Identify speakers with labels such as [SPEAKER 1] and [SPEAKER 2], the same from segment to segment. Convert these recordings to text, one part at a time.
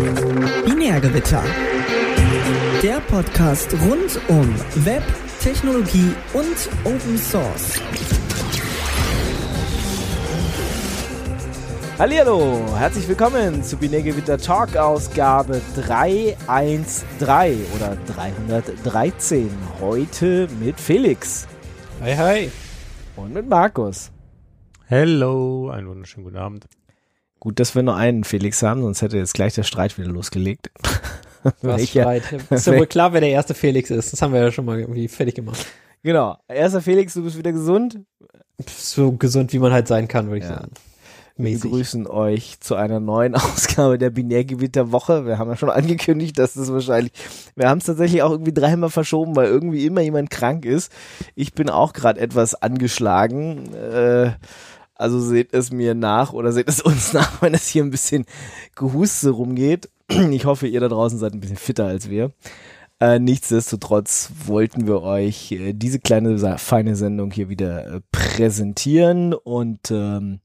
[SPEAKER 1] Binärgewitter. Der Podcast rund um Web, Technologie und Open Source.
[SPEAKER 2] Hallihallo, herzlich willkommen zu Binärgewitter Talk Ausgabe 313 oder 313. Heute mit Felix.
[SPEAKER 3] Hi, hi.
[SPEAKER 2] Und mit Markus.
[SPEAKER 3] Hello, einen wunderschönen guten Abend.
[SPEAKER 2] Gut, dass wir nur einen Felix haben, sonst hätte jetzt gleich der Streit wieder losgelegt.
[SPEAKER 4] Was Streit? Ist ja wohl klar, wer der erste Felix ist. Das haben wir ja schon mal irgendwie fertig gemacht.
[SPEAKER 2] Genau. Erster Felix, du bist wieder gesund.
[SPEAKER 4] So gesund, wie man halt sein kann, würde ich ja. sagen.
[SPEAKER 2] Mäßig. Wir begrüßen euch zu einer neuen Ausgabe der Binärgewitterwoche. Wir haben ja schon angekündigt, dass das wahrscheinlich, wir haben es tatsächlich auch irgendwie dreimal verschoben, weil irgendwie immer jemand krank ist. Ich bin auch gerade etwas angeschlagen. Äh, also seht es mir nach oder seht es uns nach, wenn es hier ein bisschen Gehuste rumgeht. Ich hoffe, ihr da draußen seid ein bisschen fitter als wir. Äh, nichtsdestotrotz wollten wir euch äh, diese kleine feine Sendung hier wieder äh, präsentieren und ähm,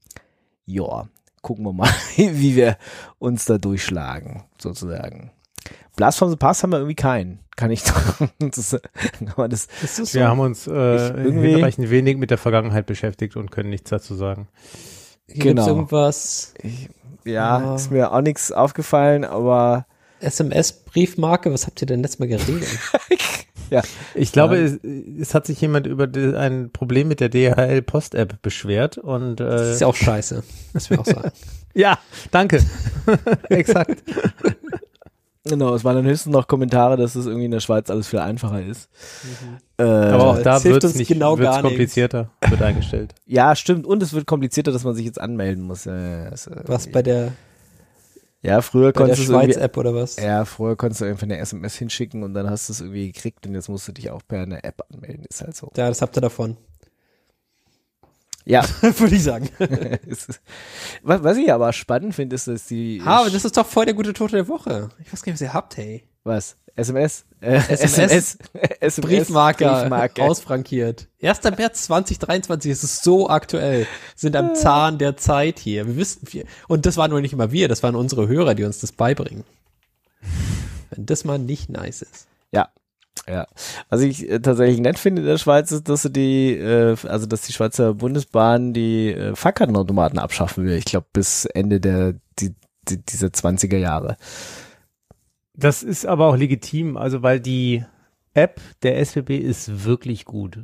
[SPEAKER 2] ja, gucken wir mal, wie wir uns da durchschlagen, sozusagen. Blast from the Past haben wir irgendwie keinen. Kann ich das,
[SPEAKER 3] aber das, das ist so. Wir haben uns äh, hinreichend wenig mit der Vergangenheit beschäftigt und können nichts dazu sagen.
[SPEAKER 4] Hier genau. irgendwas?
[SPEAKER 2] Ich, ja, ja, ist mir auch nichts aufgefallen, aber
[SPEAKER 4] SMS-Briefmarke, was habt ihr denn letztes Mal geredet?
[SPEAKER 3] ja. Ich glaube, ja. es, es, hat sich jemand über die, ein Problem mit der DHL-Post-App beschwert und äh,
[SPEAKER 4] Das ist ja auch scheiße, muss wir auch sagen.
[SPEAKER 3] ja, danke. Exakt.
[SPEAKER 2] Genau, es waren dann höchstens noch Kommentare, dass es irgendwie in der Schweiz alles viel einfacher ist.
[SPEAKER 3] Mhm. Äh, Aber auch da wird es nicht genau wird's komplizierter, nichts. wird eingestellt.
[SPEAKER 2] Ja, stimmt. Und es wird komplizierter, dass man sich jetzt anmelden muss. Äh,
[SPEAKER 4] Was bei der
[SPEAKER 2] ja, früher
[SPEAKER 4] bei konntest der Schweiz App oder was?
[SPEAKER 2] Ja, früher konntest du einfach eine SMS hinschicken und dann hast du es irgendwie gekriegt und jetzt musst du dich auch per einer App anmelden. Ist halt so.
[SPEAKER 4] Ja, das habt ihr davon.
[SPEAKER 2] Ja.
[SPEAKER 4] Würde ich sagen.
[SPEAKER 2] was, was ich aber spannend finde, ist, dass die.
[SPEAKER 4] Ah, aber das ist doch voll der gute Tote der Woche. Ich weiß gar nicht, was ihr habt, hey.
[SPEAKER 2] Was? SMS? Äh,
[SPEAKER 4] SMS? SMS Briefmarker, Briefmarke. ausfrankiert. 1. März 2023, es ist so aktuell. Sind am Zahn der Zeit hier. Wir wissen viel. Und das waren nur nicht immer wir, das waren unsere Hörer, die uns das beibringen. Wenn das mal nicht nice ist.
[SPEAKER 2] Ja, ja, was ich äh, tatsächlich nett finde in der Schweiz ist, dass sie die, äh, also dass die Schweizer Bundesbahn die äh, Fahrkartenautomaten abschaffen will. Ich glaube bis Ende der die, die, dieser 20er Jahre.
[SPEAKER 3] Das ist aber auch legitim, also weil die App der SBB ist wirklich gut.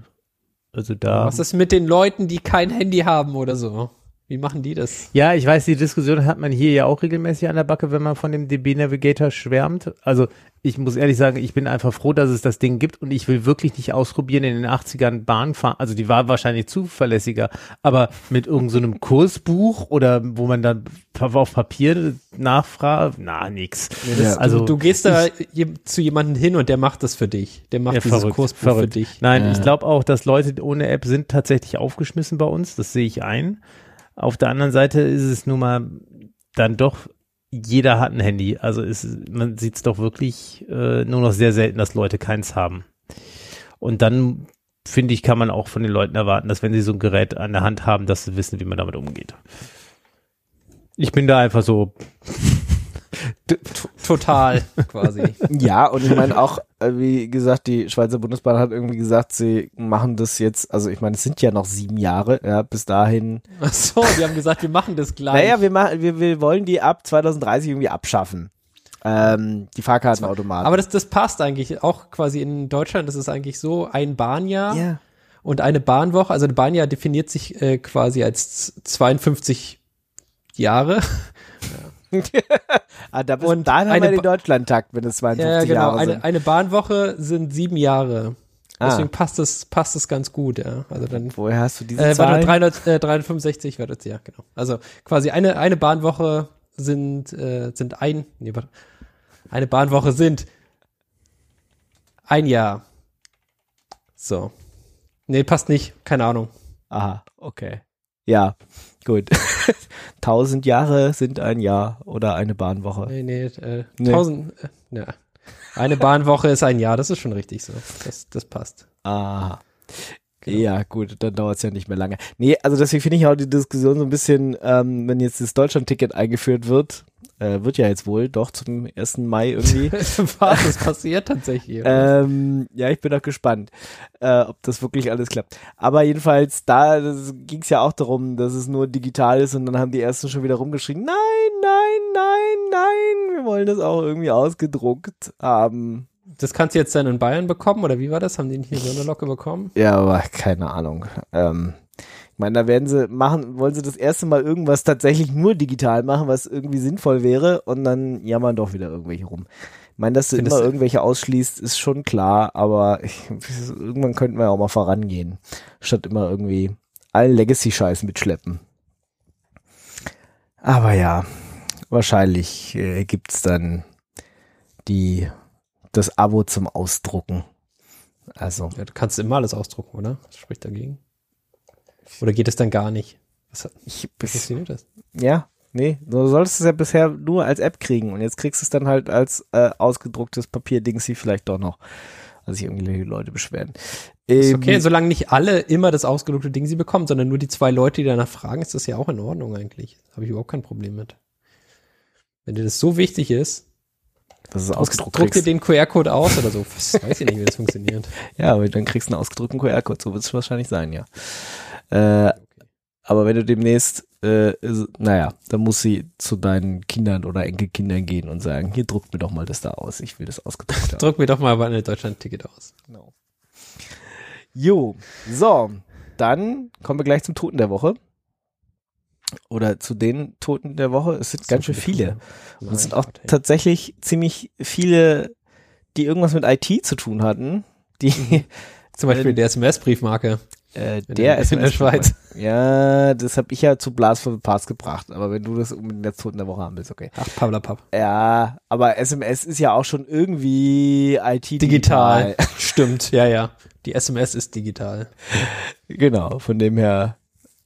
[SPEAKER 3] Also da.
[SPEAKER 4] Was ist mit den Leuten, die kein Handy haben oder so? Wie machen die das?
[SPEAKER 3] Ja, ich weiß, die Diskussion hat man hier ja auch regelmäßig an der Backe, wenn man von dem DB Navigator schwärmt. Also ich muss ehrlich sagen, ich bin einfach froh, dass es das Ding gibt und ich will wirklich nicht ausprobieren, in den 80ern Bahn fahren. Also die war wahrscheinlich zuverlässiger, aber mit irgendeinem so Kursbuch oder wo man dann auf Papier nachfragt, na, nix.
[SPEAKER 4] Ja, also du, du gehst da ich, zu jemandem hin und der macht das für dich. Der macht ja, dieses verrückt, Kursbuch verrückt. für dich.
[SPEAKER 3] Nein, ja. ich glaube auch, dass Leute ohne App sind tatsächlich aufgeschmissen bei uns. Das sehe ich ein. Auf der anderen Seite ist es nun mal dann doch, jeder hat ein Handy. Also ist, man sieht es doch wirklich äh, nur noch sehr selten, dass Leute keins haben. Und dann finde ich, kann man auch von den Leuten erwarten, dass wenn sie so ein Gerät an der Hand haben, dass sie wissen, wie man damit umgeht. Ich bin da einfach so
[SPEAKER 4] total quasi.
[SPEAKER 2] Ja, und ich meine auch, äh, wie gesagt, die Schweizer Bundesbahn hat irgendwie gesagt, sie machen das jetzt, also ich meine, es sind ja noch sieben Jahre, ja, bis dahin.
[SPEAKER 4] Ach so, die haben gesagt, wir machen das gleich.
[SPEAKER 2] Naja, wir machen, wir, wir wollen die ab 2030 irgendwie abschaffen. Ähm, die Fahrkartenautomaten.
[SPEAKER 4] Aber das, das passt eigentlich auch quasi in Deutschland, das ist eigentlich so ein Bahnjahr. Ja. Und eine Bahnwoche, also ein Bahnjahr definiert sich äh, quasi als 52 Jahre.
[SPEAKER 2] ah, da und dann haben wir den Deutschlandtakt, wenn es 52 ja, genau, Jahre
[SPEAKER 4] eine, eine Bahnwoche sind sieben Jahre. Ah. Deswegen passt es passt es ganz gut, ja. Also dann.
[SPEAKER 2] Woher hast du diese
[SPEAKER 4] äh, Zahl? 300, äh, 365 wird es ja, genau. Also quasi eine eine Bahnwoche sind äh, sind ein nee, warte, eine Bahnwoche sind ein Jahr. So. Nee, passt nicht. Keine Ahnung.
[SPEAKER 2] Aha, okay. Ja, gut. Tausend Jahre sind ein Jahr oder eine Bahnwoche.
[SPEAKER 4] Nee, nee, äh, nee. tausend, äh, ja. Eine Bahnwoche ist ein Jahr, das ist schon richtig so. Das, das passt.
[SPEAKER 2] Aha. Genau. Ja, gut, dann dauert es ja nicht mehr lange. Nee, also deswegen finde ich auch die Diskussion so ein bisschen, ähm, wenn jetzt das Deutschland-Ticket eingeführt wird, äh, wird ja jetzt wohl doch zum 1. Mai irgendwie.
[SPEAKER 4] Was ist passiert tatsächlich?
[SPEAKER 2] ähm, ja, ich bin auch gespannt, äh, ob das wirklich alles klappt. Aber jedenfalls, da ging es ja auch darum, dass es nur digital ist und dann haben die ersten schon wieder rumgeschrien, nein, nein, nein, nein, wir wollen das auch irgendwie ausgedruckt haben.
[SPEAKER 4] Das kannst du jetzt dann in Bayern bekommen oder wie war das? Haben die nicht hier so eine Locke bekommen?
[SPEAKER 2] Ja, aber keine Ahnung. Ähm, ich meine, da werden sie machen, wollen sie das erste Mal irgendwas tatsächlich nur digital machen, was irgendwie sinnvoll wäre und dann jammern doch wieder irgendwelche rum. Ich meine, dass du Findest immer irgendwelche ausschließt, ist schon klar, aber ich, irgendwann könnten wir auch mal vorangehen, statt immer irgendwie allen Legacy-Scheiß mitschleppen. Aber ja, wahrscheinlich äh, gibt's dann die das Abo zum Ausdrucken. Also.
[SPEAKER 4] Ja, du kannst immer alles ausdrucken, oder? Was spricht dagegen? Oder geht es dann gar nicht?
[SPEAKER 2] Was, ich, wie funktioniert das? Ja, nee, du solltest es ja bisher nur als App kriegen und jetzt kriegst du es dann halt als äh, ausgedrucktes Papierding sie vielleicht doch noch. Also sich irgendwie Leute beschweren.
[SPEAKER 4] Ist okay, ähm, solange nicht alle immer das ausgedruckte Ding sie bekommen, sondern nur die zwei Leute, die danach fragen, ist das ja auch in Ordnung eigentlich. Habe ich überhaupt kein Problem mit. Wenn dir das so wichtig ist,
[SPEAKER 2] dass es ausgedruckt
[SPEAKER 4] Druck dir den QR-Code aus oder so. Was weiß ich nicht, wie das funktioniert.
[SPEAKER 2] Ja, aber dann kriegst du einen ausgedruckten QR-Code. So wird es wahrscheinlich sein, ja. Äh, aber wenn du demnächst, äh, naja, dann muss sie zu deinen Kindern oder Enkelkindern gehen und sagen, hier druck mir doch mal das da aus. Ich will das ausgedruckt haben.
[SPEAKER 4] druck mir doch mal ein Deutschland-Ticket aus. Genau.
[SPEAKER 2] Jo, so, dann kommen wir gleich zum Toten der Woche oder zu den Toten der Woche. Es sind ganz schön viele. Und es sind auch tatsächlich ziemlich viele, die irgendwas mit IT zu tun hatten. Die mhm.
[SPEAKER 4] zum Beispiel der SMS-Briefmarke.
[SPEAKER 2] Äh, der ist in der Schweiz. Ja, das habe ich ja zu Blast for the Past gebracht. Aber wenn du das unbedingt der Toten der Woche haben willst, okay.
[SPEAKER 4] Ach, Pabla Papp.
[SPEAKER 2] Ja, aber SMS ist ja auch schon irgendwie IT
[SPEAKER 4] digital. digital. Stimmt, ja, ja. Die SMS ist digital.
[SPEAKER 2] Genau, von dem her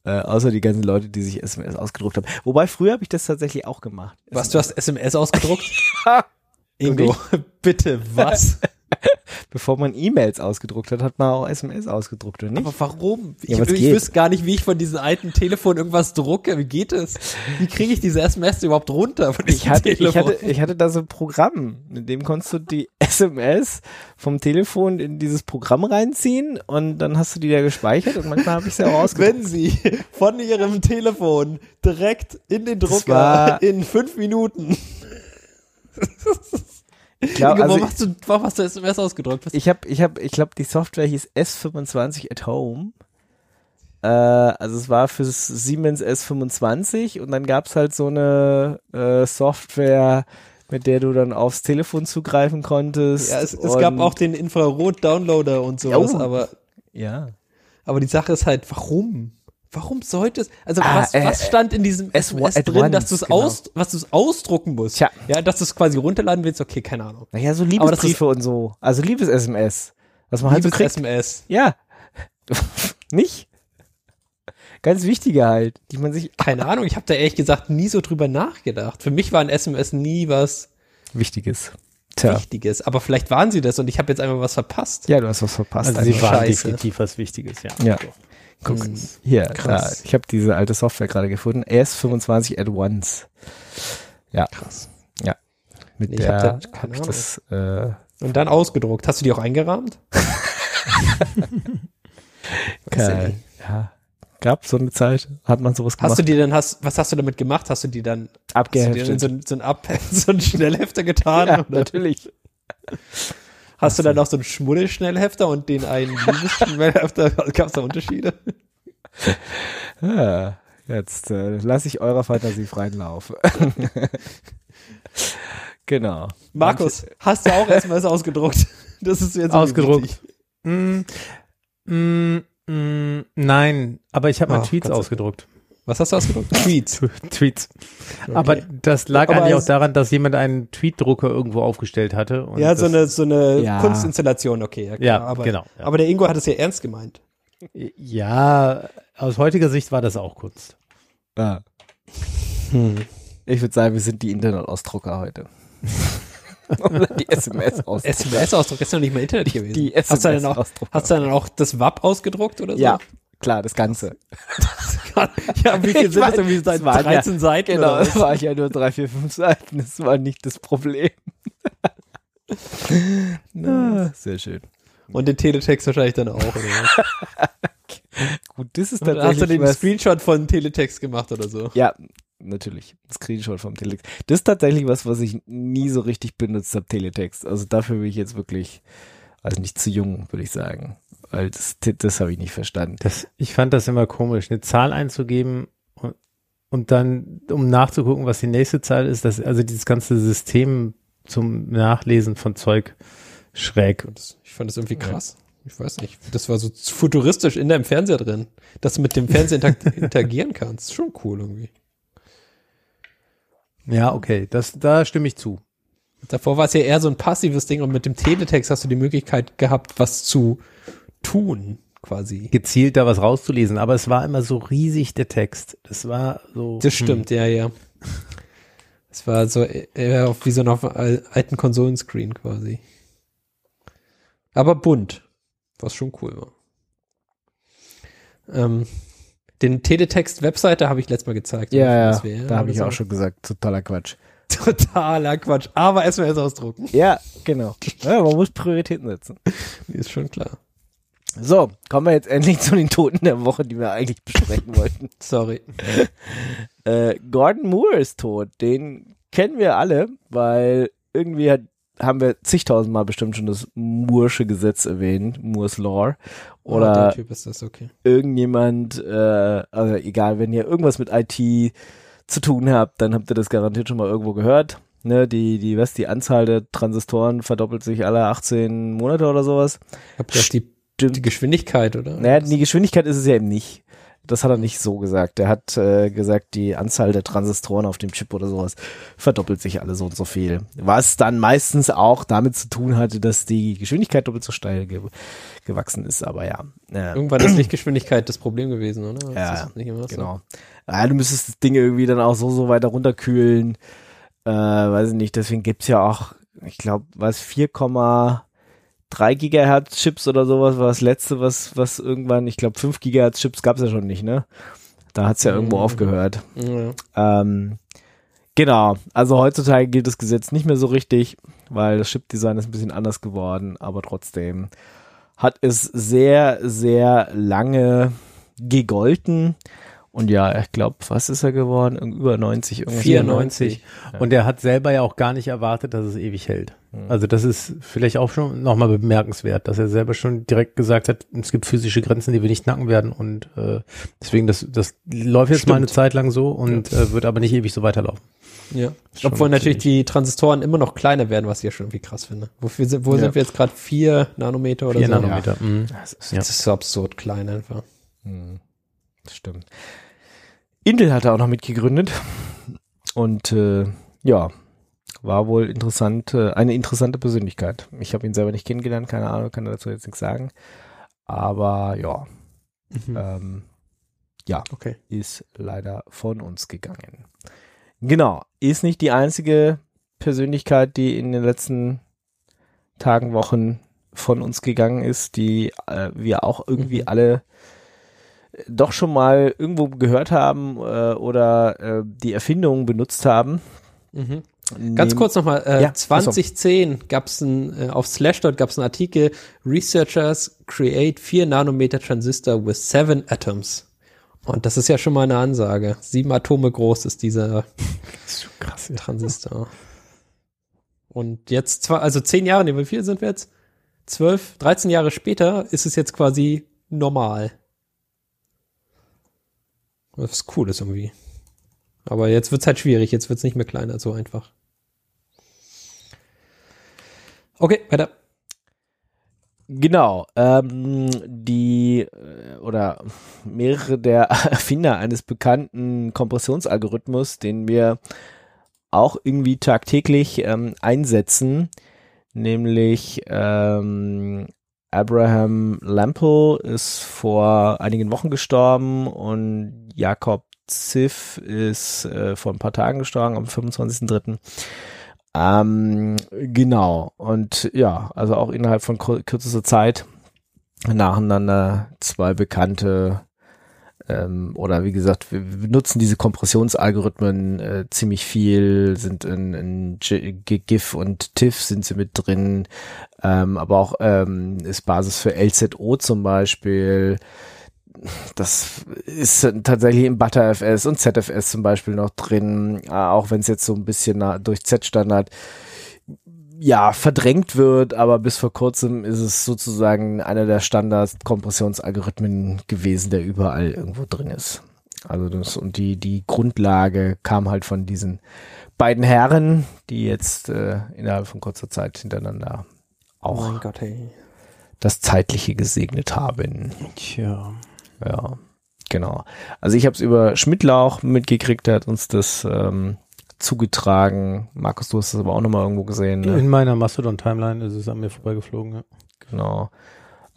[SPEAKER 2] äh, außer die ganzen Leute, die sich SMS ausgedruckt haben. Wobei früher habe ich das tatsächlich auch gemacht.
[SPEAKER 4] Was, du hast SMS ausgedruckt? Ingo, bitte, was?
[SPEAKER 2] Bevor man E-Mails ausgedruckt hat, hat man auch SMS ausgedruckt, oder nicht?
[SPEAKER 4] Aber warum? Ich, ja, ich wüsste gar nicht, wie ich von diesem alten Telefon irgendwas drucke. Wie geht es? Wie kriege ich diese SMS überhaupt runter von
[SPEAKER 2] ich hatte, Telefon? Ich hatte, ich hatte da so ein Programm, in dem konntest du die SMS vom Telefon in dieses Programm reinziehen und dann hast du die da gespeichert und manchmal habe ich sie auch ausgedruckt.
[SPEAKER 4] Wenn sie von ihrem Telefon direkt in den Drucker in fünf Minuten
[SPEAKER 2] glaub,
[SPEAKER 4] also warum, hast du, warum hast du SMS ausgedruckt?
[SPEAKER 2] Was? Ich habe, ich habe, ich glaube, die Software hieß S25 at Home. Äh, also es war für Siemens S25 und dann gab's halt so eine äh, Software, mit der du dann aufs Telefon zugreifen konntest.
[SPEAKER 4] Ja, es, es gab auch den Infrarot-Downloader und sowas, oh, aber
[SPEAKER 2] ja.
[SPEAKER 4] Aber die Sache ist halt, warum? Warum sollte es? Also ah, was, äh, was stand in diesem SMS drin, once, dass du es genau. aus, was du es ausdrucken musst?
[SPEAKER 2] Tja.
[SPEAKER 4] Ja, dass du es quasi runterladen willst, okay, keine Ahnung.
[SPEAKER 2] Naja, so Liebesbriefe und so. Also Liebes-SMS. Was man halt so kriegt.
[SPEAKER 4] SMS.
[SPEAKER 2] Ja. Nicht? Ganz wichtige halt, die man sich.
[SPEAKER 4] Keine Ahnung, ich habe da ehrlich gesagt nie so drüber nachgedacht. Für mich war ein SMS nie was
[SPEAKER 2] Wichtiges.
[SPEAKER 4] Tja. Wichtiges. Aber vielleicht waren sie das und ich habe jetzt einfach was verpasst.
[SPEAKER 2] Ja, du hast was verpasst.
[SPEAKER 3] Also sie waren definitiv was Wichtiges, ja.
[SPEAKER 2] Ja. Guck, hm, hier, da, ich habe diese alte Software gerade gefunden. S25 at once. Ja.
[SPEAKER 4] Krass.
[SPEAKER 2] Ja. Mit nee, der habe hab ich das. Äh,
[SPEAKER 4] Und dann ausgedruckt. Hast du die auch eingerahmt?
[SPEAKER 2] Geil. Ja. Gab so eine Zeit, hat man sowas
[SPEAKER 4] gemacht. Hast du die dann, hast, was hast du damit gemacht? Hast du die dann
[SPEAKER 2] abgeheftet?
[SPEAKER 4] so, so ein, Ab, so ein Schnellhefter getan?
[SPEAKER 2] ja, natürlich.
[SPEAKER 4] Hast du dann noch so einen Schmuddelschnellhefter und den einen Liebesschnellhefter? Gab es da Unterschiede?
[SPEAKER 2] Ja, jetzt äh, lasse ich eurer Fantasie freien Lauf. genau.
[SPEAKER 4] Markus, Manche, hast du auch SMS ausgedruckt?
[SPEAKER 3] Das ist jetzt ausgedruckt. Mm, mm, mm, nein, aber ich habe mal Tweets ausgedruckt.
[SPEAKER 4] Was hast du ausgedruckt?
[SPEAKER 3] Tweets. Tweets. Okay. Aber das lag Aber eigentlich auch daran, dass jemand einen Tweetdrucker irgendwo aufgestellt hatte.
[SPEAKER 4] ja, so eine, so eine ja. Kunstinstallation, okay.
[SPEAKER 3] Ja, ja aber, genau.
[SPEAKER 4] Ja. Aber der Ingo hat es ja ernst gemeint.
[SPEAKER 3] Ja, aus heutiger Sicht war das auch Kunst.
[SPEAKER 2] Ja. Hm. Ich würde sagen, wir sind die Internetausdrucker heute.
[SPEAKER 4] die SMS-Ausdruck. SMS-Ausdruck ist noch nicht mal Internet gewesen. Die, die hast, du dann auch, hast du dann auch das WAP ausgedruckt oder so?
[SPEAKER 2] Ja, klar, das Ganze.
[SPEAKER 4] ja, wie viel sind das irgendwie seit 13 ja, Seiten?
[SPEAKER 2] Genau, das war ja nur 3, 4, 5 Seiten. Das war nicht das Problem.
[SPEAKER 4] Na, sehr schön. Und den Teletext wahrscheinlich dann auch,
[SPEAKER 2] Gut, das ist tatsächlich. Hast
[SPEAKER 4] du den was, Screenshot von Teletext gemacht oder so?
[SPEAKER 2] Ja, natürlich. Screenshot vom Teletext. Das ist tatsächlich was, was ich nie so richtig benutzt habe, Teletext. Also dafür bin ich jetzt wirklich, also nicht zu jung, würde ich sagen. Weil das, das habe ich nicht verstanden.
[SPEAKER 3] Das, ich fand das immer komisch, eine Zahl einzugeben und, und dann, um nachzugucken, was die nächste Zahl ist, das, also dieses ganze System zum Nachlesen von Zeug schräg.
[SPEAKER 4] Ich fand das irgendwie krass. Ja. Ich weiß nicht. Das war so futuristisch in deinem Fernseher drin, dass du mit dem Fernseher interagieren kannst. Schon cool irgendwie.
[SPEAKER 3] Ja, okay, das, da stimme ich zu.
[SPEAKER 4] Davor war es ja eher so ein passives Ding und mit dem Teletext hast du die Möglichkeit gehabt, was zu tun, quasi.
[SPEAKER 3] Gezielt da was rauszulesen, aber es war immer so riesig, der Text. Das war so.
[SPEAKER 4] Das stimmt, hm. ja, ja. Es war so eher wie so ein alten Konsolenscreen quasi. Aber bunt, was schon cool war. Ähm, den Teletext-Webseite habe ich letztes Mal gezeigt.
[SPEAKER 2] Ja, ja, da habe ich auch schon gesagt, totaler Quatsch.
[SPEAKER 4] Totaler Quatsch, aber SMS ausdrucken.
[SPEAKER 2] Ja, genau. Ja, man muss Prioritäten setzen.
[SPEAKER 4] Ist schon klar.
[SPEAKER 2] So, kommen wir jetzt endlich zu den Toten der Woche, die wir eigentlich besprechen wollten.
[SPEAKER 4] Sorry.
[SPEAKER 2] äh, Gordon Moore ist tot. Den kennen wir alle, weil irgendwie hat haben wir zigtausendmal bestimmt schon das Moore'sche Gesetz erwähnt, Moore's Law. Oh, Oder
[SPEAKER 4] oh, das, okay.
[SPEAKER 2] irgendjemand, äh, also egal, wenn ihr irgendwas mit IT zu tun habt, dann habt ihr das garantiert schon mal irgendwo gehört. Ne, die, die, was, die Anzahl der Transistoren verdoppelt sich alle 18 Monate oder sowas.
[SPEAKER 4] Habt ihr die, die Geschwindigkeit, oder?
[SPEAKER 2] Naja, die Geschwindigkeit ist es ja eben nicht. Das hat er nicht so gesagt. Er hat äh, gesagt, die Anzahl der Transistoren auf dem Chip oder sowas verdoppelt sich alle so und so viel. Was dann meistens auch damit zu tun hatte, dass die Geschwindigkeit doppelt so steil ge gewachsen ist. Aber ja.
[SPEAKER 4] Äh, Irgendwann ist Lichtgeschwindigkeit das Problem gewesen, oder?
[SPEAKER 2] Ja, genau. So? Ja, du müsstest das Ding irgendwie dann auch so, so weiter runterkühlen. Äh, weiß ich nicht. Deswegen gibt's ja auch, ich glaube, was 4, 3 Gigahertz Chips oder sowas war das letzte, was, was irgendwann, ich glaube 5 Gigahertz Chips gab es ja schon nicht, ne? Da hat es ja irgendwo mhm. aufgehört. Mhm. Ähm, genau, also heutzutage gilt das Gesetz nicht mehr so richtig, weil das Chip-Design ist ein bisschen anders geworden, aber trotzdem hat es sehr, sehr lange gegolten und ja, ich glaube, was ist er geworden? Über 90,
[SPEAKER 3] irgendwas. 94. Ja. Und er hat selber ja auch gar nicht erwartet, dass es ewig hält. Mhm. Also das ist vielleicht auch schon nochmal bemerkenswert, dass er selber schon direkt gesagt hat, es gibt physische Grenzen, die wir nicht knacken werden. Und äh, deswegen, das, das läuft jetzt Stimmt. mal eine Zeit lang so und ja. äh, wird aber nicht ewig so weiterlaufen.
[SPEAKER 4] Ja. Obwohl natürlich die Transistoren immer noch kleiner werden, was ich ja schon irgendwie krass finde. Wofür sind, wo ja. sind wir jetzt gerade? Vier Nanometer oder
[SPEAKER 3] vier
[SPEAKER 4] so?
[SPEAKER 3] Nanometer.
[SPEAKER 4] Ja. Mhm. Das, ist, das ist so absurd klein einfach.
[SPEAKER 2] Mhm. Das stimmt. Intel hat er auch noch mitgegründet. Und äh, ja, war wohl interessant, äh, eine interessante Persönlichkeit. Ich habe ihn selber nicht kennengelernt, keine Ahnung, kann dazu jetzt nichts sagen. Aber ja, mhm. ähm, ja, okay. ist leider von uns gegangen. Genau, ist nicht die einzige Persönlichkeit, die in den letzten Tagen, Wochen von uns gegangen ist, die äh, wir auch irgendwie mhm. alle doch schon mal irgendwo gehört haben äh, oder äh, die Erfindungen benutzt haben.
[SPEAKER 4] Mhm. Ganz kurz nochmal, äh, ja, 2010 gab es äh, auf Slashdot gab es einen Artikel, Researchers create 4 Nanometer Transistor with 7 atoms. Und das ist ja schon mal eine Ansage. Sieben Atome groß ist dieser ist krass. Transistor. Und jetzt zwar, also zehn Jahre, nee, wie viel sind wir jetzt? Zwölf, 13 Jahre später ist es jetzt quasi normal. Was cool ist irgendwie. Aber jetzt wird's halt schwierig, jetzt wird's nicht mehr kleiner, so einfach. Okay, weiter.
[SPEAKER 2] Genau, ähm, die äh, oder mehrere der Erfinder eines bekannten Kompressionsalgorithmus, den wir auch irgendwie tagtäglich ähm, einsetzen, nämlich ähm, Abraham Lample ist vor einigen Wochen gestorben und Jakob Ziff ist äh, vor ein paar Tagen gestorben, am 25.03. Ähm, genau. Und ja, also auch innerhalb von kürzester Zeit nacheinander zwei bekannte ähm, oder wie gesagt, wir benutzen diese Kompressionsalgorithmen äh, ziemlich viel, sind in, in GIF und TIFF sind sie mit drin, ähm, aber auch ähm, ist Basis für LZO zum Beispiel. Das ist tatsächlich im ButterFS und ZFS zum Beispiel noch drin, äh, auch wenn es jetzt so ein bisschen durch Z-Standard ja, verdrängt wird, aber bis vor kurzem ist es sozusagen einer der Standard-Kompressionsalgorithmen gewesen, der überall irgendwo drin ist. Also das, und die, die Grundlage kam halt von diesen beiden Herren, die jetzt äh, innerhalb von kurzer Zeit hintereinander auch
[SPEAKER 4] oh Gott, hey.
[SPEAKER 2] das Zeitliche gesegnet haben.
[SPEAKER 3] Tja.
[SPEAKER 2] Ja, genau. Also ich habe es über Schmidtlauch mitgekriegt, der hat uns das ähm, zugetragen. Markus, du hast es aber auch nochmal irgendwo gesehen. Ne?
[SPEAKER 3] In meiner Mastodon-Timeline ist es an mir vorbeigeflogen, ja.
[SPEAKER 2] Genau.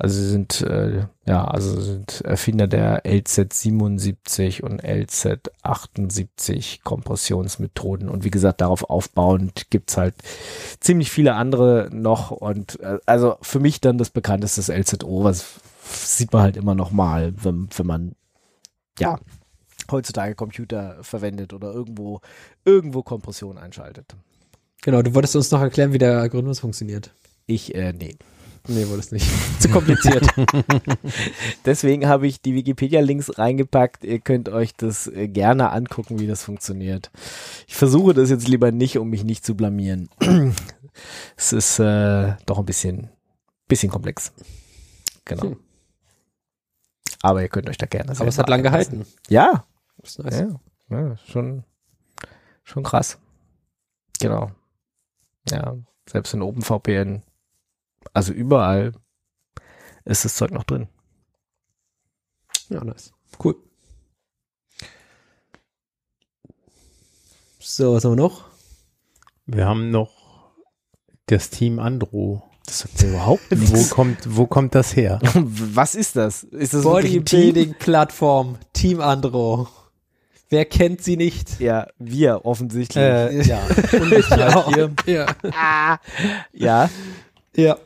[SPEAKER 2] Also sie sind, äh, ja, also sind Erfinder der LZ77 und LZ78 Kompressionsmethoden. Und wie gesagt, darauf aufbauend gibt's halt ziemlich viele andere noch. Und äh, also für mich dann das bekannteste ist LZO, was sieht man halt immer noch mal, wenn, wenn man ja heutzutage Computer verwendet oder irgendwo, irgendwo Kompression einschaltet.
[SPEAKER 4] Genau, du wolltest uns noch erklären, wie der Algorithmus funktioniert.
[SPEAKER 2] Ich, äh, nee.
[SPEAKER 4] Nee, wolltest nicht. Zu kompliziert.
[SPEAKER 2] Deswegen habe ich die Wikipedia-Links reingepackt. Ihr könnt euch das äh, gerne angucken, wie das funktioniert. Ich versuche das jetzt lieber nicht, um mich nicht zu blamieren. es ist äh, doch ein bisschen, bisschen komplex. Genau. Hm. Aber ihr könnt euch da gerne
[SPEAKER 4] Aber es hat lang gehalten.
[SPEAKER 2] Ja,
[SPEAKER 4] das ist nice.
[SPEAKER 2] Ja, ja, schon, schon krass. Genau. Ja, selbst in OpenVPN, also überall ist das Zeug noch drin.
[SPEAKER 4] Ja, nice. Cool. So, was haben wir noch?
[SPEAKER 3] Wir haben noch das Team Andro.
[SPEAKER 2] Das sagt mir überhaupt nichts.
[SPEAKER 3] Wo kommt, wo kommt das her?
[SPEAKER 2] Was ist das? Ist das
[SPEAKER 4] Bodybuilding-Plattform Team Andro. Wer kennt sie nicht?
[SPEAKER 2] Ja, wir offensichtlich.
[SPEAKER 4] Äh, ja. Und ich auch. Hier. Ja.
[SPEAKER 2] Ja.
[SPEAKER 4] Ja.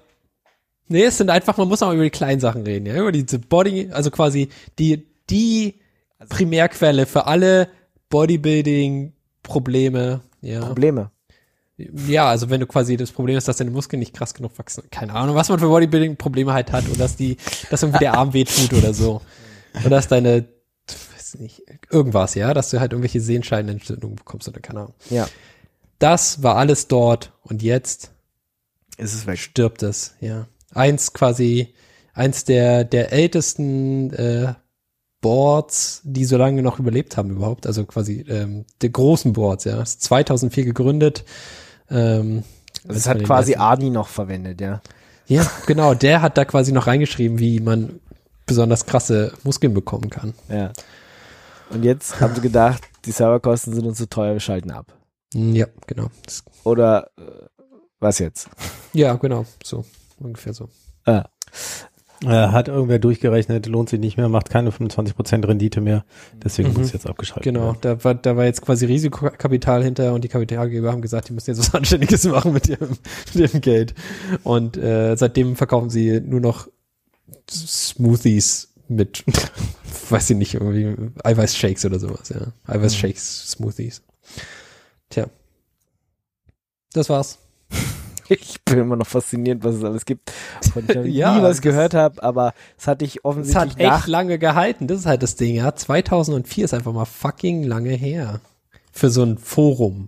[SPEAKER 4] Nee, es sind einfach, man muss auch über die kleinen Sachen reden, ja, über diese Body, also quasi die, die Primärquelle für alle Bodybuilding-Probleme, ja.
[SPEAKER 2] Probleme.
[SPEAKER 4] Ja, also wenn du quasi das Problem ist, dass deine Muskeln nicht krass genug wachsen, keine Ahnung, was man für Bodybuilding-Probleme halt hat, oder dass die, dass irgendwie der Arm wehtut oder so. Oder dass deine nicht, irgendwas, ja, dass du halt irgendwelche Sehenscheidenentzündungen bekommst oder keine Ahnung.
[SPEAKER 2] Ja.
[SPEAKER 4] Das war alles dort und jetzt
[SPEAKER 2] ist es weg.
[SPEAKER 4] Stirbt es, ja. Eins quasi, eins der, der ältesten äh, Boards, die so lange noch überlebt haben überhaupt, also quasi ähm, der großen Boards, ja. Ist 2004 gegründet. Ähm,
[SPEAKER 2] das hat quasi Adi noch verwendet, ja.
[SPEAKER 4] Ja, genau. Der hat da quasi noch reingeschrieben, wie man besonders krasse Muskeln bekommen kann.
[SPEAKER 2] Ja. Und jetzt haben sie gedacht, die Serverkosten sind uns zu teuer, wir schalten ab.
[SPEAKER 4] Ja, genau.
[SPEAKER 2] Oder äh, was jetzt?
[SPEAKER 4] Ja, genau. So, ungefähr so.
[SPEAKER 3] Ah. Äh, hat irgendwer durchgerechnet, lohnt sich nicht mehr, macht keine 25% Rendite mehr. Deswegen mhm. muss es jetzt abgeschaltet
[SPEAKER 4] genau, werden. Genau, da war, da war jetzt quasi Risikokapital hinter und die Kapitalgeber haben gesagt, die müssen jetzt was Anständiges machen mit ihrem, mit ihrem Geld. Und äh, seitdem verkaufen sie nur noch Smoothies mit, weiß ich nicht, irgendwie Eiweißshakes oder sowas, ja. Eiweißshakes, Smoothies. Tja. Das war's.
[SPEAKER 2] Ich bin immer noch fasziniert, was es alles gibt. Und ich ja, nie was gehört habe, aber es hat dich offensichtlich.
[SPEAKER 4] Es hat echt lange gehalten. Das ist halt das Ding, ja. 2004 ist einfach mal fucking lange her. Für so ein Forum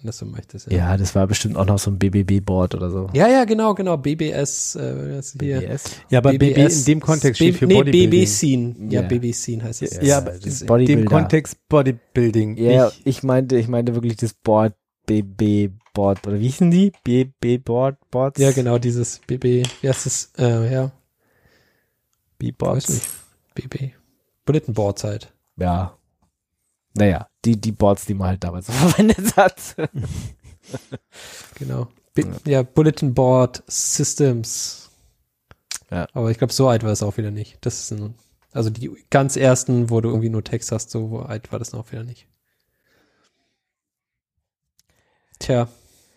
[SPEAKER 4] wenn das so möchtest.
[SPEAKER 2] Ja. ja, das war bestimmt auch noch so ein BBB-Board oder so.
[SPEAKER 4] Ja, ja, genau, genau. BBS. Äh, hier.
[SPEAKER 3] BBS? Ja, aber BBS, BB in dem Kontext steht für nee, Bodybuilding.
[SPEAKER 4] BB-Scene. Ja, yeah. BB-Scene heißt es.
[SPEAKER 3] Ja, aber in dem Kontext Bodybuilding.
[SPEAKER 2] Ja, ich, ich meinte, ich meinte wirklich das Board, BB-Board, oder wie hießen die? BB-Board, Boards?
[SPEAKER 4] Ja, genau, dieses BB, wie heißt das, äh, ja.
[SPEAKER 2] B-Boards.
[SPEAKER 4] BB. Bulletin Boards halt.
[SPEAKER 2] Ja. Naja, die, die Boards, die man halt damals verwendet hat.
[SPEAKER 4] genau. Ja, Bulletin Board Systems. Ja. Aber ich glaube, so alt war es auch wieder nicht. Das ist ein, also die ganz ersten, wo du irgendwie nur Text hast, so alt war das auch wieder nicht. Tja.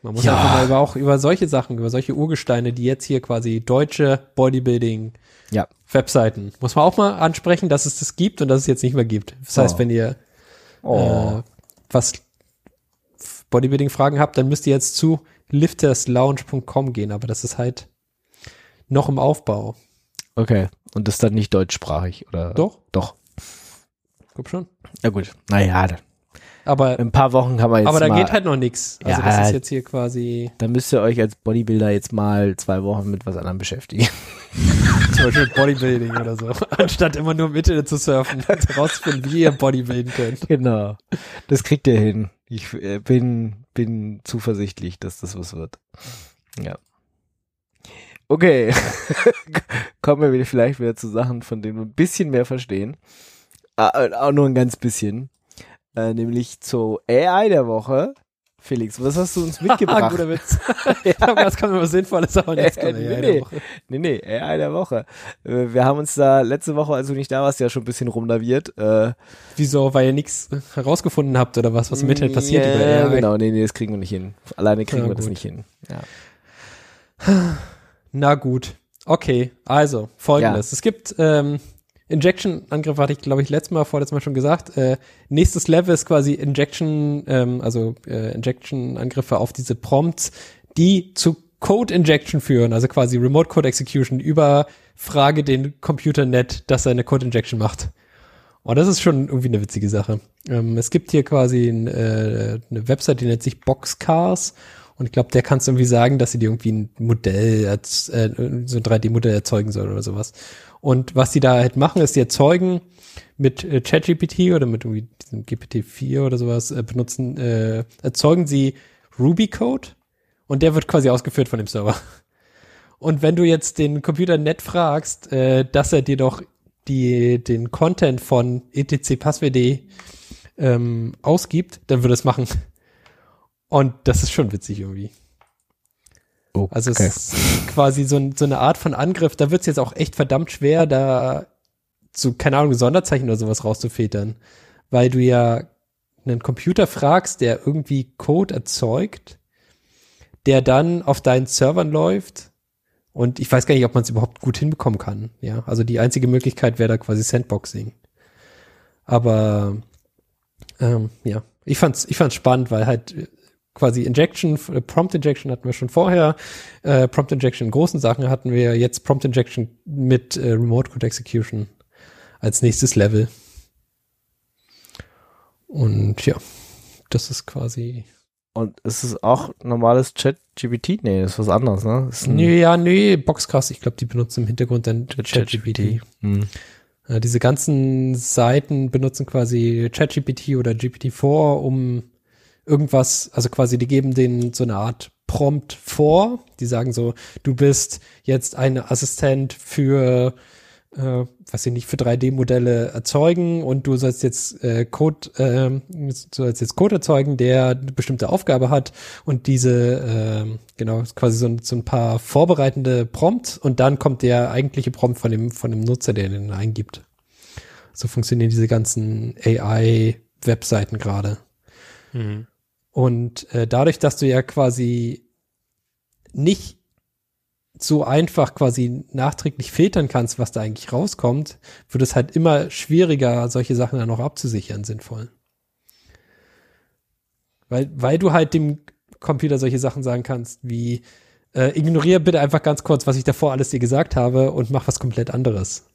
[SPEAKER 4] Man muss ja. einfach mal über, auch über solche Sachen, über solche Urgesteine, die jetzt hier quasi deutsche Bodybuilding
[SPEAKER 2] ja.
[SPEAKER 4] Webseiten, muss man auch mal ansprechen, dass es das gibt und dass es jetzt nicht mehr gibt. Das heißt, oh. wenn ihr oh. äh, was Bodybuilding-Fragen habt, dann müsst ihr jetzt zu lifterslounge.com gehen, aber das ist halt noch im Aufbau.
[SPEAKER 2] Okay. Und das ist dann nicht deutschsprachig, oder?
[SPEAKER 4] Doch.
[SPEAKER 2] Doch.
[SPEAKER 4] Guck schon.
[SPEAKER 2] Ja gut. Naja,
[SPEAKER 4] aber
[SPEAKER 2] in ein paar Wochen kann man jetzt
[SPEAKER 4] Aber da
[SPEAKER 2] mal,
[SPEAKER 4] geht halt noch nichts. Also
[SPEAKER 2] ja,
[SPEAKER 4] das ist jetzt hier quasi.
[SPEAKER 2] Da müsst ihr euch als Bodybuilder jetzt mal zwei Wochen mit was anderem beschäftigen.
[SPEAKER 4] Zum Beispiel Bodybuilding oder so. Anstatt immer nur im Internet zu surfen und herausfinden, wie ihr Bodybuilden könnt.
[SPEAKER 2] Genau. Das kriegt ihr hin. Ich äh, bin, bin zuversichtlich, dass das was wird. Ja. Okay. Kommen wir vielleicht wieder zu Sachen, von denen wir ein bisschen mehr verstehen. Ah, äh, auch nur ein ganz bisschen äh, nämlich zur AI der Woche. Felix, was hast du uns mitgebracht?
[SPEAKER 4] Guter Witz. ja. Das kann mir was Sinnvolles, aber jetzt
[SPEAKER 2] äh, nee, AI der Woche. Nee, nee, AI der Woche. Äh, wir haben uns da letzte Woche, als du nicht da warst, ja schon ein bisschen rumlaviert. Äh,
[SPEAKER 4] Wieso? Weil ihr nichts herausgefunden habt oder was, was im Internet passiert
[SPEAKER 2] yeah, über AI? Genau, nee, nee, das kriegen wir nicht hin. Alleine kriegen ja, wir das nicht hin.
[SPEAKER 4] Ja. Na gut. Okay, also folgendes. Ja. Es gibt ähm, Injection-Angriff hatte ich, glaube ich, letztes Mal, vorletztes Mal schon gesagt. Äh, nächstes Level ist quasi Injection, ähm, also äh, Injection-Angriffe auf diese Prompts, die zu Code-Injection führen, also quasi Remote Code Execution über Frage den Computer net, dass er eine Code-Injection macht. Und das ist schon irgendwie eine witzige Sache. Ähm, es gibt hier quasi ein, äh, eine Website, die nennt sich Boxcars. Und ich glaube, der kannst du irgendwie sagen, dass sie dir irgendwie ein Modell, äh, so ein 3D-Modell erzeugen soll oder sowas. Und was die da halt machen, ist, die erzeugen mit äh, ChatGPT oder mit irgendwie diesem GPT-4 oder sowas äh, benutzen, äh, erzeugen sie Ruby-Code und der wird quasi ausgeführt von dem Server. Und wenn du jetzt den Computer nett fragst, äh, dass er dir doch die, den Content von etc passwd ähm, ausgibt, dann würde es machen. Und das ist schon witzig irgendwie. Oh, also es ist quasi so, so, eine Art von Angriff, da wird es jetzt auch echt verdammt schwer, da zu, keine Ahnung, Sonderzeichen oder sowas rauszufiltern. Weil du ja einen Computer fragst, der irgendwie Code erzeugt, der dann auf deinen Servern läuft. Und ich weiß gar nicht, ob man es überhaupt gut hinbekommen kann. Ja, also die einzige Möglichkeit wäre da quasi Sandboxing. Aber ähm, ja, ich fand's, ich fand's spannend, weil halt quasi Injection, äh, Prompt Injection hatten wir schon vorher, äh, Prompt Injection in großen Sachen hatten wir jetzt Prompt Injection mit äh, Remote Code Execution als nächstes Level. Und ja, das ist quasi.
[SPEAKER 2] Und ist es auch normales Chat-GPT? Nee, das ist was anderes, ne? Ist
[SPEAKER 4] nee, ja, nee, Boxcast, ich glaube, die benutzen im Hintergrund dann Chat-GPT. Hm. Äh, diese ganzen Seiten benutzen quasi ChatGPT oder GPT-4, um irgendwas, also quasi, die geben denen so eine Art Prompt vor. Die sagen so, du bist jetzt ein Assistent für, äh, was ich nicht, für 3D-Modelle erzeugen und du sollst jetzt äh, Code, äh, sollst jetzt Code erzeugen, der eine bestimmte Aufgabe hat und diese, äh, genau, quasi so, so ein paar vorbereitende Prompts und dann kommt der eigentliche Prompt von dem, von dem Nutzer, der den eingibt. So funktionieren diese ganzen AI-Webseiten gerade. Mhm. Und äh, dadurch, dass du ja quasi nicht so einfach quasi nachträglich filtern kannst, was da eigentlich rauskommt, wird es halt immer schwieriger, solche Sachen dann noch abzusichern, sinnvoll. Weil, weil du halt dem Computer solche Sachen sagen kannst, wie äh, ignoriere bitte einfach ganz kurz, was ich davor alles dir gesagt habe und mach was komplett anderes.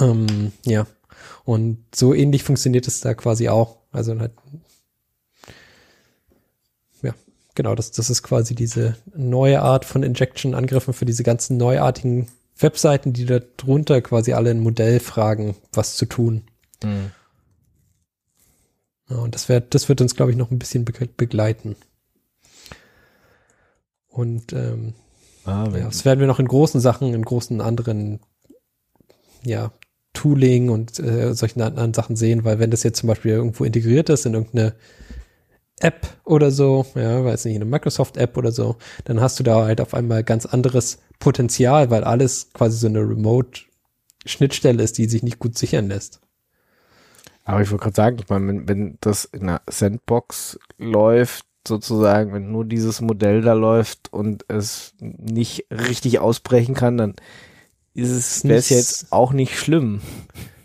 [SPEAKER 4] Ähm, ja. Und so ähnlich funktioniert es da quasi auch. Also halt genau, das, das ist quasi diese neue Art von Injection-Angriffen für diese ganzen neuartigen Webseiten, die da drunter quasi alle ein Modell fragen, was zu tun. Mhm. Ja, und das wird, das wird uns, glaube ich, noch ein bisschen begleiten. Und ähm, ah, ja, das werden wir noch in großen Sachen, in großen anderen, ja, Tooling und äh, solchen anderen Sachen sehen, weil wenn das jetzt zum Beispiel irgendwo integriert ist in irgendeine App oder so, ja, weiß nicht, eine Microsoft-App oder so, dann hast du da halt auf einmal ganz anderes Potenzial, weil alles quasi so eine Remote-Schnittstelle ist, die sich nicht gut sichern lässt.
[SPEAKER 2] Aber ich wollte gerade sagen, ich meine, wenn, wenn das in einer Sandbox läuft, sozusagen, wenn nur dieses Modell da läuft und es nicht richtig ausbrechen kann, dann ist es, wäre es jetzt auch nicht schlimm.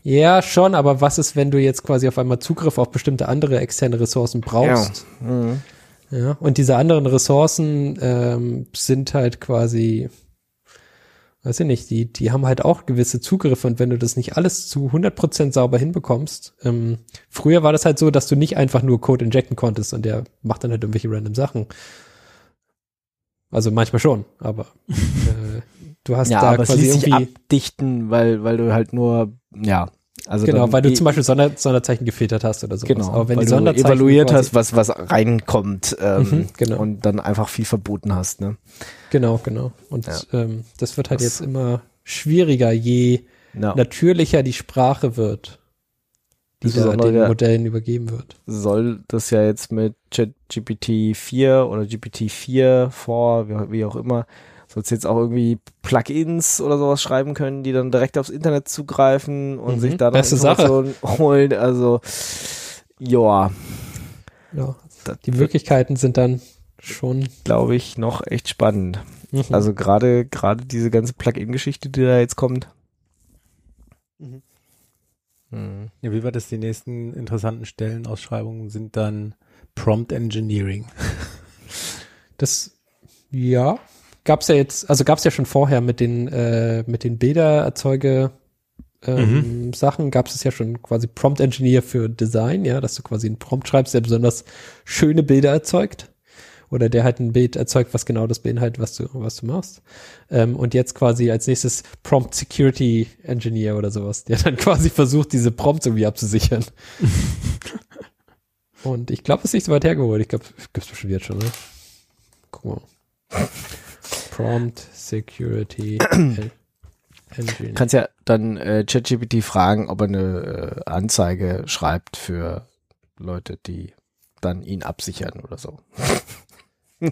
[SPEAKER 4] Ja, schon, aber was ist, wenn du jetzt quasi auf einmal Zugriff auf bestimmte andere externe Ressourcen brauchst? Ja. Mhm. ja und diese anderen Ressourcen ähm, sind halt quasi, weiß ich nicht, die, die haben halt auch gewisse Zugriffe und wenn du das nicht alles zu 100% sauber hinbekommst, ähm, früher war das halt so, dass du nicht einfach nur Code injecten konntest und der macht dann halt irgendwelche random Sachen. Also manchmal schon, aber äh, du hast ja, da aber quasi irgendwie
[SPEAKER 2] abdichten, weil weil du halt nur ja also
[SPEAKER 4] genau, weil du zum Beispiel Sonder, Sonderzeichen gefiltert hast oder so.
[SPEAKER 2] Genau, aber wenn die Sonderzeichen du evaluiert hast, was was reinkommt ähm, mhm, genau. und dann einfach viel verboten hast. Ne?
[SPEAKER 4] Genau, genau. Und ja. ähm, das wird halt das jetzt immer schwieriger, je no. natürlicher die Sprache wird, die da den Modellen übergeben wird.
[SPEAKER 2] Soll das ja jetzt mit ChatGPT 4 oder GPT 4 vor, wie, wie auch immer, sollst jetzt auch irgendwie Plugins oder sowas schreiben können, die dann direkt aufs Internet zugreifen und mhm, sich da
[SPEAKER 4] noch Informationen
[SPEAKER 2] holen. Also,
[SPEAKER 4] ja. Ja, die Möglichkeiten sind dann schon,
[SPEAKER 2] glaube ich, noch echt spannend. Mhm. Also gerade gerade diese ganze Plugin-Geschichte, die da jetzt kommt.
[SPEAKER 3] Mhm. Mhm. Ja, wie war das? Die nächsten interessanten Stellenausschreibungen sind dann Prompt Engineering.
[SPEAKER 4] Das, ja, gab's ja jetzt, also gab's ja schon vorher mit den, äh, mit den Bildererzeuge ähm, mhm. Sachen gab es ja schon quasi Prompt Engineer für Design, ja, dass du quasi einen Prompt schreibst, der besonders schöne Bilder erzeugt. Oder der halt ein Bild erzeugt, was genau das beinhaltet, was du, was du machst. Ähm, und jetzt quasi als nächstes Prompt Security Engineer oder sowas, der dann quasi versucht, diese Prompts irgendwie abzusichern. und ich glaube, es ist nicht so weit hergeholt. Ich glaube, gibt's bestimmt jetzt schon, ne? Guck mal. Prompt Security
[SPEAKER 2] Engine. Kannst ja dann äh, ChatGPT fragen, ob er eine äh, Anzeige schreibt für Leute, die dann ihn absichern oder so.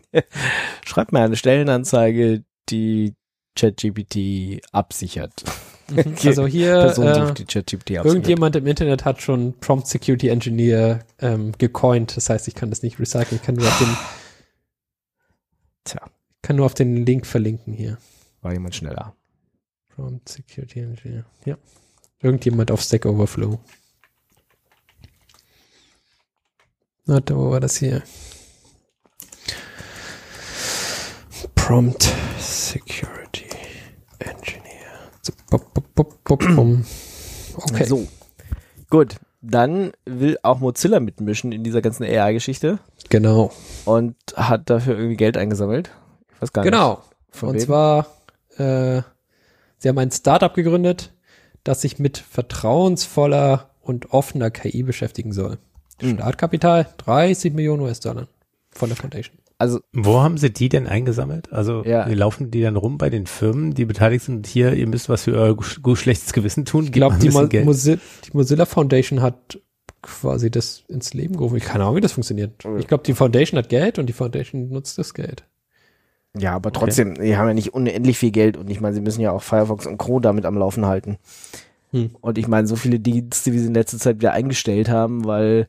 [SPEAKER 2] Schreibt mir eine Stellenanzeige, die ChatGPT absichert.
[SPEAKER 4] Mhm. Also hier Person, äh, irgendjemand im Internet hat schon Prompt Security Engineer ähm, gecoint. Das heißt, ich kann das nicht recyceln. Ich kann nur auf den Tja. Kann nur auf den Link verlinken hier.
[SPEAKER 2] War jemand schneller.
[SPEAKER 4] Prompt Security Engineer. Ja. Irgendjemand auf Stack Overflow. Warte, wo war das hier? Prompt Security Engineer. So, bop, bop, bop,
[SPEAKER 2] okay. So. Gut. Dann will auch Mozilla mitmischen in dieser ganzen AI-Geschichte.
[SPEAKER 4] Genau.
[SPEAKER 2] Und hat dafür irgendwie Geld eingesammelt.
[SPEAKER 4] Ich weiß gar genau. nicht. Genau. Und wem? zwar, äh, sie haben ein Startup gegründet, das sich mit vertrauensvoller und offener KI beschäftigen soll. Hm. Startkapital 30 Millionen US-Dollar von der Foundation.
[SPEAKER 3] Also wo haben sie die denn eingesammelt? Also ja. laufen die dann rum bei den Firmen, die beteiligt sind? Hier, ihr müsst was für euer schlechtes Gewissen tun.
[SPEAKER 4] Ich glaube, die, Mo Mozilla, die Mozilla Foundation hat quasi das ins Leben gerufen. Ich keine Ahnung, wie das funktioniert. Ich glaube, die Foundation hat Geld und die Foundation nutzt das Geld.
[SPEAKER 2] Ja, aber trotzdem, okay. die haben ja nicht unendlich viel Geld und ich meine, sie müssen ja auch Firefox und Chrome damit am Laufen halten. Hm. Und ich meine, so viele Dienste, wie sie in letzter Zeit wieder eingestellt haben, weil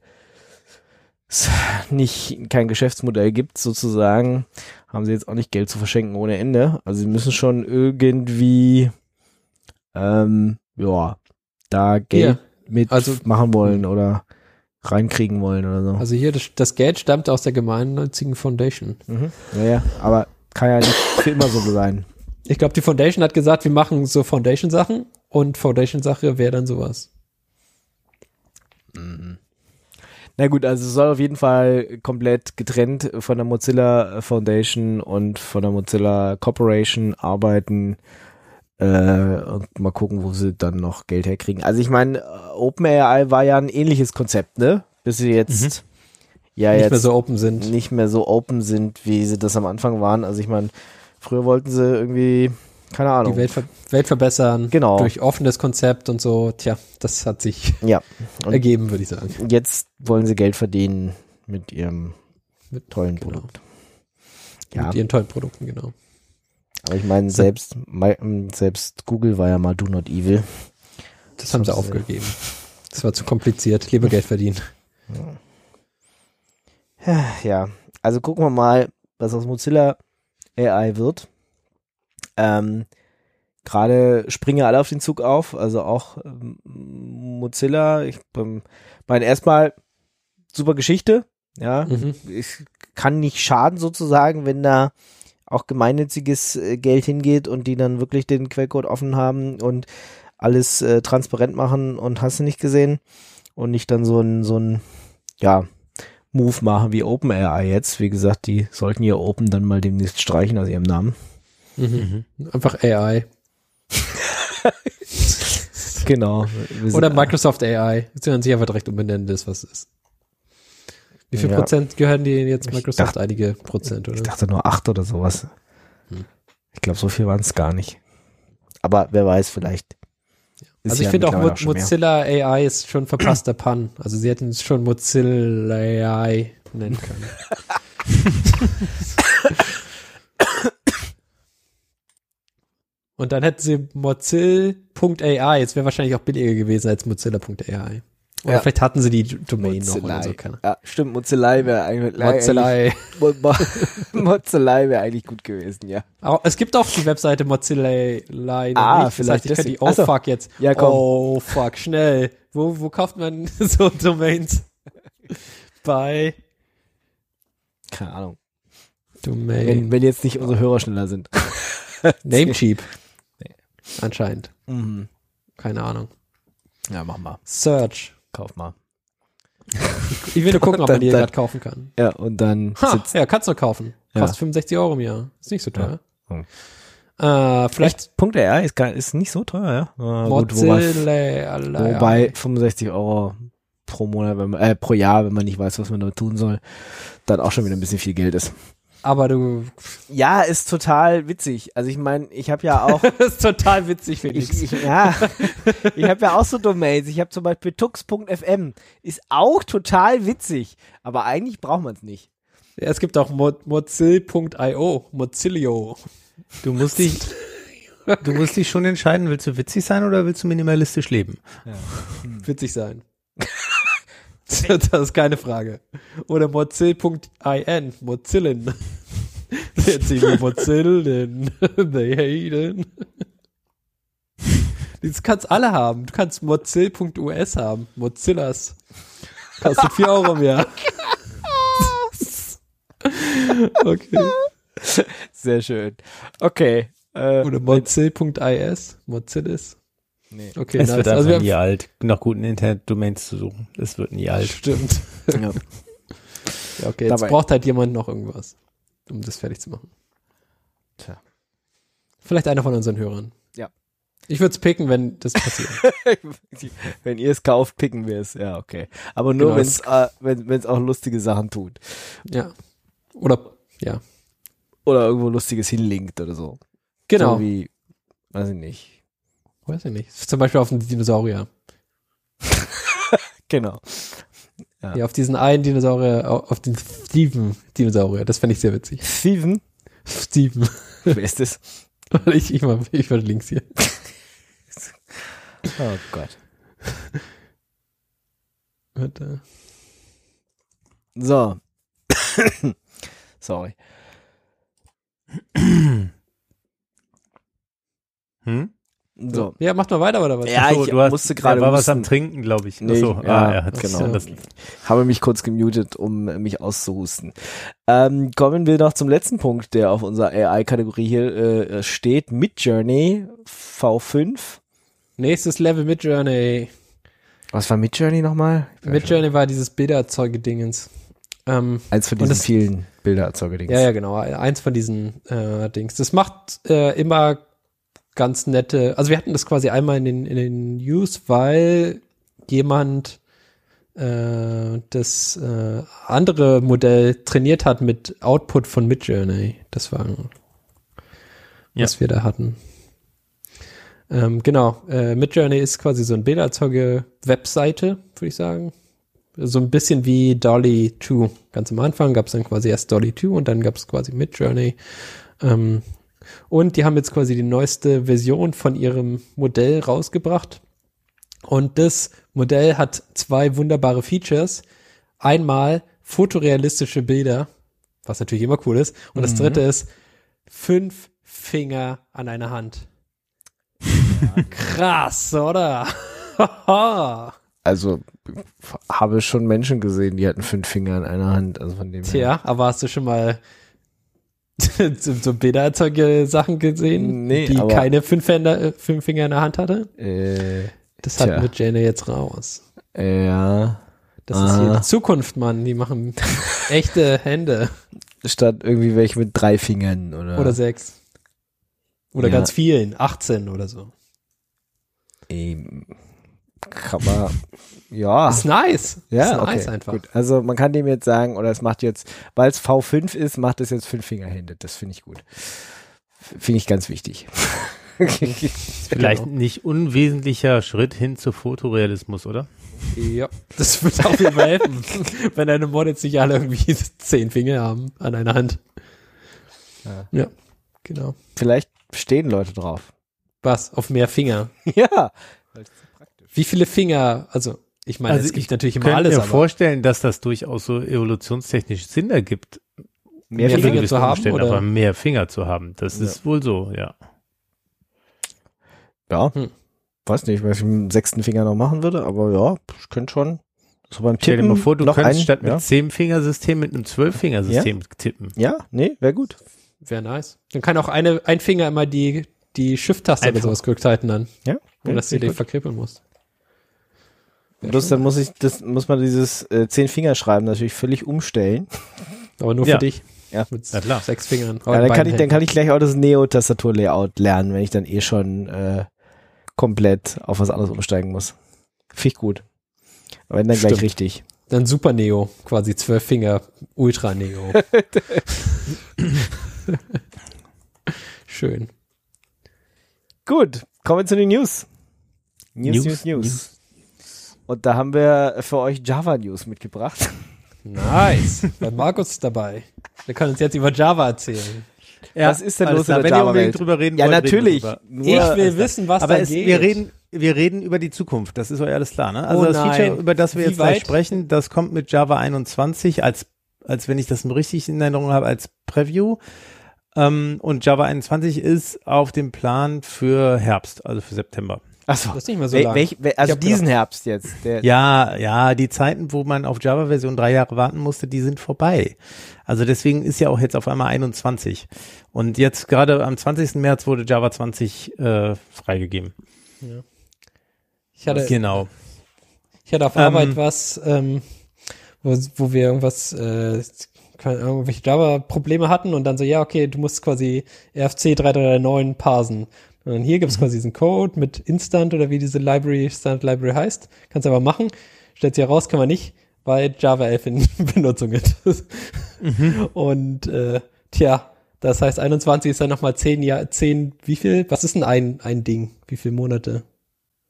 [SPEAKER 2] es nicht kein Geschäftsmodell gibt, sozusagen, haben sie jetzt auch nicht Geld zu verschenken ohne Ende. Also sie müssen schon irgendwie ähm, ja, da Geld ja, mit also, machen wollen oder reinkriegen wollen oder so.
[SPEAKER 4] Also hier, das, das Geld stammt aus der gemeinnützigen Foundation.
[SPEAKER 2] Mhm. Ja, ja, aber kann ja nicht für immer so sein.
[SPEAKER 4] Ich glaube, die Foundation hat gesagt, wir machen so Foundation-Sachen und Foundation-Sache wäre dann sowas.
[SPEAKER 2] Mhm. Na gut, also es soll auf jeden Fall komplett getrennt von der Mozilla Foundation und von der Mozilla Corporation arbeiten äh, und mal gucken, wo sie dann noch Geld herkriegen. Also ich meine, OpenAI war ja ein ähnliches Konzept, ne? Bis sie jetzt mhm ja
[SPEAKER 4] nicht
[SPEAKER 2] jetzt
[SPEAKER 4] mehr so open sind.
[SPEAKER 2] Nicht mehr so open sind, wie sie das am Anfang waren. Also ich meine, früher wollten sie irgendwie, keine Ahnung.
[SPEAKER 4] Die Welt, ver Welt verbessern.
[SPEAKER 2] Genau.
[SPEAKER 4] Durch offenes Konzept und so. Tja, das hat sich
[SPEAKER 2] ja.
[SPEAKER 4] ergeben, würde ich sagen.
[SPEAKER 2] Jetzt wollen sie Geld verdienen mit ihrem mit, tollen genau. Produkt.
[SPEAKER 4] Ja. Mit ihren tollen Produkten, genau.
[SPEAKER 2] Aber ich meine, selbst, selbst Google war ja mal Do Not Evil.
[SPEAKER 4] Das, das haben sie aufgegeben. Das war zu kompliziert. Lieber Geld verdienen.
[SPEAKER 2] Ja. Ja, also gucken wir mal, was aus Mozilla AI wird. Ähm, Gerade springen alle auf den Zug auf, also auch ähm, Mozilla. Ich beim, mein erstmal super Geschichte, ja. Mhm. Ich kann nicht schaden sozusagen, wenn da auch gemeinnütziges äh, Geld hingeht und die dann wirklich den Quellcode offen haben und alles äh, transparent machen und hast du nicht gesehen und nicht dann so ein so ein ja Move machen wie OpenAI jetzt. Wie gesagt, die sollten ihr Open dann mal demnächst streichen aus ihrem Namen.
[SPEAKER 4] Mhm. Einfach AI.
[SPEAKER 2] genau.
[SPEAKER 4] Oder Microsoft AI. Sie können sich einfach direkt umbenennen, das was ist. Wie viel ja. Prozent gehören die jetzt Microsoft?
[SPEAKER 2] Dachte,
[SPEAKER 4] Einige Prozent, oder?
[SPEAKER 2] Ich dachte nur acht oder sowas. Hm. Ich glaube, so viel waren es gar nicht. Aber wer weiß, vielleicht.
[SPEAKER 4] Also ich ja finde auch Mo Mozilla AI ist schon verpasster Pun. Also sie hätten es schon Mozilla AI nennen können. Und dann hätten sie Mozilla.ai. Jetzt wäre wahrscheinlich auch billiger gewesen als Mozilla.ai. Oder ja. vielleicht hatten sie die Domain Mozillei. noch oder so. Keine.
[SPEAKER 2] Ja, stimmt. Mozilla wäre eigentlich,
[SPEAKER 4] Mozilla.
[SPEAKER 2] Mozilla wäre eigentlich gut gewesen, ja.
[SPEAKER 4] Aber es gibt auch die Webseite Mozilla.
[SPEAKER 2] Ah, nicht. vielleicht.
[SPEAKER 4] Das heißt, ich die, oh fuck jetzt.
[SPEAKER 2] Ja, komm.
[SPEAKER 4] Oh fuck, schnell. Wo, wo kauft man so Domains? Bei.
[SPEAKER 2] Keine Ahnung.
[SPEAKER 4] Domain.
[SPEAKER 2] Wenn, wenn jetzt nicht unsere Hörer schneller sind.
[SPEAKER 4] Namecheap. Nee. Anscheinend. Mhm. Keine Ahnung.
[SPEAKER 2] Ja, mach mal.
[SPEAKER 4] Search
[SPEAKER 2] kauf mal.
[SPEAKER 4] Ich will nur gucken, ob man die gerade kaufen kann.
[SPEAKER 2] Ja, und dann.
[SPEAKER 4] Ha, ja, kannst du kaufen. Kostet ja. 65 Euro im Jahr. Ist nicht so teuer. Ja. Hm. Äh, vielleicht.
[SPEAKER 2] Punkt .ar ist, gar, ist nicht so teuer, ja. Äh, gut, wobei, wobei 65 Euro pro Monat, wenn man, äh, pro Jahr, wenn man nicht weiß, was man da tun soll, dann auch schon wieder ein bisschen viel Geld ist.
[SPEAKER 4] Aber du.
[SPEAKER 2] Ja, ist total witzig. Also ich meine, ich habe ja auch.
[SPEAKER 4] das ist total witzig, finde ich.
[SPEAKER 2] ich. Ja, ich habe ja auch so Domains. Ich habe zum Beispiel tux.fm. Ist auch total witzig. Aber eigentlich braucht man es nicht.
[SPEAKER 4] Ja, es gibt auch Mo Mozil.io. Mozilio.
[SPEAKER 3] Du musst dich. Du musst dich schon entscheiden, willst du witzig sein oder willst du minimalistisch leben? Ja.
[SPEAKER 4] Hm. Witzig sein. das ist keine Frage. Oder mozil.in, Mozillen. Jetzt sehen wir Mozillen. They hate Das kannst alle haben. Du kannst mozil.us haben. Mozillas. Kostet 4 Euro mehr.
[SPEAKER 2] okay. Sehr schön. Okay.
[SPEAKER 4] Äh, Oder mozil.is. Mozillis.
[SPEAKER 3] Nee. Okay, es nice. wird also einfach nie alt, nach guten Internet-Domains zu suchen. Es wird nie alt.
[SPEAKER 4] Stimmt. ja. ja, okay, jetzt Dabei. braucht halt jemand noch irgendwas, um das fertig zu machen. Tja. Vielleicht einer von unseren Hörern.
[SPEAKER 2] Ja.
[SPEAKER 4] Ich würde es picken, wenn das passiert.
[SPEAKER 2] wenn ihr es kauft, picken wir es. Ja, okay. Aber nur, genau, wenn's, äh, wenn es auch lustige Sachen tut.
[SPEAKER 4] Ja. Oder, ja.
[SPEAKER 2] Oder irgendwo Lustiges hinlinkt oder so.
[SPEAKER 4] Genau.
[SPEAKER 2] So wie, weiß ich nicht
[SPEAKER 4] Weiß ich nicht. Zum Beispiel auf den Dinosaurier.
[SPEAKER 2] genau.
[SPEAKER 4] Ja. ja. auf diesen einen Dinosaurier, auf den Steven Dinosaurier. Das fände ich sehr witzig.
[SPEAKER 2] Steven?
[SPEAKER 4] Steven.
[SPEAKER 2] Wer ist das?
[SPEAKER 4] ich, ich, mal, ich war links hier.
[SPEAKER 2] oh Gott.
[SPEAKER 4] Warte.
[SPEAKER 2] So. Sorry.
[SPEAKER 4] Hm? So. Ja, macht mal weiter oder was?
[SPEAKER 2] Ja,
[SPEAKER 3] so, ich
[SPEAKER 2] du hast, musste gerade.
[SPEAKER 3] war was am Trinken, glaube ich.
[SPEAKER 2] Nee,
[SPEAKER 3] so,
[SPEAKER 2] ja, ja, genau. Das, habe mich kurz gemutet, um mich auszuhusten. Ähm, kommen wir noch zum letzten Punkt, der auf unserer AI-Kategorie hier äh, steht. Midjourney V5.
[SPEAKER 4] Nächstes Level Midjourney.
[SPEAKER 2] Was war Midjourney nochmal?
[SPEAKER 4] Midjourney war dieses Bildererzeuge-Dingens.
[SPEAKER 2] Ähm, Eins von diesen das, vielen Bildererzeuge-Dings.
[SPEAKER 4] Ja, ja, genau. Eins von diesen äh, Dings. Das macht äh, immer ganz nette, also wir hatten das quasi einmal in den, in den News, weil jemand äh, das äh, andere Modell trainiert hat mit Output von Midjourney. Das war, ja. was wir da hatten. Ähm, genau, äh, Midjourney ist quasi so ein Bilderzeuge-Webseite, würde ich sagen. So ein bisschen wie Dolly 2. Ganz am Anfang gab es dann quasi erst Dolly 2 und dann gab es quasi Midjourney. Ähm, und die haben jetzt quasi die neueste Version von ihrem Modell rausgebracht. Und das Modell hat zwei wunderbare Features. Einmal fotorealistische Bilder was natürlich immer cool ist. Und das mhm. dritte ist fünf Finger an einer Hand. Krass, oder?
[SPEAKER 2] also habe schon Menschen gesehen, die hatten fünf Finger an einer Hand. Also von dem
[SPEAKER 4] Tja, her. aber hast du schon mal so, Bilderzeuge-Sachen gesehen,
[SPEAKER 2] nee,
[SPEAKER 4] die keine fünf Finger, fünf Finger in der Hand hatte?
[SPEAKER 2] Äh,
[SPEAKER 4] das hat mit Jane jetzt raus.
[SPEAKER 2] Ja.
[SPEAKER 4] Das Aha. ist hier die Zukunft, Mann. Die machen echte Hände.
[SPEAKER 2] Statt irgendwie welche mit drei Fingern oder.
[SPEAKER 4] Oder sechs. Oder ja. ganz vielen, 18 oder so.
[SPEAKER 2] Ähm, aber ja.
[SPEAKER 4] Ist nice.
[SPEAKER 2] Ja,
[SPEAKER 4] ist
[SPEAKER 2] okay,
[SPEAKER 4] nice einfach. Gut.
[SPEAKER 2] Also man kann dem jetzt sagen, oder es macht jetzt, weil es V5 ist, macht es jetzt fünf Fingerhände. Das finde ich gut. Finde ich ganz wichtig.
[SPEAKER 3] Vielleicht genau. nicht unwesentlicher Schritt hin zu Fotorealismus, oder?
[SPEAKER 4] Ja, das wird auf jeden Fall helfen, wenn deine Models nicht alle irgendwie zehn Finger haben an einer Hand. Ja. ja, genau.
[SPEAKER 2] Vielleicht stehen Leute drauf.
[SPEAKER 4] Was? Auf mehr Finger?
[SPEAKER 2] ja.
[SPEAKER 4] Wie viele Finger, also ich meine,
[SPEAKER 3] also
[SPEAKER 4] es gibt
[SPEAKER 3] ich
[SPEAKER 4] natürlich immer alles.
[SPEAKER 3] Ich kann mir vorstellen, dass das durchaus so evolutionstechnisch Sinn ergibt,
[SPEAKER 4] mehr, mehr Finger zu haben,
[SPEAKER 3] oder? aber mehr Finger zu haben. Das ja. ist wohl so, ja.
[SPEAKER 2] Ja, hm. weiß nicht, was ich mit dem sechsten Finger noch machen würde, aber ja, ich könnte schon.
[SPEAKER 3] So beim Tippen Stell dir mal vor, du könntest einen, statt mit ja. zehn Fingersystem mit einem zwölf Fingersystem
[SPEAKER 2] ja?
[SPEAKER 3] tippen.
[SPEAKER 2] Ja, nee, wäre gut.
[SPEAKER 4] Wäre nice. Dann kann auch eine, ein Finger immer die, die Shift-Taste oder sowas gedrückt halten dann.
[SPEAKER 2] Ja.
[SPEAKER 4] Und dass du den verkribbeln musst.
[SPEAKER 2] Bloß dann muss ich, das muss man dieses äh, zehn Finger schreiben natürlich völlig umstellen.
[SPEAKER 4] Aber nur für ja. dich.
[SPEAKER 2] Ja.
[SPEAKER 4] Mit ja, klar. sechs Fingern.
[SPEAKER 2] Ja, dann kann ich, dann kann ich gleich auch das Neo-Tastatur-Layout lernen, wenn ich dann eh schon äh, komplett auf was anderes umsteigen muss. Finde ich gut. Aber wenn dann Stimmt. gleich richtig.
[SPEAKER 4] Dann Super Neo, quasi zwölf Finger, Ultra Neo. Schön.
[SPEAKER 2] Gut, kommen wir zu den News. News, News, News. News. Und da haben wir für euch Java News mitgebracht.
[SPEAKER 4] Nice. Weil Markus ist dabei. Der kann uns jetzt über Java erzählen.
[SPEAKER 2] Ja, was ist denn los in der Java Wenn ihr
[SPEAKER 3] drüber reden
[SPEAKER 2] ja, wollt, natürlich.
[SPEAKER 4] ich will wissen, was
[SPEAKER 3] aber
[SPEAKER 4] da
[SPEAKER 3] es,
[SPEAKER 4] geht.
[SPEAKER 3] Wir reden, wir reden über die Zukunft. Das ist euch alles klar, ne? Also
[SPEAKER 4] oh
[SPEAKER 3] das Feature, über das wir
[SPEAKER 4] Wie
[SPEAKER 3] jetzt gleich sprechen, das kommt mit Java 21 als, als wenn ich das richtig in Erinnerung habe, als Preview. Ähm, und Java 21 ist auf dem Plan für Herbst, also für September.
[SPEAKER 2] Achso.
[SPEAKER 4] Das ist nicht mehr so lang.
[SPEAKER 2] Welch, welch, also diesen gedacht, Herbst jetzt.
[SPEAKER 3] Der ja, ja, die Zeiten, wo man auf Java-Version drei Jahre warten musste, die sind vorbei. Also deswegen ist ja auch jetzt auf einmal 21. Und jetzt gerade am 20. März wurde Java 20 äh, freigegeben. Ja.
[SPEAKER 4] Ich hatte,
[SPEAKER 3] genau.
[SPEAKER 4] Ich hatte auf Arbeit ähm, was, ähm, wo, wo wir irgendwas, äh, irgendwelche Java-Probleme hatten und dann so, ja, okay, du musst quasi RFC 339 parsen. Und hier gibt es mhm. quasi diesen Code mit Instant oder wie diese Library, Standard Library heißt. Kannst du aber machen. Stellt sich heraus, kann man nicht, weil Java 11 in Benutzung ist. mhm. Und äh, tja, das heißt 21 ist dann nochmal 10 Jahre, 10, wie viel? Was ist denn ein, ein Ding? Wie viele Monate?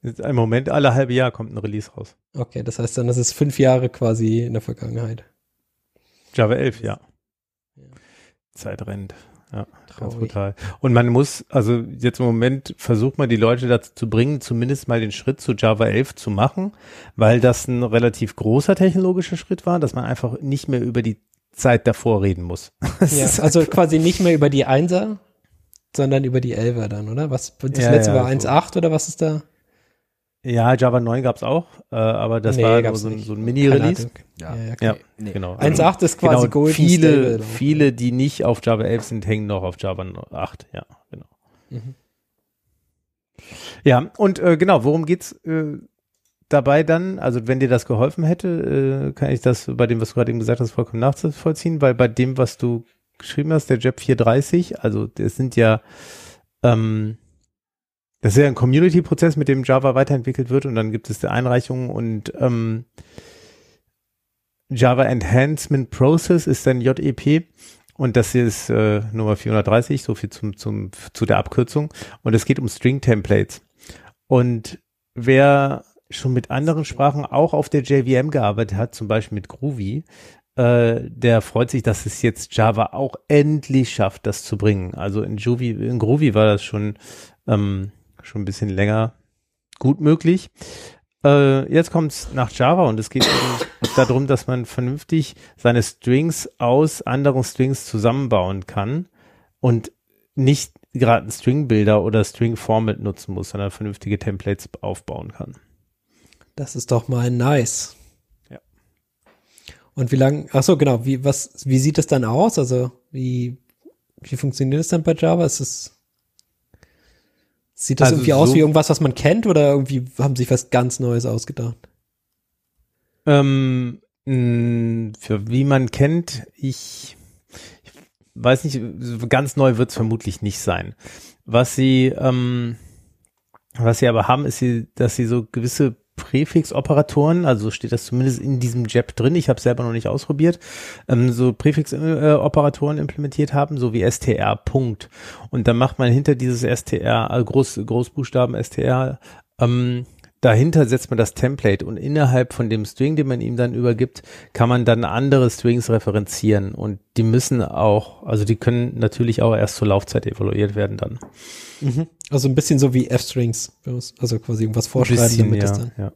[SPEAKER 3] Im Moment alle halbe Jahr kommt ein Release raus.
[SPEAKER 4] Okay, das heißt dann, das ist fünf Jahre quasi in der Vergangenheit.
[SPEAKER 3] Java 11, ja. ja. Zeit rennt. Ja, Traurig. ganz brutal. Und man muss, also jetzt im Moment versucht man die Leute dazu zu bringen, zumindest mal den Schritt zu Java 11 zu machen, weil das ein relativ großer technologischer Schritt war, dass man einfach nicht mehr über die Zeit davor reden muss.
[SPEAKER 4] ja, also quasi nicht mehr über die Einser, sondern über die Elfer dann, oder? Was, das ja, letzte ja, war 1.8 so. oder was ist da?
[SPEAKER 3] Ja, Java 9 gab's auch, äh, aber das nee, war nur so, so, ein Mini-Release.
[SPEAKER 4] Ja, ja,
[SPEAKER 3] okay. ja nee. genau.
[SPEAKER 4] 1.8 ist quasi
[SPEAKER 3] genau, Golden viele, Stable. Viele, die nicht auf Java 11 sind, hängen noch auf Java 8. Ja, genau. Mhm. Ja, und äh, genau, worum geht's äh, dabei dann? Also wenn dir das geholfen hätte, äh, kann ich das bei dem, was du gerade eben gesagt hast, vollkommen nachvollziehen, weil bei dem, was du geschrieben hast, der Jab 430, also das sind ja ähm, das ist ja ein Community-Prozess, mit dem Java weiterentwickelt wird und dann gibt es die Einreichungen und ähm, Java Enhancement Process ist dann JEP und das ist äh, Nummer 430, so viel zum, zum, zu der Abkürzung und es geht um String Templates. Und wer schon mit anderen Sprachen auch auf der JVM gearbeitet hat, zum Beispiel mit Groovy, äh, der freut sich, dass es jetzt Java auch endlich schafft, das zu bringen. Also in, Groovy, in Groovy war das schon ähm, schon ein bisschen länger gut möglich. Äh, jetzt kommt es nach Java und es geht darum, dass man vernünftig seine Strings aus anderen Strings zusammenbauen kann und nicht gerade einen String-Builder oder String-Format nutzen muss, sondern vernünftige Templates aufbauen kann.
[SPEAKER 4] Das ist doch mal nice. Ja. Und wie lang, ach so, genau, wie, was, wie sieht das dann aus? Also, wie, wie funktioniert das dann bei Java? Ist es, sieht das also irgendwie so aus wie irgendwas, was man kennt oder irgendwie haben sie sich was ganz Neues ausgedacht?
[SPEAKER 3] Ähm, für wie man kennt, ich, ich weiß nicht, ganz neu wird es vermutlich nicht sein. Was sie, ähm, was sie aber haben, ist, sie, dass sie so gewisse Präfix-Operatoren, also steht das zumindest in diesem JEP drin, ich habe selber noch nicht ausprobiert, ähm, so Präfix-Operatoren implementiert haben, so wie str. Punkt. Und dann macht man hinter dieses str, also Groß, Großbuchstaben str, ähm, dahinter setzt man das Template und innerhalb von dem String, den man ihm dann übergibt, kann man dann andere Strings referenzieren und die müssen auch, also die können natürlich auch erst zur Laufzeit evaluiert werden dann.
[SPEAKER 4] Mhm. Also ein bisschen so wie F-Strings, also quasi irgendwas vorschreiben, bisschen, damit ja, das dann. Ja.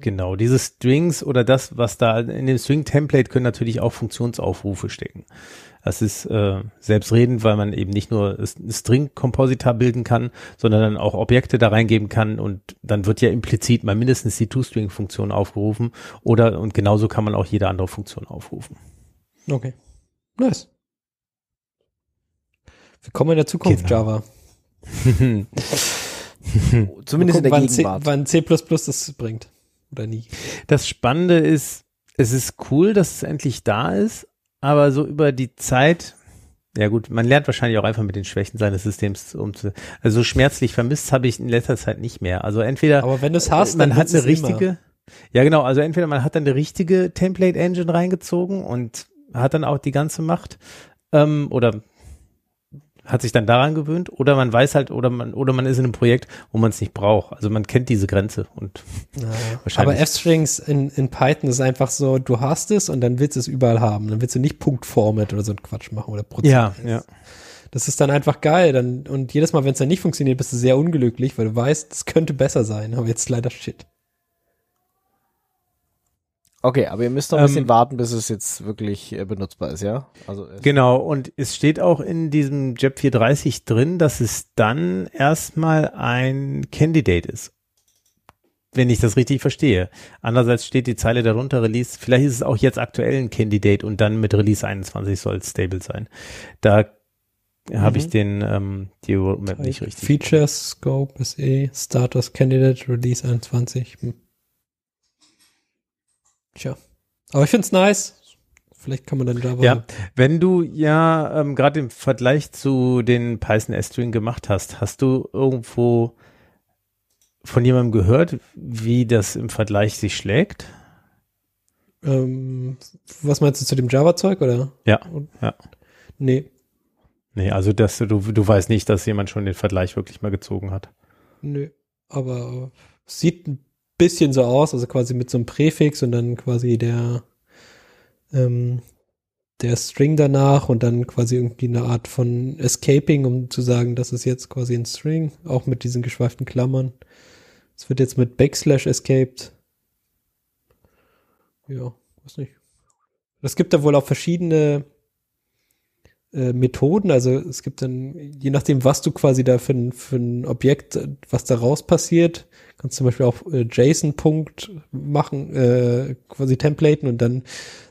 [SPEAKER 3] Genau, diese Strings oder das, was da in dem String-Template können natürlich auch Funktionsaufrufe stecken. Das ist äh, selbstredend, weil man eben nicht nur String-Kompositor bilden kann, sondern dann auch Objekte da reingeben kann und dann wird ja implizit mal mindestens die ToString-Funktion aufgerufen oder und genauso kann man auch jede andere Funktion aufrufen.
[SPEAKER 4] Okay. Nice. Willkommen in der Zukunft, genau. Java. Zumindest gucken, in der wann Gegenwart. C, wann C++ das bringt. Oder nie.
[SPEAKER 3] Das Spannende ist, es ist cool, dass es endlich da ist, aber so über die Zeit, ja gut, man lernt wahrscheinlich auch einfach mit den Schwächen seines Systems umzugehen. Also so schmerzlich vermisst habe ich in letzter Zeit nicht mehr. Also entweder
[SPEAKER 4] aber wenn du es hast,
[SPEAKER 3] man hat eine richtige, immer. ja genau, also entweder man hat dann eine richtige Template Engine reingezogen und hat dann auch die ganze Macht ähm, oder hat sich dann daran gewöhnt oder man weiß halt oder man oder man ist in einem Projekt, wo man es nicht braucht. Also man kennt diese Grenze und
[SPEAKER 4] ja, wahrscheinlich. Aber F-Strings in, in Python ist einfach so, du hast es und dann willst du es überall haben. Dann willst du nicht Punktformat oder so ein Quatsch machen oder
[SPEAKER 3] Prozent. Ja, ja.
[SPEAKER 4] Das ist dann einfach geil. Dann, und jedes Mal, wenn es dann nicht funktioniert, bist du sehr unglücklich, weil du weißt, es könnte besser sein, aber jetzt leider shit.
[SPEAKER 2] Okay, aber ihr müsst noch ein bisschen ähm, warten, bis es jetzt wirklich äh, benutzbar ist, ja?
[SPEAKER 3] Also genau, und es steht auch in diesem JEP 430 drin, dass es dann erstmal ein Candidate ist. Wenn ich das richtig verstehe. Andererseits steht die Zeile darunter Release, vielleicht ist es auch jetzt aktuell ein Candidate und dann mit Release 21 soll es stable sein. Da mhm. habe ich den ähm, die Roadmap nicht richtig.
[SPEAKER 4] Features, Scope, SE, Status, Candidate, Release 21. Hm. Tja. Aber ich finde es nice. Vielleicht kann man dann Java.
[SPEAKER 3] Ja, wenn du ja ähm, gerade im Vergleich zu den Python S-String gemacht hast, hast du irgendwo von jemandem gehört, wie das im Vergleich sich schlägt?
[SPEAKER 4] Ähm, was meinst du zu dem Java-Zeug oder?
[SPEAKER 3] Ja, ja.
[SPEAKER 4] Nee.
[SPEAKER 3] Nee, also dass du, du weißt nicht, dass jemand schon den Vergleich wirklich mal gezogen hat.
[SPEAKER 4] Nö, aber sieht ein bisschen so aus, also quasi mit so einem Präfix und dann quasi der, ähm, der String danach und dann quasi irgendwie eine Art von Escaping, um zu sagen, das ist jetzt quasi ein String, auch mit diesen geschweiften Klammern. Es wird jetzt mit Backslash escaped. Ja, weiß nicht. Es gibt da wohl auch verschiedene äh, Methoden. Also es gibt dann, je nachdem, was du quasi da für für ein Objekt, was da raus passiert, kannst zum Beispiel auch äh, JSON-Punkt machen, äh, quasi templaten und dann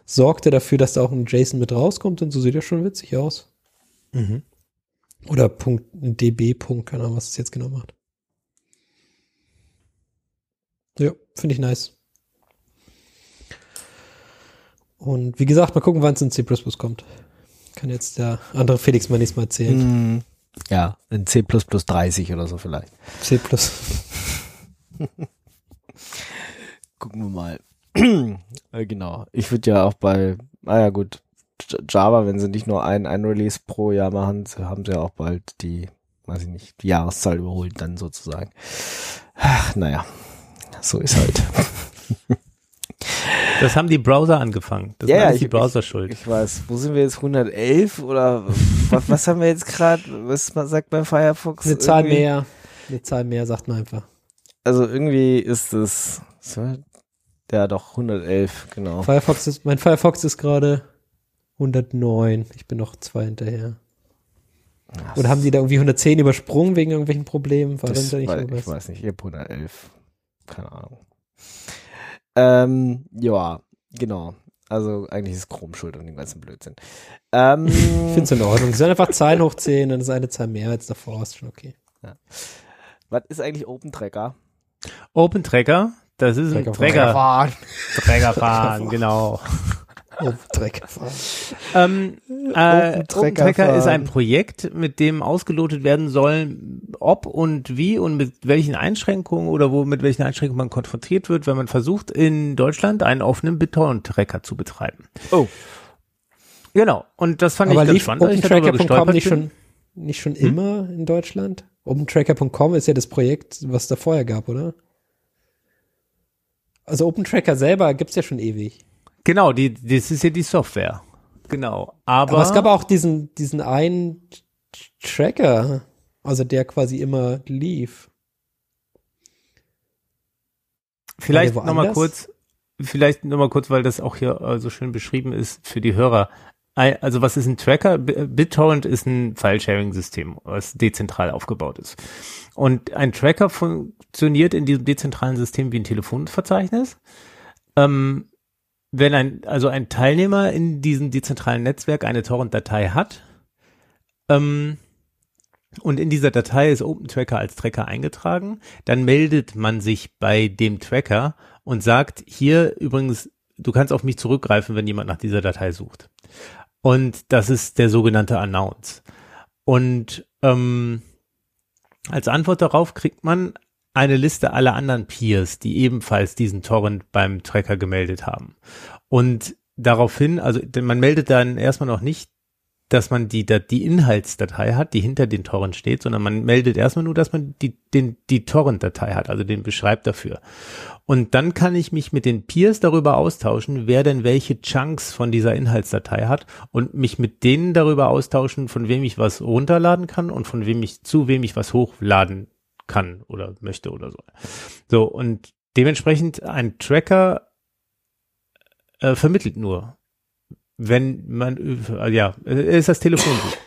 [SPEAKER 4] sorgt er dafür, dass da auch ein JSON mit rauskommt und so sieht das schon witzig aus. Mhm. Oder Punkt, ein DB-Punkt, keine Ahnung, was es jetzt genau macht. Ja, finde ich nice. Und wie gesagt, mal gucken, wann es in C kommt. Kann jetzt der andere Felix mal nächstes Mal erzählen.
[SPEAKER 2] Mm, ja, in C 30 oder so vielleicht.
[SPEAKER 4] C
[SPEAKER 2] Gucken wir mal. äh, genau. Ich würde ja auch bei, naja ah gut, Java, wenn sie nicht nur ein, ein Release pro Jahr machen, haben sie ja auch bald die, weiß ich nicht, die Jahreszahl überholt dann sozusagen. Ach, naja, so ist halt.
[SPEAKER 3] Das haben die Browser angefangen. Das
[SPEAKER 2] ja, ist die Browser schuld. Ich, ich, weiß. Wo sind wir jetzt? 111 oder was, was haben wir jetzt gerade? Was sagt beim Firefox?
[SPEAKER 4] Eine Zahl irgendwie? mehr. Eine Zahl mehr sagt man einfach.
[SPEAKER 2] Also irgendwie ist es, ja doch, 111, genau.
[SPEAKER 4] Firefox ist, mein Firefox ist gerade 109. Ich bin noch zwei hinterher. Oder haben die da irgendwie 110 übersprungen wegen irgendwelchen Problemen?
[SPEAKER 2] War das da nicht weiß, ich weiß nicht, ich habe 111. Keine Ahnung. Ähm, ja, genau. Also eigentlich ist Chrome schuld an dem ganzen Blödsinn.
[SPEAKER 4] Ähm, ich finde es in Ordnung. Sie sollen einfach Zahlen hochziehen, dann ist eine Zahl mehr als davor, ist schon okay. Ja.
[SPEAKER 2] Was ist eigentlich Open Tracker?
[SPEAKER 3] Open Tracker, das ist ein Träger. Trägerfahren, genau.
[SPEAKER 4] Open Tracker
[SPEAKER 3] ähm, äh, Open Tracker ist ein Projekt, mit dem ausgelotet werden soll, ob und wie und mit welchen Einschränkungen oder wo mit welchen Einschränkungen man konfrontiert wird, wenn man versucht, in Deutschland einen offenen BitTorrent-Tracker zu betreiben.
[SPEAKER 2] Oh.
[SPEAKER 3] Genau. Und das fand
[SPEAKER 4] Aber
[SPEAKER 3] ich
[SPEAKER 4] ganz spannend. OpenTracker.com nicht schon, nicht schon hm? immer in Deutschland? OpenTracker.com ist ja das Projekt, was da vorher gab, oder? Also OpenTracker selber gibt's ja schon ewig.
[SPEAKER 3] Genau, die, das ist ja die Software. Genau. Aber,
[SPEAKER 4] Aber es gab auch diesen, diesen einen Tracker, also der quasi immer lief.
[SPEAKER 3] Vielleicht nochmal kurz, vielleicht nochmal kurz, weil das auch hier äh, so schön beschrieben ist für die Hörer. Also was ist ein Tracker? BitTorrent ist ein File-Sharing-System, was dezentral aufgebaut ist. Und ein Tracker funktioniert in diesem dezentralen System wie ein Telefonverzeichnis. Ähm, wenn ein, also ein Teilnehmer in diesem dezentralen Netzwerk eine Torrent-Datei hat, ähm, und in dieser Datei ist OpenTracker als Tracker eingetragen, dann meldet man sich bei dem Tracker und sagt, hier übrigens, du kannst auf mich zurückgreifen, wenn jemand nach dieser Datei sucht. Und das ist der sogenannte Announce. Und ähm, als Antwort darauf kriegt man eine Liste aller anderen Peers, die ebenfalls diesen Torrent beim Tracker gemeldet haben. Und daraufhin, also man meldet dann erstmal noch nicht, dass man die, die Inhaltsdatei hat, die hinter den Torrent steht, sondern man meldet erstmal nur, dass man die, den, die Torrent-Datei hat, also den Beschreib dafür. Und dann kann ich mich mit den Peers darüber austauschen, wer denn welche Chunks von dieser Inhaltsdatei hat und mich mit denen darüber austauschen, von wem ich was runterladen kann und von wem ich, zu wem ich was hochladen kann oder möchte oder so. So, und dementsprechend ein Tracker äh, vermittelt nur, wenn man, äh, ja, ist das Telefonbuch.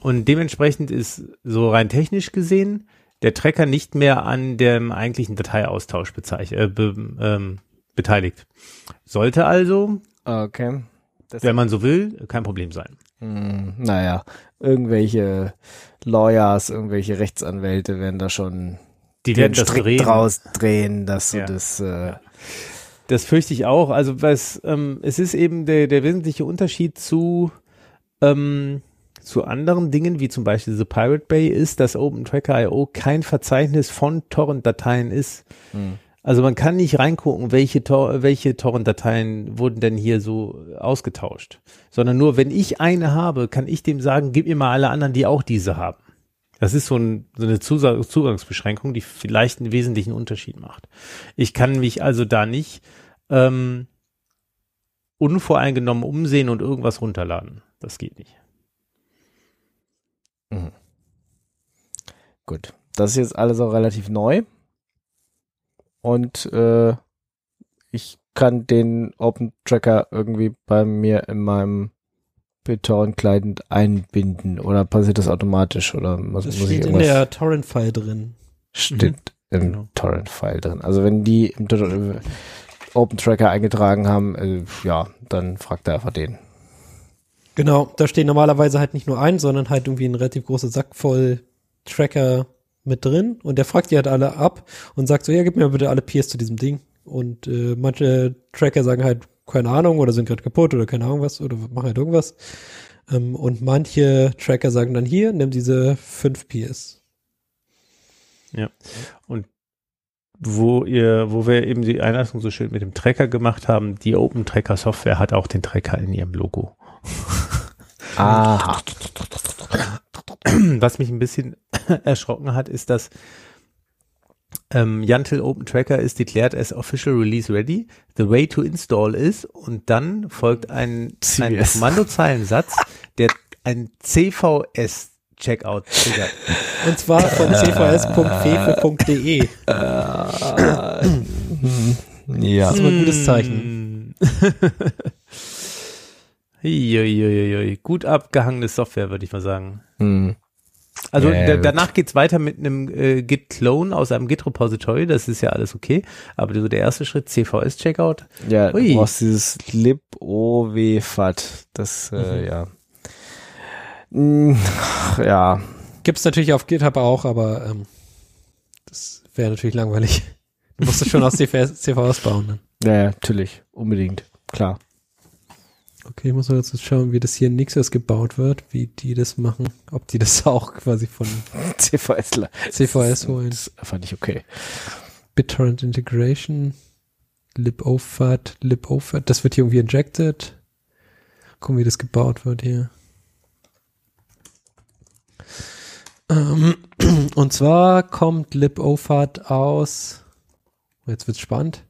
[SPEAKER 3] Und dementsprechend ist so rein technisch gesehen der Tracker nicht mehr an dem eigentlichen Dateiaustausch äh, be, ähm, beteiligt. Sollte also,
[SPEAKER 2] okay.
[SPEAKER 3] Das wenn man so will, kein Problem sein.
[SPEAKER 2] Hm, naja, irgendwelche Lawyers, irgendwelche Rechtsanwälte werden da schon
[SPEAKER 3] die werden das drehen.
[SPEAKER 2] draus drehen, dass du ja. das äh,
[SPEAKER 3] das fürchte ich auch. Also was ähm, es ist eben der der wesentliche Unterschied zu ähm, zu anderen Dingen, wie zum Beispiel diese Pirate Bay, ist, dass OpenTracker.io kein Verzeichnis von Torrent-Dateien ist. Hm. Also man kann nicht reingucken, welche, Tor welche Torrent-Dateien wurden denn hier so ausgetauscht, sondern nur, wenn ich eine habe, kann ich dem sagen, gib mir mal alle anderen, die auch diese haben. Das ist so, ein, so eine Zugangsbeschränkung, die vielleicht einen wesentlichen Unterschied macht. Ich kann mich also da nicht ähm, unvoreingenommen umsehen und irgendwas runterladen. Das geht nicht.
[SPEAKER 2] Mhm. Gut, das ist jetzt alles auch relativ neu. Und äh, ich kann den Open Tracker irgendwie bei mir in meinem BitTorrent-Client einbinden oder passiert das automatisch oder was
[SPEAKER 4] das muss steht ich in der Torrent-File drin.
[SPEAKER 2] Steht mhm. im genau. Torrent-File drin. Also wenn die im Open Tracker eingetragen haben, äh, ja, dann fragt er einfach den.
[SPEAKER 4] Genau, da steht normalerweise halt nicht nur ein, sondern halt irgendwie ein relativ großer Sack voll Tracker mit drin und der fragt die halt alle ab und sagt so, ja, gib mir bitte alle Peers zu diesem Ding. Und äh, manche Tracker sagen halt, keine Ahnung, oder sind gerade kaputt oder keine Ahnung was oder machen halt irgendwas. Ähm, und manche Tracker sagen dann hier, nimm diese fünf Peers.
[SPEAKER 3] Ja. Und wo ihr, wo wir eben die Einlassung so schön mit dem Tracker gemacht haben, die Open Tracker Software hat auch den Tracker in ihrem Logo.
[SPEAKER 2] Ah.
[SPEAKER 3] Was mich ein bisschen erschrocken hat, ist, dass ähm, Yantil Open Tracker ist declared as official release ready. The way to install is und dann folgt ein, ein Kommandozeilensatz, der ein CVS Checkout triggert.
[SPEAKER 4] Und zwar von cvs.fefe.de.
[SPEAKER 2] ja.
[SPEAKER 4] Das ist mal ein gutes Zeichen.
[SPEAKER 3] Gut abgehangene Software, würde ich mal sagen.
[SPEAKER 2] Hm.
[SPEAKER 3] Also
[SPEAKER 2] Ja,
[SPEAKER 3] danach geht's weiter mit einem äh, Git-Clone aus einem Git-Repository, das ist ja alles okay. Aber so der erste Schritt, CVS-Checkout,
[SPEAKER 2] Ja,
[SPEAKER 3] Ui.
[SPEAKER 2] du brauchst dieses lib-o-w-fat. Das, äh,
[SPEAKER 4] Mhm.
[SPEAKER 2] ja. Ach, ja.
[SPEAKER 4] Gibt's natürlich auf GitHub auch, aber ähm, das wäre natürlich langweilig. Du musst es schon aus CVS, CVS bauen. Dann.
[SPEAKER 2] Ja, ja, natürlich. Unbedingt. Klar.
[SPEAKER 4] Okay, ich muss mal jetzt schauen, wie das hier in Nixos gebaut wird, wie die das machen. Ob die das auch quasi von
[SPEAKER 2] CVSler.
[SPEAKER 4] CVS holen.
[SPEAKER 2] Das fand ich okay.
[SPEAKER 4] BitTorrent Integration, libofat, libofat, das wird hier irgendwie injected. Gucken, wie das gebaut wird hier. Ähm, und zwar kommt libofat aus, jetzt wird's spannend,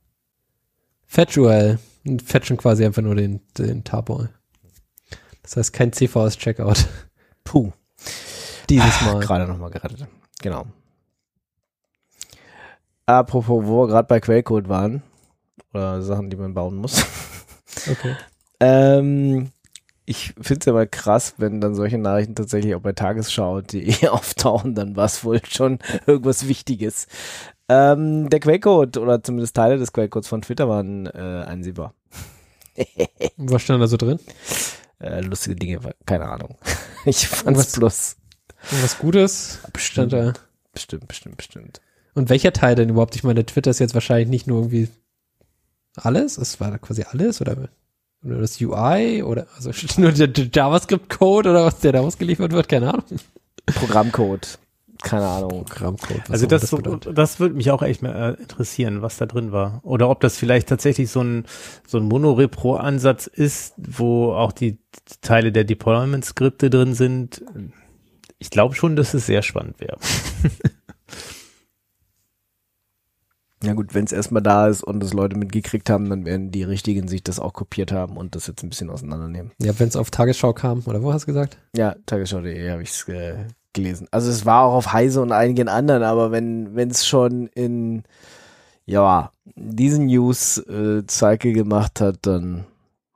[SPEAKER 4] Fetchuel. Und fetchen quasi einfach nur den, den Tarball. Das heißt kein CVS-Checkout.
[SPEAKER 2] Puh.
[SPEAKER 4] Dieses Mal.
[SPEAKER 2] Gerade nochmal gerettet. Genau. Apropos, wo wir gerade bei Quellcode waren, oder Sachen, die man bauen muss.
[SPEAKER 4] Okay.
[SPEAKER 2] Ähm, ich finde es ja mal krass, wenn dann solche Nachrichten tatsächlich auch bei tagesschau.de auftauchen, dann war es wohl schon irgendwas Wichtiges. Ähm, der Quellcode oder zumindest Teile des Quellcodes von Twitter waren äh, einsehbar.
[SPEAKER 4] Was stand da so drin?
[SPEAKER 2] Äh, lustige Dinge, keine Ahnung. Ich fand's
[SPEAKER 4] Irgendwas-
[SPEAKER 2] bloß
[SPEAKER 4] Irgendwas Gutes? Stand da.
[SPEAKER 2] bestimmt, bestimmt, bestimmt.
[SPEAKER 4] Und welcher Teil denn überhaupt? Ich meine, Twitter ist jetzt wahrscheinlich nicht nur irgendwie alles. Es war quasi alles oder, oder das UI oder also nur der, der JavaScript-Code oder was der da ausgeliefert wird? Keine Ahnung.
[SPEAKER 2] Programmcode, keine Ahnung.
[SPEAKER 4] Programmcode.
[SPEAKER 3] Also
[SPEAKER 4] auch
[SPEAKER 3] das,
[SPEAKER 4] bedeutet.
[SPEAKER 3] das würde mich auch echt mal äh, interessieren, was da drin war. Oder ob das vielleicht tatsächlich so ein, so ein Monorepro-Ansatz ist, wo auch die Teile der Deployment-Skripte drin sind. Ich glaube schon, dass es sehr spannend wäre.
[SPEAKER 2] Ja gut, wenn es erstmal da ist und es Leute mitgekriegt haben, dann werden die Richtigen sich das auch kopiert haben und das jetzt ein bisschen auseinandernehmen.
[SPEAKER 4] Ja, wenn es auf Tagesschau kam, oder wo hast du gesagt?
[SPEAKER 2] Ja, Tagesschau.de habe ich es äh, gelesen. Also es war auch auf Heise und einigen anderen, aber wenn es schon in ja diesen News-Cycle gemacht hat, dann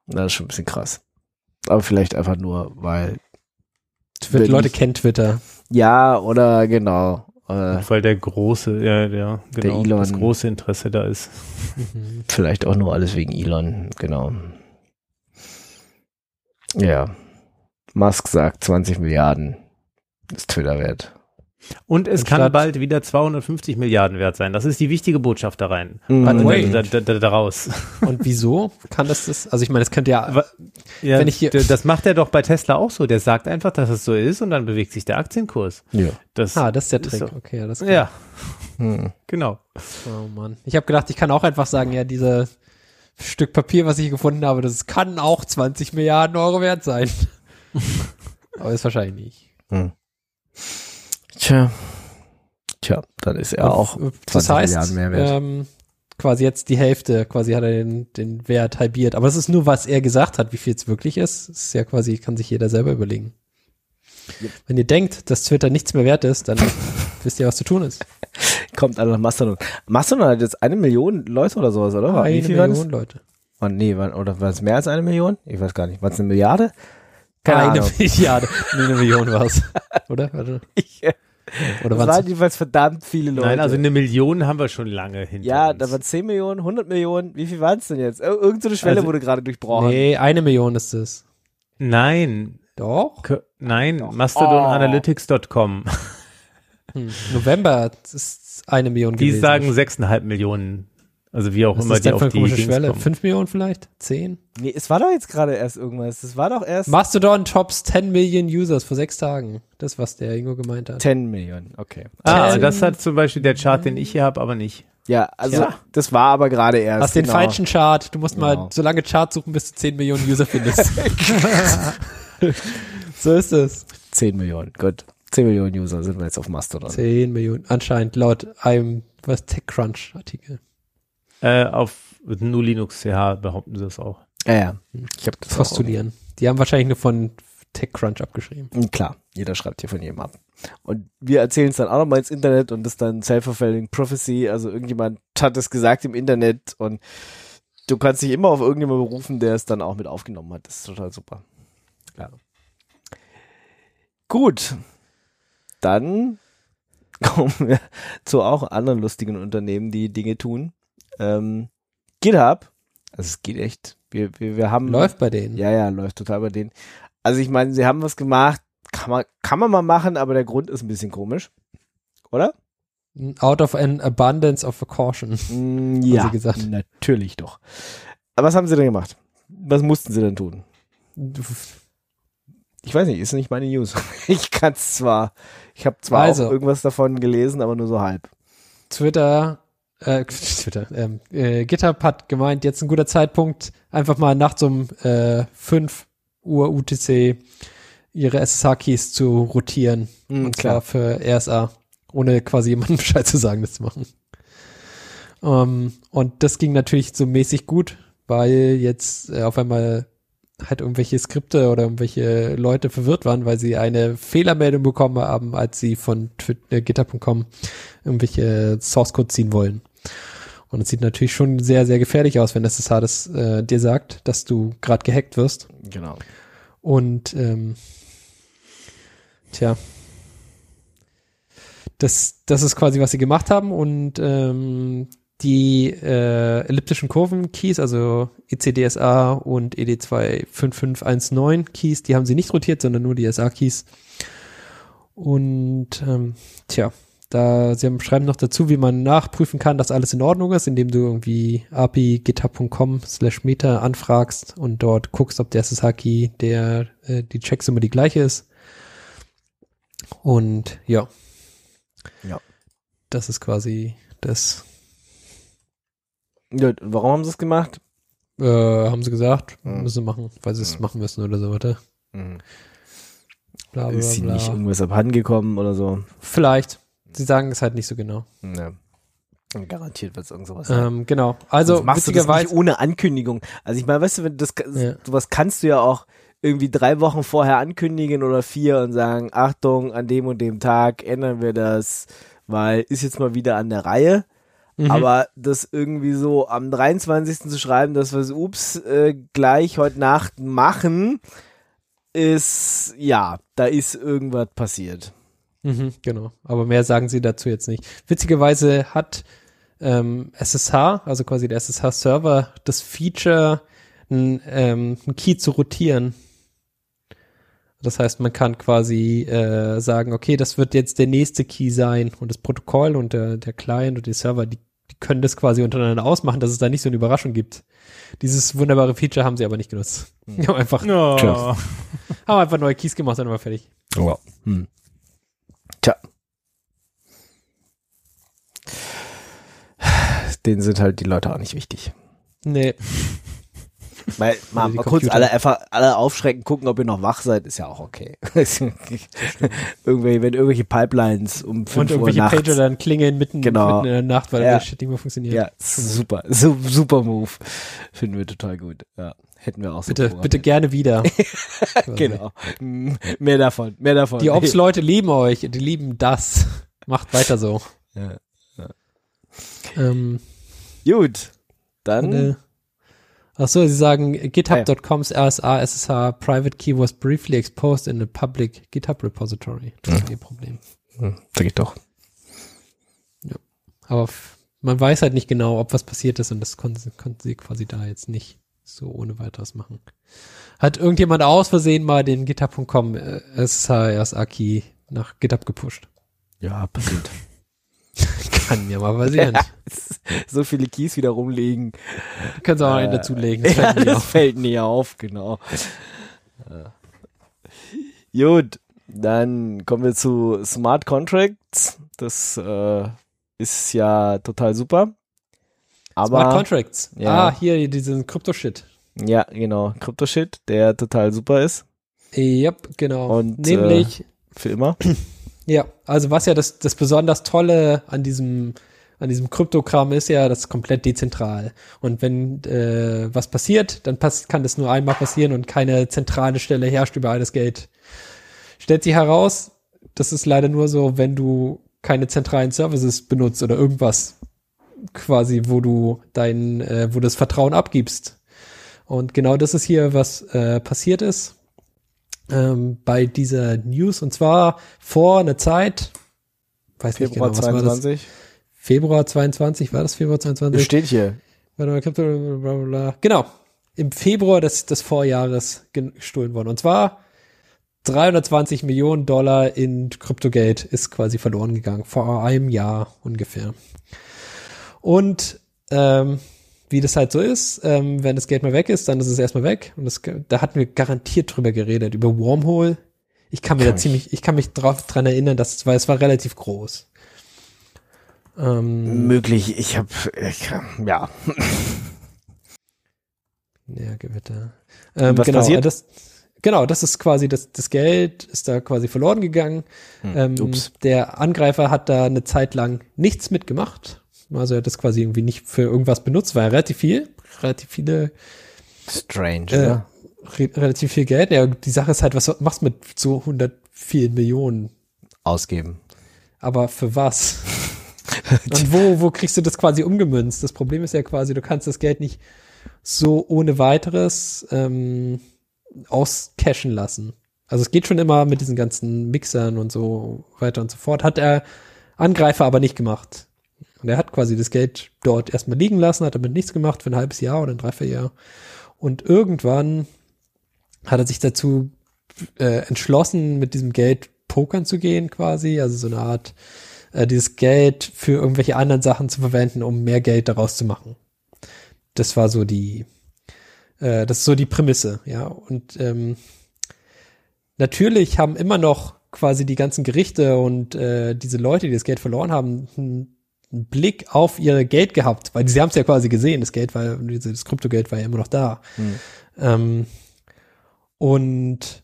[SPEAKER 2] na, das ist schon ein bisschen krass. Aber vielleicht einfach nur, weil
[SPEAKER 4] Twitter, Leute
[SPEAKER 2] ich-
[SPEAKER 4] kennen Twitter.
[SPEAKER 2] ja oder genau. Äh,
[SPEAKER 3] Weil der große, ja, ja, genau,
[SPEAKER 2] Elon-
[SPEAKER 3] das große Interesse da ist.
[SPEAKER 4] Mhm.
[SPEAKER 2] Vielleicht auch nur alles wegen Elon, genau. Ja. Musk sagt 20 Milliarden ist Twitter wert.
[SPEAKER 3] Und es
[SPEAKER 4] Und
[SPEAKER 3] kann bald wieder 250 Milliarden wert sein. Das ist die wichtige Botschaft da rein. Also
[SPEAKER 4] Wait.
[SPEAKER 3] da, da, da, daraus.
[SPEAKER 4] Und wieso kann das das? Also ich meine, es könnte ja.
[SPEAKER 3] Ja,
[SPEAKER 4] Wenn ich hier-
[SPEAKER 3] das macht er doch bei Tesla auch so. Der sagt einfach, dass es so ist und dann bewegt sich der Aktienkurs.
[SPEAKER 2] Ja.
[SPEAKER 3] Das,
[SPEAKER 4] Ah, das ist der
[SPEAKER 3] ist
[SPEAKER 4] Trick.
[SPEAKER 3] so.
[SPEAKER 4] Okay, ja, das
[SPEAKER 3] ja,
[SPEAKER 2] Hm.
[SPEAKER 3] genau.
[SPEAKER 4] Oh Mann. Ich habe gedacht, ich kann auch einfach sagen, ja, dieser Stück Papier, was ich gefunden habe, das kann auch 20 Milliarden Euro wert sein. Aber ist wahrscheinlich nicht.
[SPEAKER 2] Hm. Tja. Tja, dann ist er auch
[SPEAKER 4] Und,
[SPEAKER 2] 20
[SPEAKER 4] das heißt,
[SPEAKER 2] Milliarden mehr wert.
[SPEAKER 4] ähm, quasi jetzt die Hälfte, quasi hat er den, den Wert halbiert. Aber es ist nur, was er gesagt hat, wie viel es wirklich ist. Es ist ja quasi, kann sich jeder selber überlegen.
[SPEAKER 2] Yep.
[SPEAKER 4] Wenn ihr denkt, dass Twitter nichts mehr wert ist, dann wisst ihr, was zu tun ist.
[SPEAKER 2] Kommt alle nach Mastodon. Mastodon hat jetzt eine Million Leute oder sowas, oder? Wie
[SPEAKER 4] Eine Million Leute.
[SPEAKER 2] Oh, nee, oder war es mehr als eine Million? Ich weiß gar nicht. War es eine Milliarde? Keine
[SPEAKER 4] eine
[SPEAKER 2] Ahnung.
[SPEAKER 4] Milliarde. Nee, eine Million war es. Oder? Warte.
[SPEAKER 2] Ich, äh,
[SPEAKER 4] Oder
[SPEAKER 2] das waren jedenfalls verdammt viele Leute.
[SPEAKER 3] Nein, also eine Million haben wir schon lange hinter
[SPEAKER 2] ja,
[SPEAKER 3] uns.
[SPEAKER 2] da waren 10 Millionen, 100 Millionen. Wie viel waren es denn jetzt? Ir irgend so eine Schwelle
[SPEAKER 3] Also-
[SPEAKER 2] wurde gerade durchbrochen.
[SPEAKER 4] Nee, eine Million ist es.
[SPEAKER 3] Nein,
[SPEAKER 4] Doch?
[SPEAKER 3] K- nein,
[SPEAKER 2] Doch.
[SPEAKER 3] mastodonanalytics.com.
[SPEAKER 4] Hm. November ist eine Million
[SPEAKER 3] Die
[SPEAKER 4] gewesen.
[SPEAKER 3] sagen sechseinhalb Millionen. Also wie auch
[SPEAKER 4] Was
[SPEAKER 3] immer
[SPEAKER 4] ist
[SPEAKER 3] die auf
[SPEAKER 4] eine
[SPEAKER 3] die
[SPEAKER 4] Schwelle?
[SPEAKER 3] kommen.
[SPEAKER 4] Fünf Millionen vielleicht? Zehn?
[SPEAKER 2] Nee, es war doch jetzt gerade erst irgendwas. Es war doch erst
[SPEAKER 4] Mastodon tops 10 Million Users vor sechs Tagen. Das, was der Ingo gemeint hat.
[SPEAKER 2] 10 Millionen. Okay.
[SPEAKER 3] Ah,
[SPEAKER 4] Ten-
[SPEAKER 3] das hat zum Beispiel der Chart, den ich hier habe, aber nicht.
[SPEAKER 2] Ja, also
[SPEAKER 4] Ja.
[SPEAKER 2] das war aber gerade erst.
[SPEAKER 4] Hast den
[SPEAKER 2] genau.
[SPEAKER 4] falschen Chart. Du musst
[SPEAKER 2] Genau.
[SPEAKER 4] mal so lange Chart suchen, bis du 10 Millionen User findest. so ist es.
[SPEAKER 2] 10 Millionen, gut. 10 Millionen User sind wir jetzt auf Mastodon.
[SPEAKER 4] 10 Millionen. Anscheinend laut einem, was, TechCrunch Artikel.
[SPEAKER 3] Äh, auf GNU Linux CH behaupten sie es auch.
[SPEAKER 2] Ja, ja. Ich habe das auch.
[SPEAKER 4] Postulieren. Die haben wahrscheinlich nur von TechCrunch abgeschrieben.
[SPEAKER 2] Hm, klar, jeder schreibt hier von jedem ab. Und wir erzählen es dann auch nochmal ins Internet und das ist dann Self-Fulfilling Prophecy. Also irgendjemand hat es gesagt im Internet und du kannst dich immer auf irgendjemanden berufen, der es dann auch mit aufgenommen hat. Das ist total super. Ja. Gut. Dann kommen wir zu auch anderen lustigen Unternehmen, die Dinge tun. Ähm, GitHub, also es geht echt. Wir, wir, wir haben.
[SPEAKER 4] Läuft bei denen.
[SPEAKER 2] Ja, ja, läuft total bei denen. Also ich meine, sie haben was gemacht, kann man, kann man mal machen, aber der Grund ist ein bisschen komisch. Oder?
[SPEAKER 4] Out of an abundance of a caution.
[SPEAKER 2] Mm, ja, gesagt. natürlich doch. Aber was haben sie denn gemacht? Was mussten sie denn tun? Ich weiß nicht, ist nicht meine News. Ich kann es zwar, ich habe zwar also, auch irgendwas davon gelesen, aber nur so halb.
[SPEAKER 4] Twitter, äh, Twitter, ähm, äh, GitHub hat gemeint, jetzt ein guter Zeitpunkt, einfach mal nachts um äh, 5 Uhr UTC ihre SSH-Keys zu rotieren. Mhm, und klar. zwar für RSA, ohne quasi jemandem Bescheid zu sagen, das zu machen. Um, ähm, und das ging natürlich so mäßig gut, weil jetzt äh, auf einmal halt irgendwelche Skripte oder irgendwelche Leute verwirrt waren, weil sie eine Fehlermeldung bekommen haben, als sie von äh, GitHub.com irgendwelche Source Code ziehen wollen. Und es sieht natürlich schon sehr, sehr gefährlich aus, wenn SSH das äh, dir sagt, dass du gerade gehackt wirst.
[SPEAKER 2] Genau.
[SPEAKER 4] Und ähm, tja, das, das ist quasi, was sie gemacht haben. Und ähm, die äh, elliptischen Kurven-Keys, also ECDSA und ED25519 Keys, die haben sie nicht rotiert, sondern nur die SA-Keys. Und ähm, tja, da sie haben, schreiben noch dazu, wie man nachprüfen kann, dass alles in Ordnung ist, indem du irgendwie api github.com slash meta anfragst und dort guckst, ob der SSH-Key, der äh, die Checksumme die gleiche ist. Und ja.
[SPEAKER 2] Ja.
[SPEAKER 4] Das ist quasi das.
[SPEAKER 2] Ja, warum haben sie es gemacht?
[SPEAKER 4] Äh, haben sie gesagt, hm. müssen sie machen, weil sie es hm. machen müssen oder so, warte. Hm.
[SPEAKER 2] Bla, bla, ist sie nicht irgendwas abhanden gekommen oder so?
[SPEAKER 4] Vielleicht. Sie sagen es halt nicht so genau.
[SPEAKER 2] Ja. Garantiert wird es irgend sowas
[SPEAKER 4] ähm, Genau. Also
[SPEAKER 2] Sonst machst du das nicht ohne Ankündigung. Also ich meine, weißt du, wenn das ja. sowas kannst du ja auch irgendwie drei Wochen vorher ankündigen oder vier und sagen, Achtung, an dem und dem Tag ändern wir das, weil ist jetzt mal wieder an der Reihe. Mhm. Aber das irgendwie so am 23. zu schreiben, dass wir es ups äh, gleich heute Nacht machen, ist ja, da ist irgendwas passiert.
[SPEAKER 4] Mhm, genau. Aber mehr sagen sie dazu jetzt nicht. Witzigerweise hat ähm, SSH, also quasi der SSH-Server, das Feature, ein, ähm, Key zu rotieren. Das heißt, man kann quasi äh, sagen, okay, das wird jetzt der nächste Key sein und das Protokoll und der, der Client und die Server, die, die können das quasi untereinander ausmachen, dass es da nicht so eine Überraschung gibt. Dieses wunderbare Feature haben sie aber nicht genutzt. Hm. Die haben einfach, oh. haben einfach neue Keys gemacht und dann war fertig.
[SPEAKER 2] Oh, wow. Hm. Denen sind halt die Leute auch nicht wichtig.
[SPEAKER 4] Nee.
[SPEAKER 2] Mal, mal, mal kurz alle einfach alle aufschrecken, gucken, ob ihr noch wach seid, ist ja auch okay. Irgendwie, wenn irgendwelche Pipelines um 5 Und irgendwelche Uhr
[SPEAKER 4] Pager dann klingeln mitten, genau. mitten in der Nacht, weil ja. der Shit nicht mehr funktioniert.
[SPEAKER 2] Ja, super, so, super Move. Finden wir total gut. Ja. Hätten wir auch so
[SPEAKER 4] Bitte, bitte gerne wieder.
[SPEAKER 2] genau. Mehr davon, mehr davon.
[SPEAKER 4] Die Ops-Leute lieben euch, die lieben das. Macht weiter so. Ja, ja.
[SPEAKER 2] Ähm, Gut, dann. Äh,
[SPEAKER 4] ach so, sie sagen, github.coms RSA SSH private key was briefly exposed in a public GitHub repository. Das ist hm. ihr Problem.
[SPEAKER 2] Hm, sag ich doch.
[SPEAKER 4] Ja. Aber man weiß halt nicht genau, ob was passiert ist und das konnten, konnten sie quasi da jetzt nicht so ohne weiteres machen. Hat irgendjemand aus Versehen mal den GitHub.com äh, SHS-Aki nach GitHub gepusht?
[SPEAKER 2] Ja, passiert.
[SPEAKER 4] Kann mir mal passieren. Ja,
[SPEAKER 2] so viele Keys wieder rumlegen.
[SPEAKER 4] Du kannst auch äh, einen dazulegen.
[SPEAKER 2] Das, ja, fällt, das fällt nie auf, genau. Gut, dann kommen wir zu Smart Contracts. Das äh, ist ja total super.
[SPEAKER 4] Aber, Smart Contracts. Ja. Ah, hier diesen Krypto-Shit.
[SPEAKER 2] Ja, genau. Krypto-Shit, der total super ist.
[SPEAKER 4] Yep, genau.
[SPEAKER 2] Und nämlich äh, für immer.
[SPEAKER 4] Ja, also was ja das, das besonders Tolle an diesem an diesem Kryptokram ist ja, das ist komplett dezentral. Und wenn äh, was passiert, dann passt, kann das nur einmal passieren und keine zentrale Stelle herrscht überall das Geld. Stellt sich heraus, das ist leider nur so, wenn du keine zentralen Services benutzt oder irgendwas quasi, wo du dein, äh, wo das Vertrauen abgibst. Und genau das ist hier, was äh, passiert ist ähm, bei dieser News. Und zwar vor einer Zeit,
[SPEAKER 2] weiß Februar nicht genau, was 22. War das?
[SPEAKER 4] Februar 22, war das Februar 22? Das
[SPEAKER 2] steht hier.
[SPEAKER 4] Genau. Im Februar des, des Vorjahres gestohlen worden. Und zwar 320 Millionen Dollar in Kryptogate ist quasi verloren gegangen. Vor einem Jahr ungefähr. Und ähm, wie das halt so ist, ähm, wenn das Geld mal weg ist, dann ist es erstmal weg. Und das, da hatten wir garantiert drüber geredet, über Wormhole. Ich kann mir kann da ziemlich, ich kann mich drauf dran erinnern, dass, weil es war relativ groß.
[SPEAKER 2] Ähm, Möglich, ich habe, ja.
[SPEAKER 4] Ja, Gewitter. Ähm, Was genau, passiert? Das, genau, das ist quasi, das, das Geld ist da quasi verloren gegangen. Hm, ähm, der Angreifer hat da eine Zeit lang nichts mitgemacht. Also er hat das quasi irgendwie nicht für irgendwas benutzt, weil er relativ viel, relativ viele
[SPEAKER 2] Strange, äh, ja.
[SPEAKER 4] Re relativ viel Geld. Ja, die Sache ist halt, was machst du mit so 100 vielen Millionen?
[SPEAKER 2] Ausgeben.
[SPEAKER 4] Aber für was? Und wo, wo kriegst du das quasi umgemünzt? Das Problem ist ja quasi, du kannst das Geld nicht so ohne weiteres ähm, auscashen lassen. Also es geht schon immer mit diesen ganzen Mixern und so weiter und so fort. Hat er Angreifer aber nicht gemacht. Und er hat quasi das Geld dort erstmal liegen lassen, hat damit nichts gemacht für ein halbes Jahr oder ein Dreivierteljahr. Und irgendwann hat er sich dazu äh, entschlossen, mit diesem Geld pokern zu gehen quasi. Also so eine Art äh, dieses Geld für irgendwelche anderen Sachen zu verwenden, um mehr Geld daraus zu machen. Das war so die, äh, das ist so die Prämisse, ja. Und ähm, natürlich haben immer noch quasi die ganzen Gerichte und äh, diese Leute, die das Geld verloren haben, einen, Blick auf ihr Geld gehabt, weil sie haben es ja quasi gesehen, das Geld war, das Kryptogeld war ja immer noch da. Hm. Ähm, und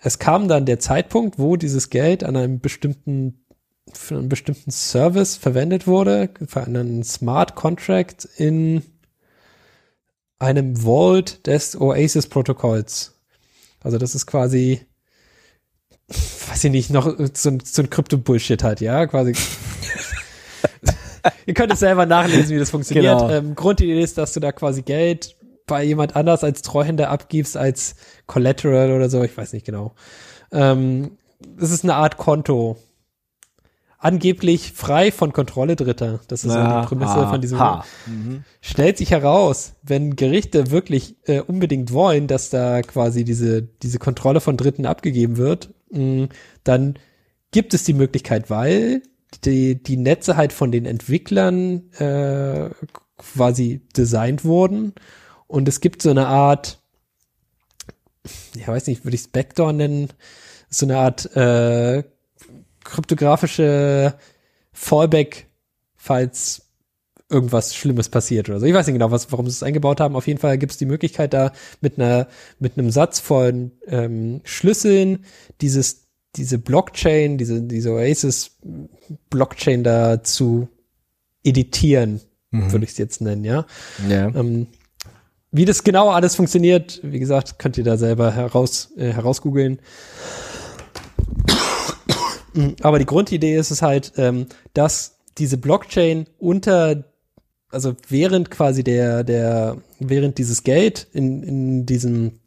[SPEAKER 4] es kam dann der Zeitpunkt, wo dieses Geld an einem bestimmten für einen bestimmten Service verwendet wurde, für einen Smart Contract in einem Vault des Oasis Protokolls. Also das ist quasi, weiß ich nicht, noch so ein, so ein Krypto-Bullshit hat, ja, quasi. Ihr könnt es selber nachlesen, wie das funktioniert. Genau. Ähm, Grundidee ist, dass du da quasi Geld bei jemand anders als Treuhänder abgibst, als Collateral oder so, ich weiß nicht genau. Ähm, es ist eine Art Konto. Angeblich frei von Kontrolle Dritter. Das ist ja, die Prämisse ha, von diesem. Mhm. Stellt sich heraus, wenn Gerichte wirklich äh, unbedingt wollen, dass da quasi diese, diese Kontrolle von Dritten abgegeben wird, dann gibt es die Möglichkeit, weil die, die Netze halt von den Entwicklern äh, quasi designt wurden. Und es gibt so eine Art, ja weiß nicht, würde ich es Backdoor nennen, so eine Art äh, kryptografische Fallback, falls irgendwas Schlimmes passiert oder so. Ich weiß nicht genau, was, warum sie es eingebaut haben. Auf jeden Fall gibt es die Möglichkeit, da mit einer mit einem Satz von ähm, Schlüsseln dieses diese Blockchain, diese diese Oasis Blockchain da zu editieren, mhm. würde ich es jetzt nennen, ja.
[SPEAKER 2] ja. Ähm,
[SPEAKER 4] wie das genau alles funktioniert, wie gesagt, könnt ihr da selber heraus, äh, herausgoogeln. Aber die Grundidee ist es halt, ähm, dass diese Blockchain unter, also während quasi der, der, während dieses Geld in, in diesem,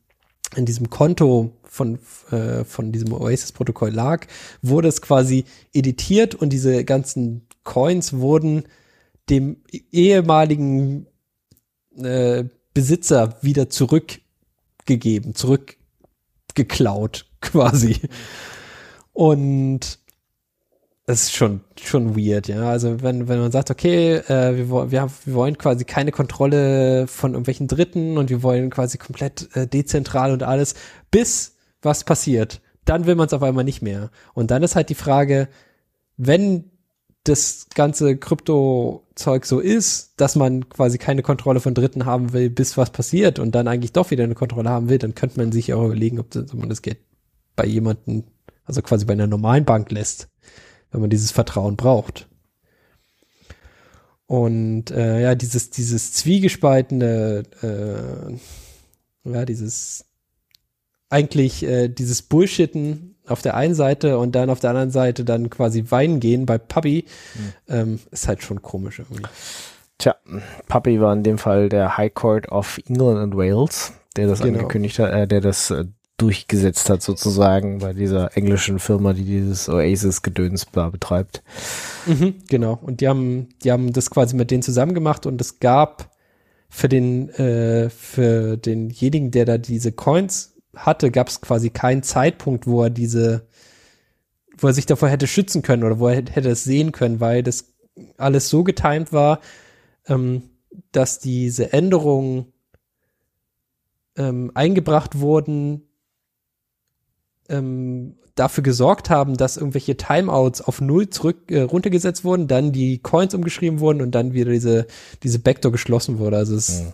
[SPEAKER 4] in diesem Konto von, äh, von diesem Oasis-Protokoll lag, wurde es quasi editiert und diese ganzen Coins wurden dem ehemaligen äh, Besitzer wieder zurückgegeben, zurückgeklaut quasi. Und das ist schon, schon weird, ja. Also wenn, wenn man sagt, okay, äh, wir, wir, haben, wir wollen quasi keine Kontrolle von irgendwelchen Dritten und wir wollen quasi komplett äh, dezentral und alles, bis was passiert, dann will man es auf einmal nicht mehr. Und dann ist halt die Frage, wenn das ganze Krypto-Zeug so ist, dass man quasi keine Kontrolle von Dritten haben will, bis was passiert und dann eigentlich doch wieder eine Kontrolle haben will, dann könnte man sich auch überlegen, ob, das, ob man das Geld bei jemanden, also quasi bei einer normalen Bank lässt, wenn man dieses Vertrauen braucht. Und äh, ja, dieses, dieses zwiegespaltene, äh, ja, dieses eigentlich äh, dieses Bullshitten auf der einen Seite und dann auf der anderen Seite dann quasi weinen gehen bei Puppy, mhm. ähm, ist halt schon komisch irgendwie.
[SPEAKER 2] Tja, Puppy war in dem Fall der High Court of England and Wales, der das genau. angekündigt hat, äh, der das äh, durchgesetzt hat sozusagen bei dieser englischen Firma, die dieses Oasis-Gedöns betreibt.
[SPEAKER 4] Mhm, genau. Und die haben, die haben das quasi mit denen zusammen gemacht und es gab für den, äh, für denjenigen, der da diese Coins hatte, gab es quasi keinen Zeitpunkt, wo er diese, wo er sich davor hätte schützen können oder wo er hätte es sehen können, weil das alles so getimt war, ähm, dass diese Änderungen ähm, eingebracht wurden, ähm, dafür gesorgt haben, dass irgendwelche Timeouts auf null zurück äh, runtergesetzt wurden, dann die Coins umgeschrieben wurden und dann wieder diese diese Backdoor geschlossen wurde. Also es
[SPEAKER 2] mhm.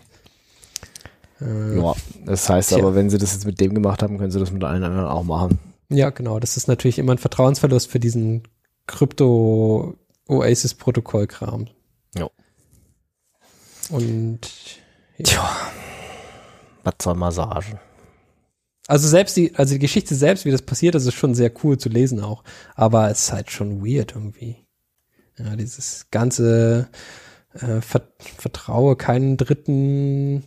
[SPEAKER 2] Äh, ja, das heißt tja. aber, wenn sie das jetzt mit dem gemacht haben, können sie das mit allen anderen auch machen.
[SPEAKER 4] Ja, genau. Das ist natürlich immer ein Vertrauensverlust für diesen Krypto-Oasis-Protokoll-Kram.
[SPEAKER 2] Ja.
[SPEAKER 4] Und
[SPEAKER 2] ja. Tja, was soll man sagen?
[SPEAKER 4] Also selbst die, also die Geschichte selbst, wie das passiert ist, ist schon sehr cool zu lesen auch. Aber es ist halt schon weird irgendwie. Ja, dieses ganze äh, Vertraue keinen Dritten,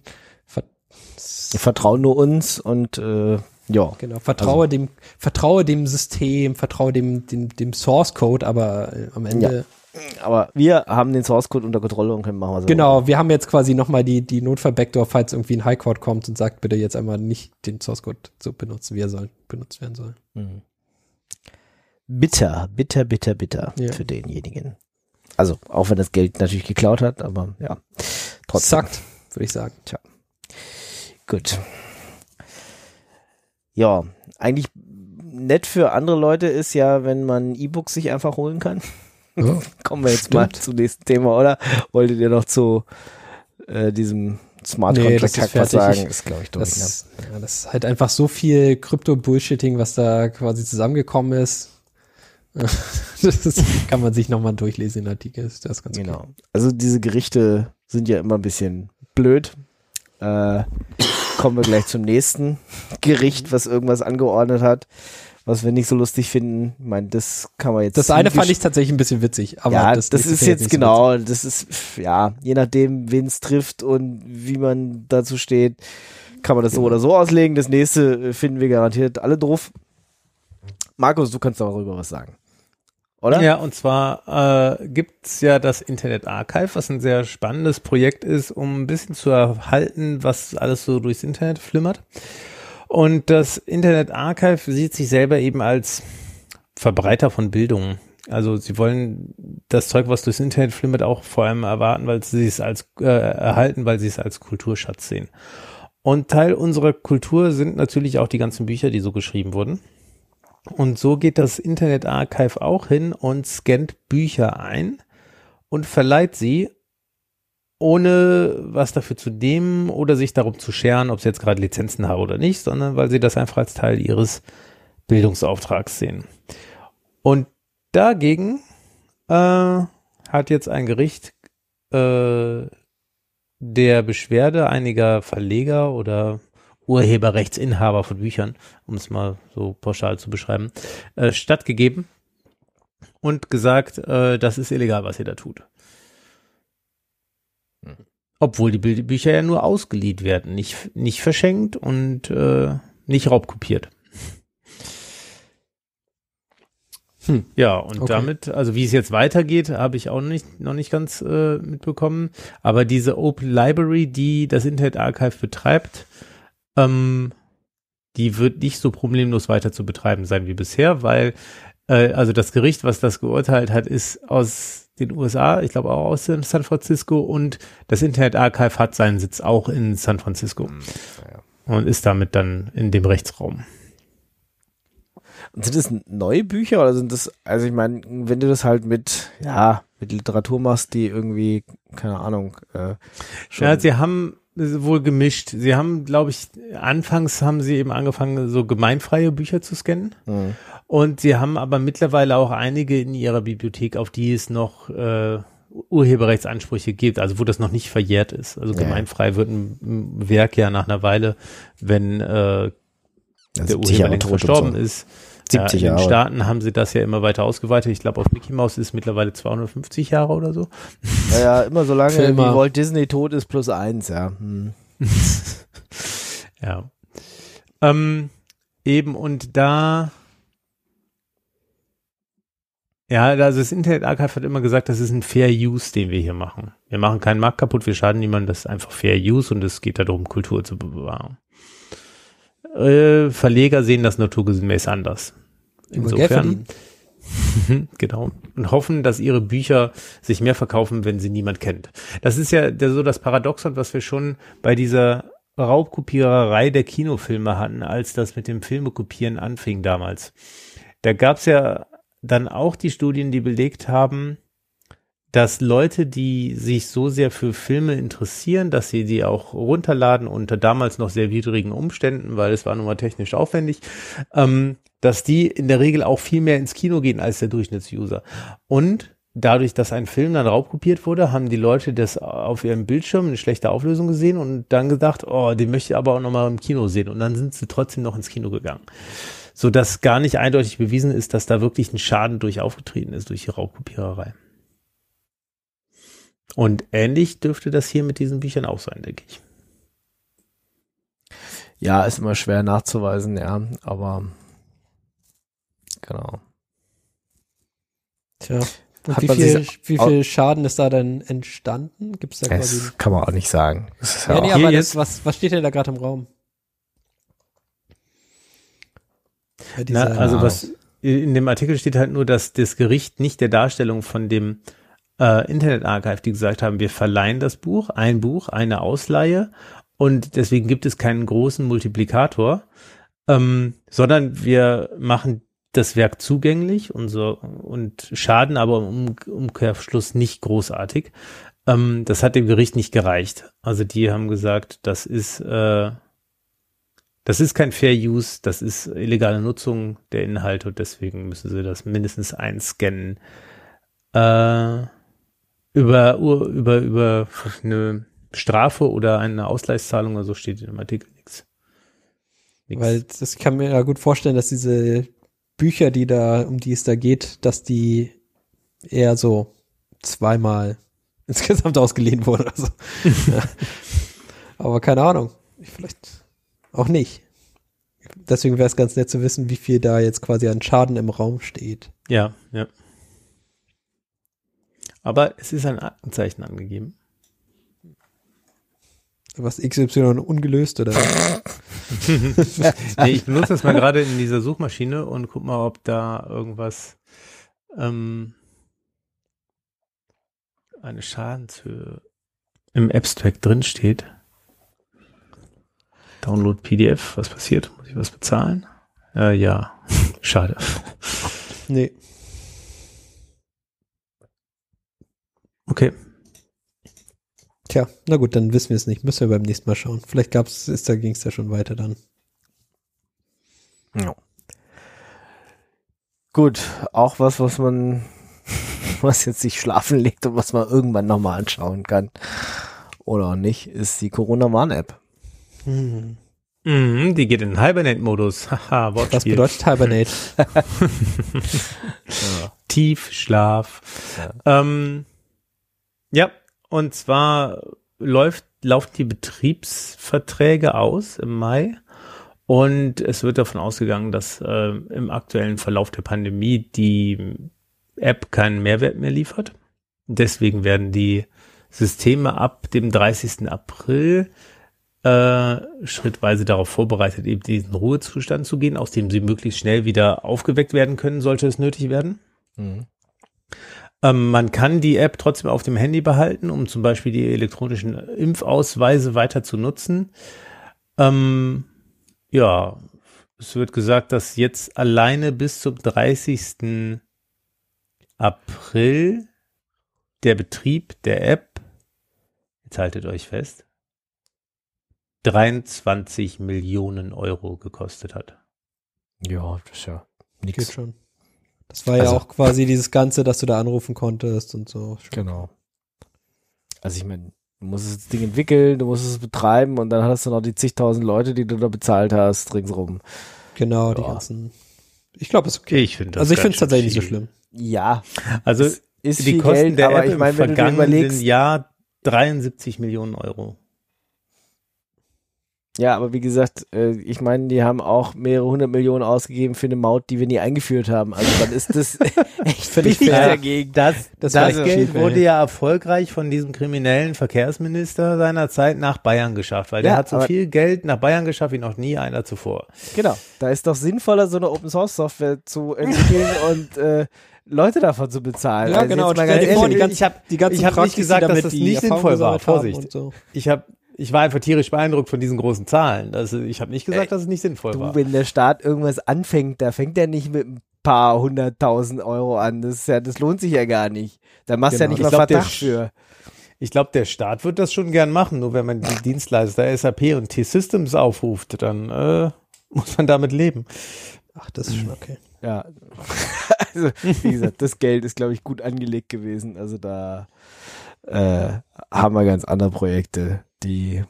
[SPEAKER 2] ich vertraue nur uns und äh, ja.
[SPEAKER 4] Genau, vertraue also. dem, vertraue dem System, vertraue dem, dem, dem Source Code, aber äh, am Ende.
[SPEAKER 2] Ja. Aber wir haben den Source Code unter Kontrolle und können machen
[SPEAKER 4] was Genau, wir haben jetzt quasi nochmal die, die Notfall-Backdoor, falls irgendwie ein High Court kommt und sagt, bitte jetzt einmal nicht den Source Code so benutzen, wie er soll, benutzt werden soll. Mhm.
[SPEAKER 2] Bitter, bitter, bitter, bitter ja. für denjenigen. Also, auch wenn das Geld natürlich geklaut hat, aber ja.
[SPEAKER 4] Trotzdem. Sagt, würde ich sagen.
[SPEAKER 2] Tja. Gut. Ja, eigentlich nett für andere Leute ist ja, wenn man E-Books sich einfach holen kann. Ja, Kommen wir jetzt stimmt. mal zum nächsten Thema, oder? Wolltet ihr noch zu äh, diesem Smart nee, Contract Hack was sagen?
[SPEAKER 4] Ist, glaube ich, durch. Das, ne? ja, das ist halt einfach so viel Krypto-Bullshitting, was da quasi zusammengekommen ist. das ist, kann man sich nochmal durchlesen in Artikel. Das ist ganz
[SPEAKER 2] genau. Okay. Also diese Gerichte sind ja immer ein bisschen blöd. Äh, kommen wir gleich zum nächsten Gericht, was irgendwas angeordnet hat, was wir nicht so lustig finden. Ich meine, das kann man jetzt.
[SPEAKER 4] Das eine fand ich tatsächlich ein bisschen witzig, aber
[SPEAKER 2] ja, das, das ist jetzt genau, so das ist ja, je nachdem, wen es trifft und wie man dazu steht, kann man das so oder so auslegen. Das nächste finden wir garantiert alle doof. Markus, du kannst darüber was sagen
[SPEAKER 3] oder? Ja, und zwar äh, gibt's ja das Internet Archive, was ein sehr spannendes Projekt ist, um ein bisschen zu erhalten, was alles so durchs Internet flimmert. Und das Internet Archive sieht sich selber eben als Verbreiter von Bildung. Also sie wollen das Zeug, was durchs Internet flimmert, auch vor allem erwarten, weil sie es als äh, erhalten, weil sie es als Kulturschatz sehen. Und Teil unserer Kultur sind natürlich auch die ganzen Bücher, die so geschrieben wurden. Und so geht das Internet Archive auch hin und scannt Bücher ein und verleiht sie, ohne was dafür zu nehmen oder sich darum zu scheren, ob sie jetzt gerade Lizenzen haben oder nicht, sondern weil sie das einfach als Teil ihres Bildungsauftrags sehen. Und dagegen äh, hat jetzt ein Gericht äh, der Beschwerde einiger Verleger oder Urheberrechtsinhaber von Büchern, um es mal so pauschal zu beschreiben, äh, stattgegeben und gesagt, äh, das ist illegal, was ihr da tut. Obwohl die Bü Bücher ja nur ausgeliehen werden, nicht, nicht verschenkt und äh, nicht raubkopiert. Hm. Ja, und okay. damit, also wie es jetzt weitergeht, habe ich auch nicht, noch nicht ganz äh, mitbekommen. Aber diese Open Library, die das Internet Archive betreibt, ähm, die wird nicht so problemlos weiter zu betreiben sein wie bisher, weil äh, also das Gericht, was das geurteilt hat, ist aus den USA, ich glaube auch aus San Francisco und das Internet Archive hat seinen Sitz auch in San Francisco mhm, ja. und ist damit dann in dem Rechtsraum.
[SPEAKER 2] Und sind das neue Bücher oder sind das, also ich meine, wenn du das halt mit, ja, mit Literatur machst, die irgendwie, keine Ahnung, äh,
[SPEAKER 3] schon Ja, sie haben wohl gemischt. Sie haben, glaube ich, anfangs haben sie eben angefangen, so gemeinfreie Bücher zu scannen. Mhm. Und sie haben aber mittlerweile auch einige in ihrer Bibliothek, auf die es noch äh, Urheberrechtsansprüche gibt, also wo das noch nicht verjährt ist. Also gemeinfrei wird ein, Werk ja nach einer Weile, wenn äh, der Urheber längst verstorben so. ist. 70 ja, in den Staaten haben sie das ja immer weiter ausgeweitet. Ich glaube, auf Mickey Mouse ist es mittlerweile 250 Jahre oder so.
[SPEAKER 2] Ja, ja immer so lange wie Walt Disney tot ist, plus eins, ja. Hm.
[SPEAKER 3] ja. Ähm, eben, und da ja, also das Internet Archive hat immer gesagt, das ist ein Fair Use, den wir hier machen. Wir machen keinen Markt kaputt, wir schaden niemandem, das ist einfach Fair Use und es geht darum, Kultur zu bewahren. Äh, Verleger sehen das naturgemäß anders. Insofern. genau. Und hoffen, dass ihre Bücher sich mehr verkaufen, wenn sie niemand kennt. Das ist ja so das Paradoxon, was wir schon bei dieser Raubkopiererei der Kinofilme hatten, als das mit dem Filmekopieren anfing damals. Da gab's ja dann auch die Studien, die belegt haben, dass Leute, die sich so sehr für Filme interessieren, dass sie die auch runterladen unter damals noch sehr widrigen Umständen, weil es war nun mal technisch aufwendig, ähm, dass die in der Regel auch viel mehr ins Kino gehen als der Durchschnittsuser. Und dadurch, dass ein Film dann raubkopiert wurde, haben die Leute das auf ihrem Bildschirm in schlechter Auflösung gesehen und dann gedacht, oh, den möchte ich aber auch nochmal im Kino sehen. Und dann sind sie trotzdem noch ins Kino gegangen so dass gar nicht eindeutig bewiesen ist, dass da wirklich ein Schaden durch aufgetreten ist durch die Raubkopiererei. Und ähnlich dürfte das hier mit diesen Büchern auch sein, denke ich.
[SPEAKER 2] Ja, ist immer schwer nachzuweisen, ja, aber genau.
[SPEAKER 4] Tja. Und wie viel, wie viel Schaden ist da denn entstanden? Gibt's da
[SPEAKER 2] quasi? Das kann man auch nicht sagen.
[SPEAKER 4] ja, ja nee, aber das, was, was steht denn da gerade im Raum?
[SPEAKER 3] Na, also was in dem Artikel steht halt nur, dass das Gericht nicht der Darstellung von dem äh, Internet Archive, die gesagt haben, wir verleihen das Buch, ein Buch, eine Ausleihe und deswegen gibt es keinen großen Multiplikator, ähm, sondern wir machen das Werk zugänglich und so und schaden aber im Umkehrschluss nicht großartig. Ähm, das hat dem Gericht nicht gereicht. Also die haben gesagt, das ist äh, das ist kein Fair Use, das ist illegale Nutzung der Inhalte und deswegen müssen sie das mindestens einscannen. Äh, über, über, über eine Strafe oder eine Ausgleichszahlung oder so steht in dem Artikel nichts.
[SPEAKER 4] Weil das kann mir ja gut vorstellen, dass diese Bücher, die da, um die es da geht, dass die eher so zweimal insgesamt ausgeliehen wurden. Also. ja. Aber keine Ahnung. Vielleicht auch nicht. Deswegen wäre es ganz nett zu wissen, wie viel da jetzt quasi an Schaden im Raum steht.
[SPEAKER 3] Ja, ja. Aber es ist ein Aktenzeichen angegeben.
[SPEAKER 4] Was XY ungelöst oder?
[SPEAKER 3] nee, ich benutze das mal gerade in dieser Suchmaschine und guck mal, ob da irgendwas ähm, eine Schadenshöhe im Abstract drin steht. Download PDF, was passiert? Muss ich was bezahlen? Äh, ja, schade.
[SPEAKER 4] Nee.
[SPEAKER 3] Okay.
[SPEAKER 4] Tja, na gut, dann wissen wir es nicht. Müssen wir beim nächsten Mal schauen. Vielleicht gab's, ist da ging es ja schon weiter dann.
[SPEAKER 2] Ja. Gut, auch was, was man, was jetzt sich schlafen legt und was man irgendwann nochmal anschauen kann. Oder auch nicht, ist die Corona-Warn-App.
[SPEAKER 3] Mhm. Mhm, die geht in Hibernate-Modus.
[SPEAKER 4] Haha, Was bedeutet Hibernate?
[SPEAKER 3] ja. Tiefschlaf. Ja. Ähm, ja, und zwar läuft, laufen die Betriebsverträge aus im Mai. Und es wird davon ausgegangen, dass äh, im aktuellen Verlauf der Pandemie die App keinen Mehrwert mehr liefert. Deswegen werden die Systeme ab dem 30. April äh, schrittweise darauf vorbereitet, eben diesen Ruhezustand zu gehen, aus dem sie möglichst schnell wieder aufgeweckt werden können, sollte es nötig werden. Mhm. Ähm, man kann die App trotzdem auf dem Handy behalten, um zum Beispiel die elektronischen Impfausweise weiter zu nutzen. Ähm, ja, es wird gesagt, dass jetzt alleine bis zum 30. April der Betrieb der App, jetzt haltet euch fest, 23 Millionen Euro gekostet hat.
[SPEAKER 2] Ja, das ist ja nichts.
[SPEAKER 4] Geht schon. Das war also, ja auch quasi dieses Ganze, dass du da anrufen konntest und so.
[SPEAKER 2] Schon. Genau. Also ich meine, du musst das Ding entwickeln, du musst es betreiben und dann hast du noch die zigtausend Leute, die du da bezahlt hast, ringsrum.
[SPEAKER 4] Genau, ja. die ganzen. Ich glaube, es ist okay. Ich finde Also ich finde es tatsächlich nicht so schlimm.
[SPEAKER 2] Ja.
[SPEAKER 3] Also ist die Kosten Geld, der App ich mein, im vergangenen Jahr 73 Millionen Euro.
[SPEAKER 2] Ja, aber wie gesagt, äh, ich meine, die haben auch mehrere hundert Millionen ausgegeben für eine Maut, die wir nie eingeführt haben. Also dann ist das echt völlig
[SPEAKER 3] fair dagegen. Das, das, das Geld wurde ja erfolgreich von diesem kriminellen Verkehrsminister seiner Zeit nach Bayern geschafft, weil ja, der hat so viel Geld nach Bayern geschafft wie noch nie einer zuvor.
[SPEAKER 2] Genau, da ist doch sinnvoller, so eine Open Source Software zu entwickeln und äh, Leute davon zu bezahlen.
[SPEAKER 3] Ja, also genau. Stell dir vor, die ganzen, ich habe hab nicht gesagt, dass das nicht sinnvoll war. Vorsicht. So. Ich habe ich war einfach tierisch beeindruckt von diesen großen Zahlen. Also ich habe nicht gesagt, dass es nicht sinnvoll
[SPEAKER 2] du,
[SPEAKER 3] war.
[SPEAKER 2] Wenn der Staat irgendwas anfängt, da fängt er nicht mit ein paar hunderttausend Euro an. Das ist ja, das lohnt sich ja gar nicht. Da machst du genau. ja nicht mal glaub, Verdacht für.
[SPEAKER 3] Ich glaube, der Staat wird das schon gern machen, nur wenn man die Dienstleister SAP und T-Systems aufruft, dann äh, muss man damit leben.
[SPEAKER 4] Ach, das ist schon okay.
[SPEAKER 2] Ja, also wie gesagt, das Geld ist, glaube ich, gut angelegt gewesen. Also da äh, haben wir ganz andere Projekte, die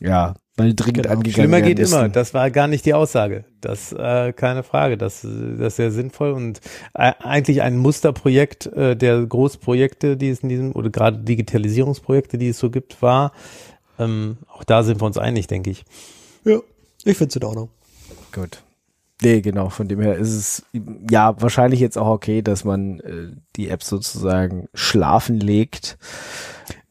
[SPEAKER 2] ja mal dringend genau. angegangen
[SPEAKER 3] Schlimmer geht
[SPEAKER 2] müssen.
[SPEAKER 3] immer. Das war gar nicht die Aussage. Das äh, keine Frage. Das, das ist sehr sinnvoll und äh, eigentlich ein Musterprojekt äh, der Großprojekte, die es in diesem oder gerade Digitalisierungsprojekte, die es so gibt, war. Ähm, auch da sind wir uns einig, denke ich.
[SPEAKER 4] Ja, ich finde es in Ordnung.
[SPEAKER 2] Gut. Nee, genau, von dem her ist es ja wahrscheinlich jetzt auch okay, dass man äh, die App sozusagen schlafen legt.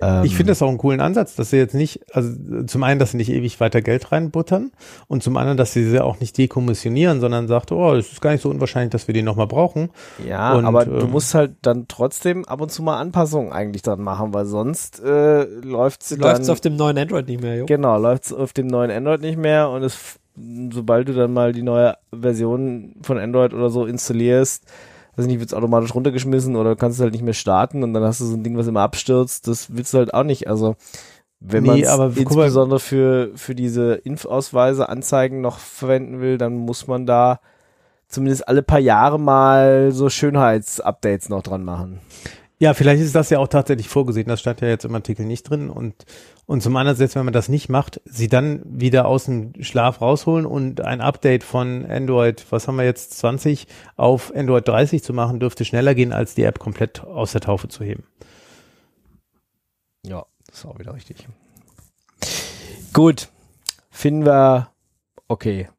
[SPEAKER 3] Ähm, ich finde das auch einen coolen Ansatz, dass sie jetzt nicht, also zum einen, dass sie nicht ewig weiter Geld reinbuttern und zum anderen, dass sie sie auch nicht dekommissionieren, sondern sagt, oh, es ist gar nicht so unwahrscheinlich, dass wir die nochmal brauchen.
[SPEAKER 2] Ja, und, aber ähm, du musst halt dann trotzdem ab und zu mal Anpassungen eigentlich dann machen, weil sonst äh, läuft
[SPEAKER 4] sie Läuft's auf dem neuen Android nicht mehr, jo.
[SPEAKER 2] Genau, läuft's auf dem neuen Android nicht mehr und es sobald du dann mal die neue Version von Android oder so installierst, weiß nicht, wird es automatisch runtergeschmissen oder kannst du halt nicht mehr starten und dann hast du so ein Ding, was immer abstürzt. Das willst du halt auch nicht. Also wenn nee, man insbesondere für, für diese Impfausweise, Anzeigen noch verwenden will, dann muss man da zumindest alle paar Jahre mal so Schönheitsupdates noch dran machen.
[SPEAKER 3] Ja, vielleicht ist das ja auch tatsächlich vorgesehen. Das stand ja jetzt im Artikel nicht drin. Und, und zum anderen, selbst wenn man das nicht macht, sie dann wieder aus dem Schlaf rausholen und ein Update von Android, was haben wir jetzt, 20 auf Android 30 zu machen, dürfte schneller gehen, als die App komplett aus der Taufe zu heben.
[SPEAKER 2] Ja, das ist auch wieder richtig. Gut. Finden wir okay.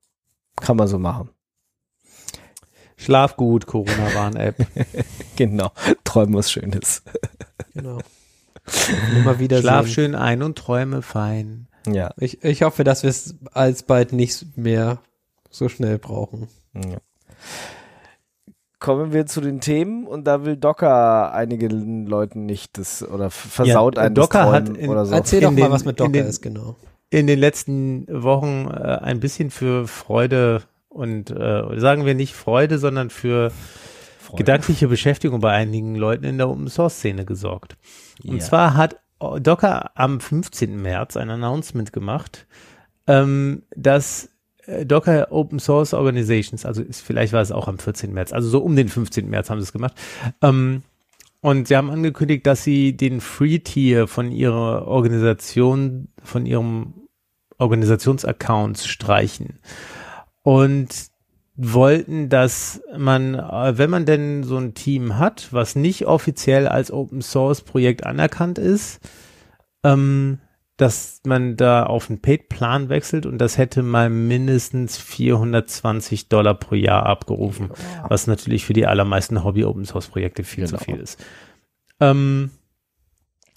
[SPEAKER 2] Kann man so machen.
[SPEAKER 3] Schlaf gut, Corona-Warn-App.
[SPEAKER 2] genau, träum was Schönes.
[SPEAKER 3] genau. Immer wieder Schlaf sehen. schön ein und träume fein.
[SPEAKER 4] Ja. Ich, ich hoffe, dass wir es alsbald nicht mehr so schnell brauchen. Ja.
[SPEAKER 2] Kommen wir zu den Themen und da will Docker einigen Leuten nicht das oder versaut ja, einen
[SPEAKER 3] Docker hat in, oder so.
[SPEAKER 4] Erzähl doch mal, was mit Docker den, ist, genau.
[SPEAKER 3] In den letzten Wochen äh, ein bisschen für Freude und äh, sagen wir nicht Freude, sondern für Freude. gedankliche Beschäftigung bei einigen Leuten in der Open Source Szene gesorgt. Und yeah. zwar hat Docker am 15. März ein Announcement gemacht, ähm, dass äh, Docker Open Source Organizations, also ist, vielleicht war es auch am 14. März, also so um den 15. März haben sie es gemacht. Ähm, und sie haben angekündigt, dass sie den Free Tier von ihrer Organisation, von ihrem Organisationsaccounts streichen und wollten, dass man, äh, wenn man denn so ein Team hat, was nicht offiziell als Open Source Projekt anerkannt ist, ähm, dass man da auf einen Paid-Plan wechselt und das hätte mal mindestens 420 Dollar pro Jahr abgerufen, was natürlich für die allermeisten Hobby-Open-Source-Projekte viel genau. zu viel ist. Ähm,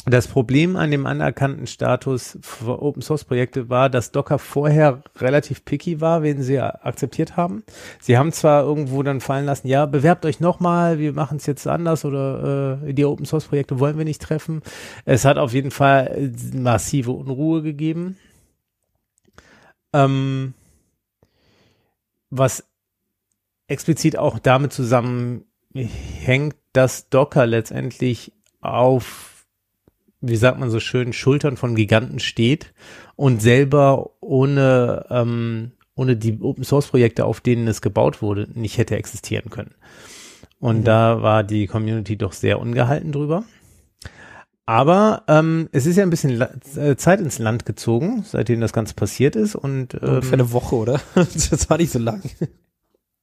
[SPEAKER 3] das Problem an dem anerkannten Status für Open Source Projekte war, dass Docker vorher relativ picky war, wen sie akzeptiert haben. Sie haben zwar irgendwo dann fallen lassen, ja, bewerbt euch nochmal, wir machen es jetzt anders oder äh, die Open Source Projekte wollen wir nicht treffen. Es hat auf jeden Fall massive Unruhe gegeben. Ähm, was explizit auch damit zusammenhängt, dass Docker letztendlich auf wie sagt man so schön, Schultern von Giganten steht und selber ohne, ähm, ohne die Open Source Projekte, auf denen es gebaut wurde, nicht hätte existieren können. Und mhm. da war die Community doch sehr ungehalten drüber. Aber ähm, es ist ja ein bisschen äh, Zeit ins Land gezogen, seitdem das Ganze passiert ist. Und
[SPEAKER 4] ähm, für eine Woche, oder? das war nicht so lang.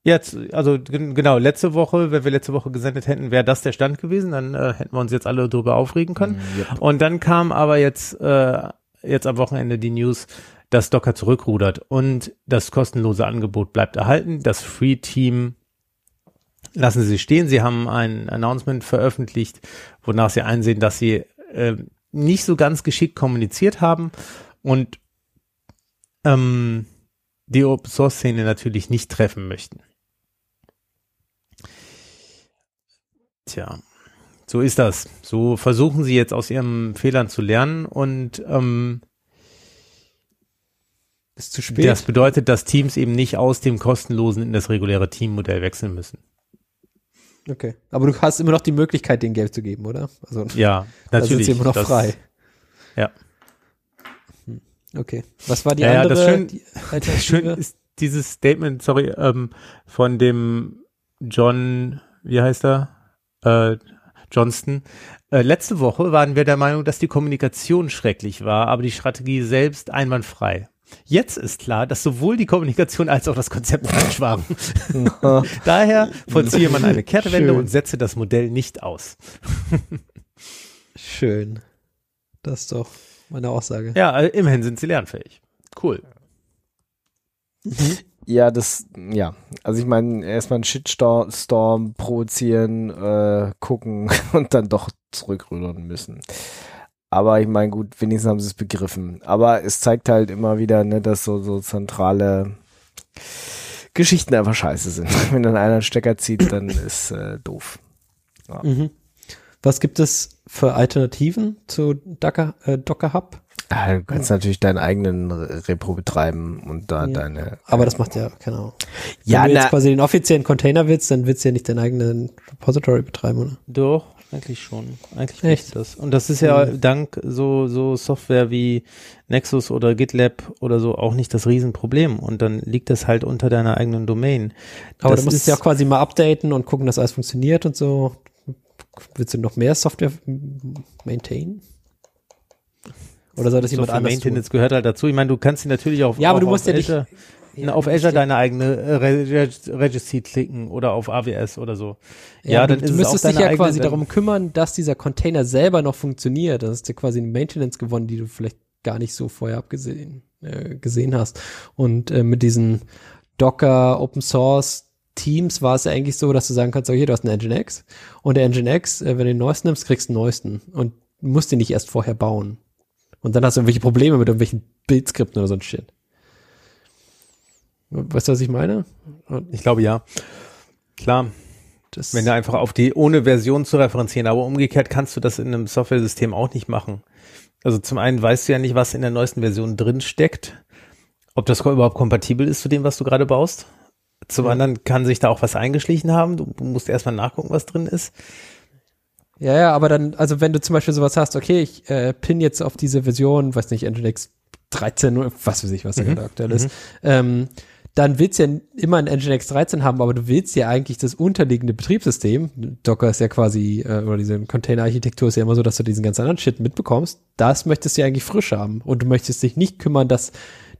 [SPEAKER 3] Jetzt, also genau, letzte Woche, wenn wir letzte Woche gesendet hätten, wäre das der Stand gewesen, dann äh, hätten wir uns jetzt alle drüber aufregen können. Mm, yep. Und dann kam aber jetzt, äh, jetzt am Wochenende die News, dass Docker zurückrudert und das kostenlose Angebot bleibt erhalten. Das Free Team lassen Sie stehen. Sie haben ein Announcement veröffentlicht, wonach Sie einsehen, dass Sie äh, nicht so ganz geschickt kommuniziert haben und ähm, die Open Source Szene natürlich nicht treffen möchten. Tja, so ist das. So versuchen sie jetzt aus ihren Fehlern zu lernen und ähm, ist zu spät. Das bedeutet, dass Teams eben nicht aus dem kostenlosen in das reguläre Teammodell wechseln müssen.
[SPEAKER 4] Okay. Aber du hast immer noch die Möglichkeit, den Geld zu geben, oder?
[SPEAKER 3] Also, ja, natürlich.
[SPEAKER 4] Da sind immer noch das, frei.
[SPEAKER 3] Ja.
[SPEAKER 4] Hm. Okay. Was war die
[SPEAKER 3] ja,
[SPEAKER 4] andere?
[SPEAKER 3] Ja, das, schön, das schön ist dieses Statement, sorry, ähm, von dem John, wie heißt er? Äh, Johnston. Äh, letzte Woche waren wir der Meinung, dass die Kommunikation schrecklich war, aber die Strategie selbst einwandfrei. Jetzt ist klar, dass sowohl die Kommunikation als auch das Konzept falsch waren. Daher vollziehe man eine Kehrtwende Schön. und setze das Modell nicht aus.
[SPEAKER 4] Schön. Das ist doch meine Aussage.
[SPEAKER 3] Ja, immerhin sind sie lernfähig. Cool.
[SPEAKER 2] Mhm. Ja, das, ja. Also ich meine, erstmal einen Shitstorm provozieren, äh, gucken und dann doch zurückrudern müssen. Aber ich meine, gut, wenigstens haben sie es begriffen. Aber es zeigt halt immer wieder, ne, dass so, so zentrale Geschichten einfach scheiße sind. Wenn dann einer einen Stecker zieht, dann ist äh, doof.
[SPEAKER 4] Ja. Mhm. Was gibt es für Alternativen zu Docker, äh, Docker Hub?
[SPEAKER 2] Ja, du kannst natürlich deinen eigenen Repro betreiben und da ja. deine.
[SPEAKER 4] Aber das macht ja, genau. Ja, Wenn du jetzt quasi den offiziellen Container willst, dann willst du ja nicht deinen eigenen Repository betreiben, oder?
[SPEAKER 3] Doch, eigentlich schon. Eigentlich Echt? das. Und das ist ja mhm. dank so, so Software wie Nexus oder GitLab oder so auch nicht das Riesenproblem. Und dann liegt das halt unter deiner eigenen Domain.
[SPEAKER 4] Aber das du musst es ja auch quasi mal updaten und gucken, dass alles funktioniert und so. Willst du noch mehr Software maintainen? Oder soll das jemand Software anders
[SPEAKER 3] Maintenance tun? gehört halt dazu. Ich meine, du kannst sie natürlich auf
[SPEAKER 4] Ja, aber du musst
[SPEAKER 3] ja
[SPEAKER 4] Azure,
[SPEAKER 3] nicht ja, auf Azure deine eigene äh, Registry klicken oder auf AWS oder so.
[SPEAKER 4] Ja, ja dann du, ist du müsstest dich ja quasi darum kümmern, dass dieser Container selber noch funktioniert. Das ist ja quasi eine Maintenance gewonnen, die du vielleicht gar nicht so vorher abgesehen äh, gesehen hast. Und äh, mit diesen Docker Open Source Teams war es ja eigentlich so, dass du sagen kannst, okay, du hast einen Nginx und der Nginx, äh, wenn du den neuesten nimmst, kriegst du den neuesten und musst den nicht erst vorher bauen. Und dann hast du irgendwelche Probleme mit irgendwelchen Bildskripten oder so ein Shit. Weißt du, was ich meine?
[SPEAKER 3] Ich glaube ja. Klar. Das Wenn du einfach auf die, ohne Version zu referenzieren, aber umgekehrt kannst du das in einem Software-System auch nicht machen. Also zum einen weißt du ja nicht, was in der neuesten Version drin steckt, ob das überhaupt kompatibel ist zu dem, was du gerade baust. Zum ja. anderen kann sich da auch was eingeschlichen haben. Du musst erstmal nachgucken, was drin ist.
[SPEAKER 4] Ja, ja, aber dann, also wenn du zum Beispiel sowas hast, okay, ich äh, pin jetzt auf diese Version, weiß nicht, Nginx 13, was weiß ich, was da mhm. gerade aktuell ist, mhm. ähm, dann willst du ja immer ein Nginx 13 haben, aber du willst ja eigentlich das unterliegende Betriebssystem, Docker ist ja quasi, äh, oder diese Container-Architektur ist ja immer so, dass du diesen ganzen anderen Shit mitbekommst, das möchtest du ja eigentlich frisch haben und du möchtest dich nicht kümmern, dass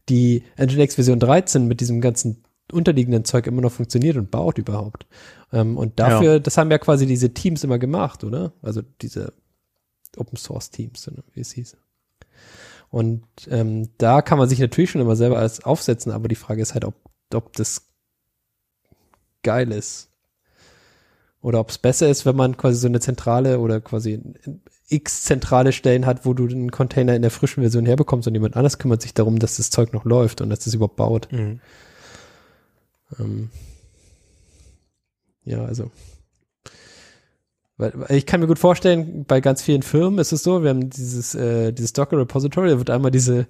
[SPEAKER 4] die Nginx Version 13 mit diesem ganzen unterliegenden Zeug immer noch funktioniert und baut überhaupt. Ähm, und dafür, ja. das haben ja quasi diese Teams immer gemacht, oder? Also diese Open Source Teams, wie es hieß. Und ähm, da kann man sich natürlich schon immer selber alles aufsetzen, aber die Frage ist halt, ob, ob das geil ist. Oder ob es besser ist, wenn man quasi so eine zentrale oder quasi x zentrale Stellen hat, wo du den Container in der frischen Version herbekommst und jemand anders kümmert sich darum, dass das Zeug noch läuft und dass das überhaupt baut. Mhm. Ähm, ja, also. Ich kann mir gut vorstellen, bei ganz vielen Firmen ist es so, wir haben dieses, äh, dieses Docker Repository, da wird einmal diese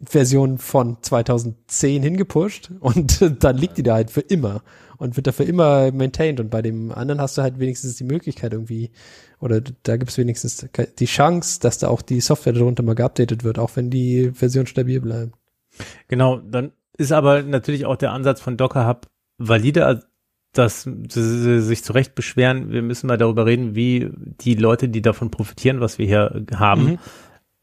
[SPEAKER 4] Version von 2010 hingepusht und dann liegt die da halt für immer und wird dafür immer maintained und bei dem anderen hast du halt wenigstens die Möglichkeit irgendwie oder da gibt es wenigstens die Chance, dass da auch die Software darunter mal geupdatet wird, auch wenn die Version stabil bleibt.
[SPEAKER 3] Genau, dann ist aber natürlich auch der Ansatz von Docker Hub valide. dass sie sich zu Recht beschweren, wir müssen mal darüber reden, wie die Leute, die davon profitieren, was wir hier haben, mhm.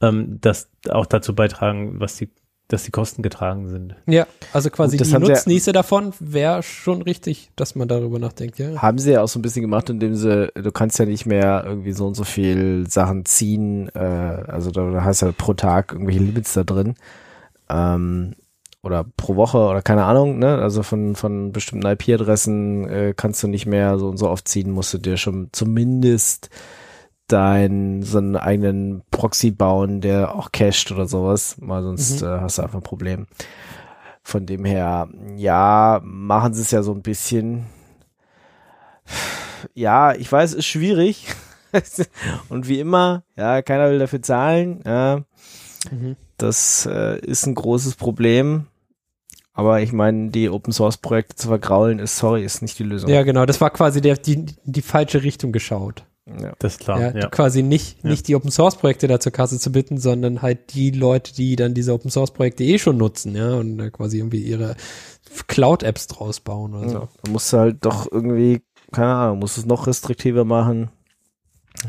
[SPEAKER 3] ähm, das auch dazu beitragen, was die dass die Kosten getragen sind.
[SPEAKER 4] Ja, also quasi die Nutznieße ja, davon wäre schon richtig, dass man darüber nachdenkt, ja.
[SPEAKER 2] Haben sie ja auch so ein bisschen gemacht, indem sie, du kannst ja nicht mehr irgendwie so und so viel Sachen ziehen, äh, also da hast du ja pro Tag irgendwelche Limits da drin. Ähm, oder pro Woche oder keine Ahnung, ne? Also von, von bestimmten IP-Adressen äh, kannst du nicht mehr so und so oft ziehen, musst du dir schon zumindest deinen so einen eigenen Proxy bauen, der auch cached oder sowas, weil sonst mhm. äh, hast du einfach ein Problem. Von dem her, ja, machen sie es ja so ein bisschen. Ja, ich weiß, ist schwierig. Und wie immer, ja, keiner will dafür zahlen. Ja, mhm. Das äh, ist ein großes Problem. Aber ich meine, die Open Source Projekte zu vergraulen, ist sorry, ist nicht die Lösung.
[SPEAKER 4] Ja, genau. Das war quasi der, die, die falsche Richtung geschaut.
[SPEAKER 3] Ja. Das ist klar.
[SPEAKER 4] Ja, ja. Quasi nicht, nicht die Open Source Projekte da zur Kasse zu bitten, sondern halt die Leute, die dann diese Open Source Projekte eh schon nutzen, ja, und äh, quasi irgendwie ihre Cloud Apps draus bauen oder so. Ja,
[SPEAKER 2] da musst du halt doch irgendwie, keine Ahnung, musst es noch restriktiver machen.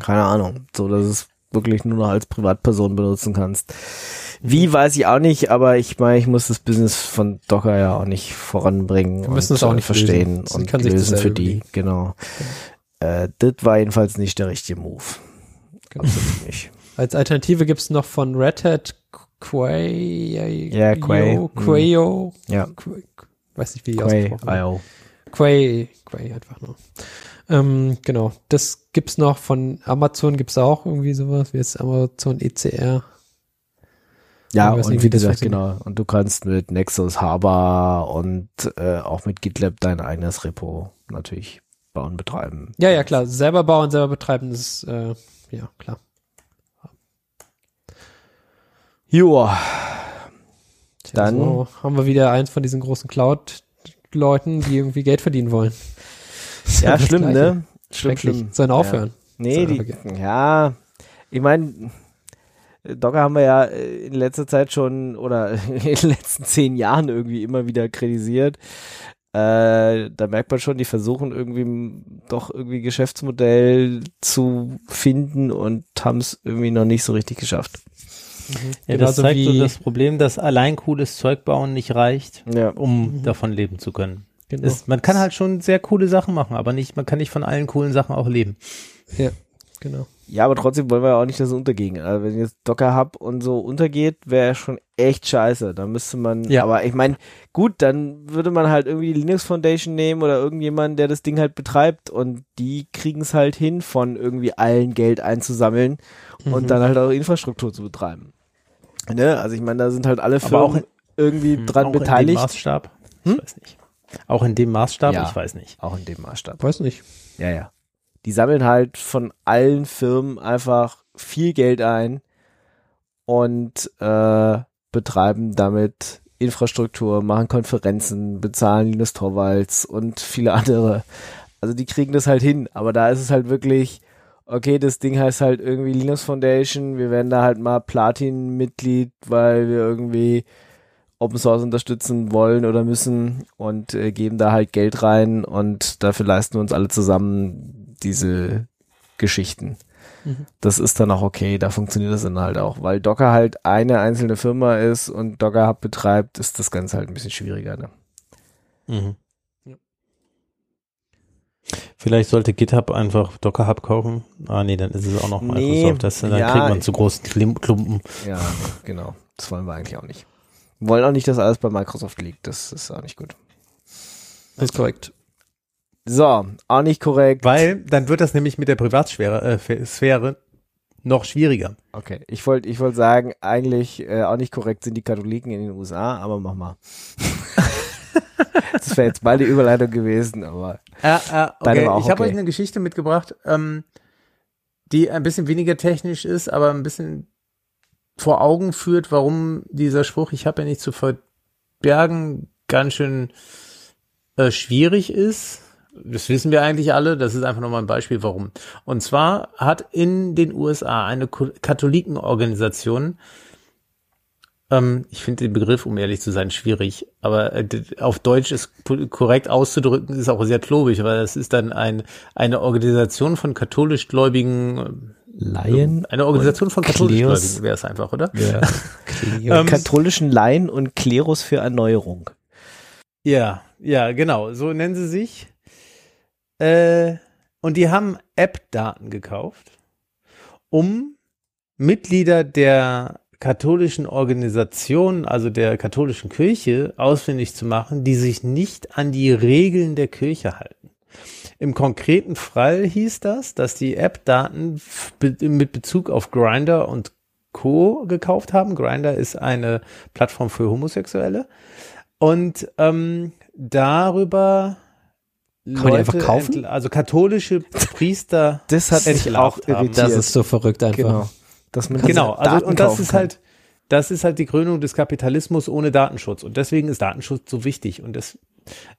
[SPEAKER 2] Keine Ahnung. So, dass es wirklich nur noch als Privatperson benutzen kannst. Wie weiß ich auch nicht, aber ich meine, ich muss das Business von Docker ja auch nicht voranbringen.
[SPEAKER 4] Wir müssen es auch nicht
[SPEAKER 2] verstehen lösen. und kann lösen für die, genau. Äh, das war jedenfalls nicht der richtige Move.
[SPEAKER 4] Genau. Absolut nicht. Als Alternative gibt es noch von Red Hat Quay.
[SPEAKER 2] Ja, Quay.
[SPEAKER 4] Quayo.
[SPEAKER 2] Mhm. Ja.
[SPEAKER 4] Quay, weiß nicht, wie die
[SPEAKER 2] Quay,
[SPEAKER 4] Quay, Quay einfach nur. Ähm, genau. Das gibt's noch von Amazon gibt's auch irgendwie sowas wie jetzt Amazon ECR.
[SPEAKER 2] Ja, und nicht, wie gesagt, genau. Und du kannst mit Nexus Harbor und äh, auch mit GitLab dein eigenes Repo natürlich bauen, betreiben.
[SPEAKER 4] Ja, ja, klar. Selber bauen, selber betreiben, das ist, äh, ja, klar.
[SPEAKER 2] Joa. Dann
[SPEAKER 4] so haben wir wieder eins von diesen großen Cloud-Leuten, die irgendwie Geld verdienen wollen.
[SPEAKER 2] Ja, schlimm, ne? Schlimm,
[SPEAKER 4] schlimm. Sollen aufhören. Ja.
[SPEAKER 2] Nee, die, ja, ich meine, Docker haben wir ja äh, in letzter Zeit schon oder in den letzten zehn Jahren irgendwie immer wieder kritisiert. Äh, da merkt man schon, die versuchen irgendwie doch irgendwie Geschäftsmodell zu finden und haben es irgendwie noch nicht so richtig geschafft.
[SPEAKER 3] Mhm. Ja, das zeigt so das Problem, dass allein cooles Zeug bauen nicht reicht, ja. um mhm. davon leben zu können. Genau. Ist, man kann halt schon sehr coole Sachen machen, aber nicht, man kann nicht von allen coolen Sachen auch leben.
[SPEAKER 4] Ja, genau.
[SPEAKER 2] Ja, aber trotzdem wollen wir ja auch nicht, dass es untergehen. Also wenn jetzt Docker Hub und so untergeht, wäre schon echt scheiße. Da müsste man, ja. aber ich meine, gut, dann würde man halt irgendwie die Linux Foundation nehmen oder irgendjemand, der das Ding halt betreibt und die kriegen es halt hin, von irgendwie allen Geld einzusammeln mhm. und dann halt auch Infrastruktur zu betreiben. Ne? Also ich meine, da sind halt alle Firmen auch in, irgendwie hm, dran auch beteiligt. In dem
[SPEAKER 3] Maßstab? Hm? Ich weiß nicht. Auch in dem Maßstab?
[SPEAKER 2] Ja,
[SPEAKER 3] ich weiß nicht.
[SPEAKER 2] Auch in dem Maßstab.
[SPEAKER 4] Weiß nicht.
[SPEAKER 2] Ja, ja die sammeln halt von allen Firmen einfach viel Geld ein und äh, betreiben damit Infrastruktur, machen Konferenzen, bezahlen Linus Torvalds und viele andere. Also die kriegen das halt hin, aber da ist es halt wirklich, okay, das Ding heißt halt irgendwie Linux Foundation, wir werden da halt mal Platin-Mitglied, weil wir irgendwie Open Source unterstützen wollen oder müssen und äh, geben da halt Geld rein und dafür leisten wir uns alle zusammen diese Geschichten. Mhm. Das ist dann auch okay, da funktioniert das dann halt auch, weil Docker halt eine einzelne Firma ist und Docker Hub betreibt, ist das Ganze halt ein bisschen schwieriger. Ne? Mhm.
[SPEAKER 3] Vielleicht sollte GitHub einfach Docker Hub kaufen. Ah nee, dann ist es auch noch Microsoft. Nee, das, dann ja, kriegt man zu großen Klumpen.
[SPEAKER 2] Ja, genau. Das wollen wir eigentlich auch nicht. Wollen auch nicht, dass alles bei Microsoft liegt. Das ist auch nicht gut.
[SPEAKER 4] Das ist korrekt.
[SPEAKER 2] So, auch nicht korrekt.
[SPEAKER 3] Weil dann wird das nämlich mit der Privatsphäre äh, Sphäre noch schwieriger.
[SPEAKER 2] Okay, ich wollte ich wollte sagen, eigentlich äh, auch nicht korrekt sind die Katholiken in den USA, aber mach mal. das wäre jetzt mal die Überleitung gewesen, aber
[SPEAKER 3] äh, äh, okay. ich habe okay. euch eine Geschichte mitgebracht, ähm, die ein bisschen weniger technisch ist, aber ein bisschen vor Augen führt, warum dieser Spruch, ich habe ja nicht zu verbergen, ganz schön äh, schwierig ist das wissen wir eigentlich alle, das ist einfach nochmal ein Beispiel, warum. Und zwar hat in den USA eine Katholikenorganisation ähm, ich finde den Begriff, um ehrlich zu sein, schwierig, aber äh, auf Deutsch ist korrekt auszudrücken, ist auch sehr klobig, weil es ist dann ein, eine Organisation von katholisch gläubigen
[SPEAKER 2] Laien.
[SPEAKER 3] Eine Organisation von katholisch Gläubigen wäre es einfach, oder?
[SPEAKER 2] Ja. ähm, Katholischen Laien und Klerus für Erneuerung.
[SPEAKER 3] Ja, ja, genau. So nennen sie sich. Äh, und die haben App-Daten gekauft, um Mitglieder der katholischen Organisation, also der katholischen Kirche, ausfindig zu machen, die sich nicht an die Regeln der Kirche halten. Im konkreten Fall hieß das, dass die App-Daten mit Bezug auf Grinder und Co. gekauft haben. Grinder ist eine Plattform für Homosexuelle. Und ähm, darüber
[SPEAKER 4] kann Leute, man die einfach kaufen?
[SPEAKER 3] Also katholische Priester.
[SPEAKER 2] das hat mich auch irritiert.
[SPEAKER 4] Das ist so verrückt einfach.
[SPEAKER 3] Genau. Dass man genau, also und das ist halt, das ist halt die Krönung des Kapitalismus ohne Datenschutz. Und deswegen ist Datenschutz so wichtig. Und das,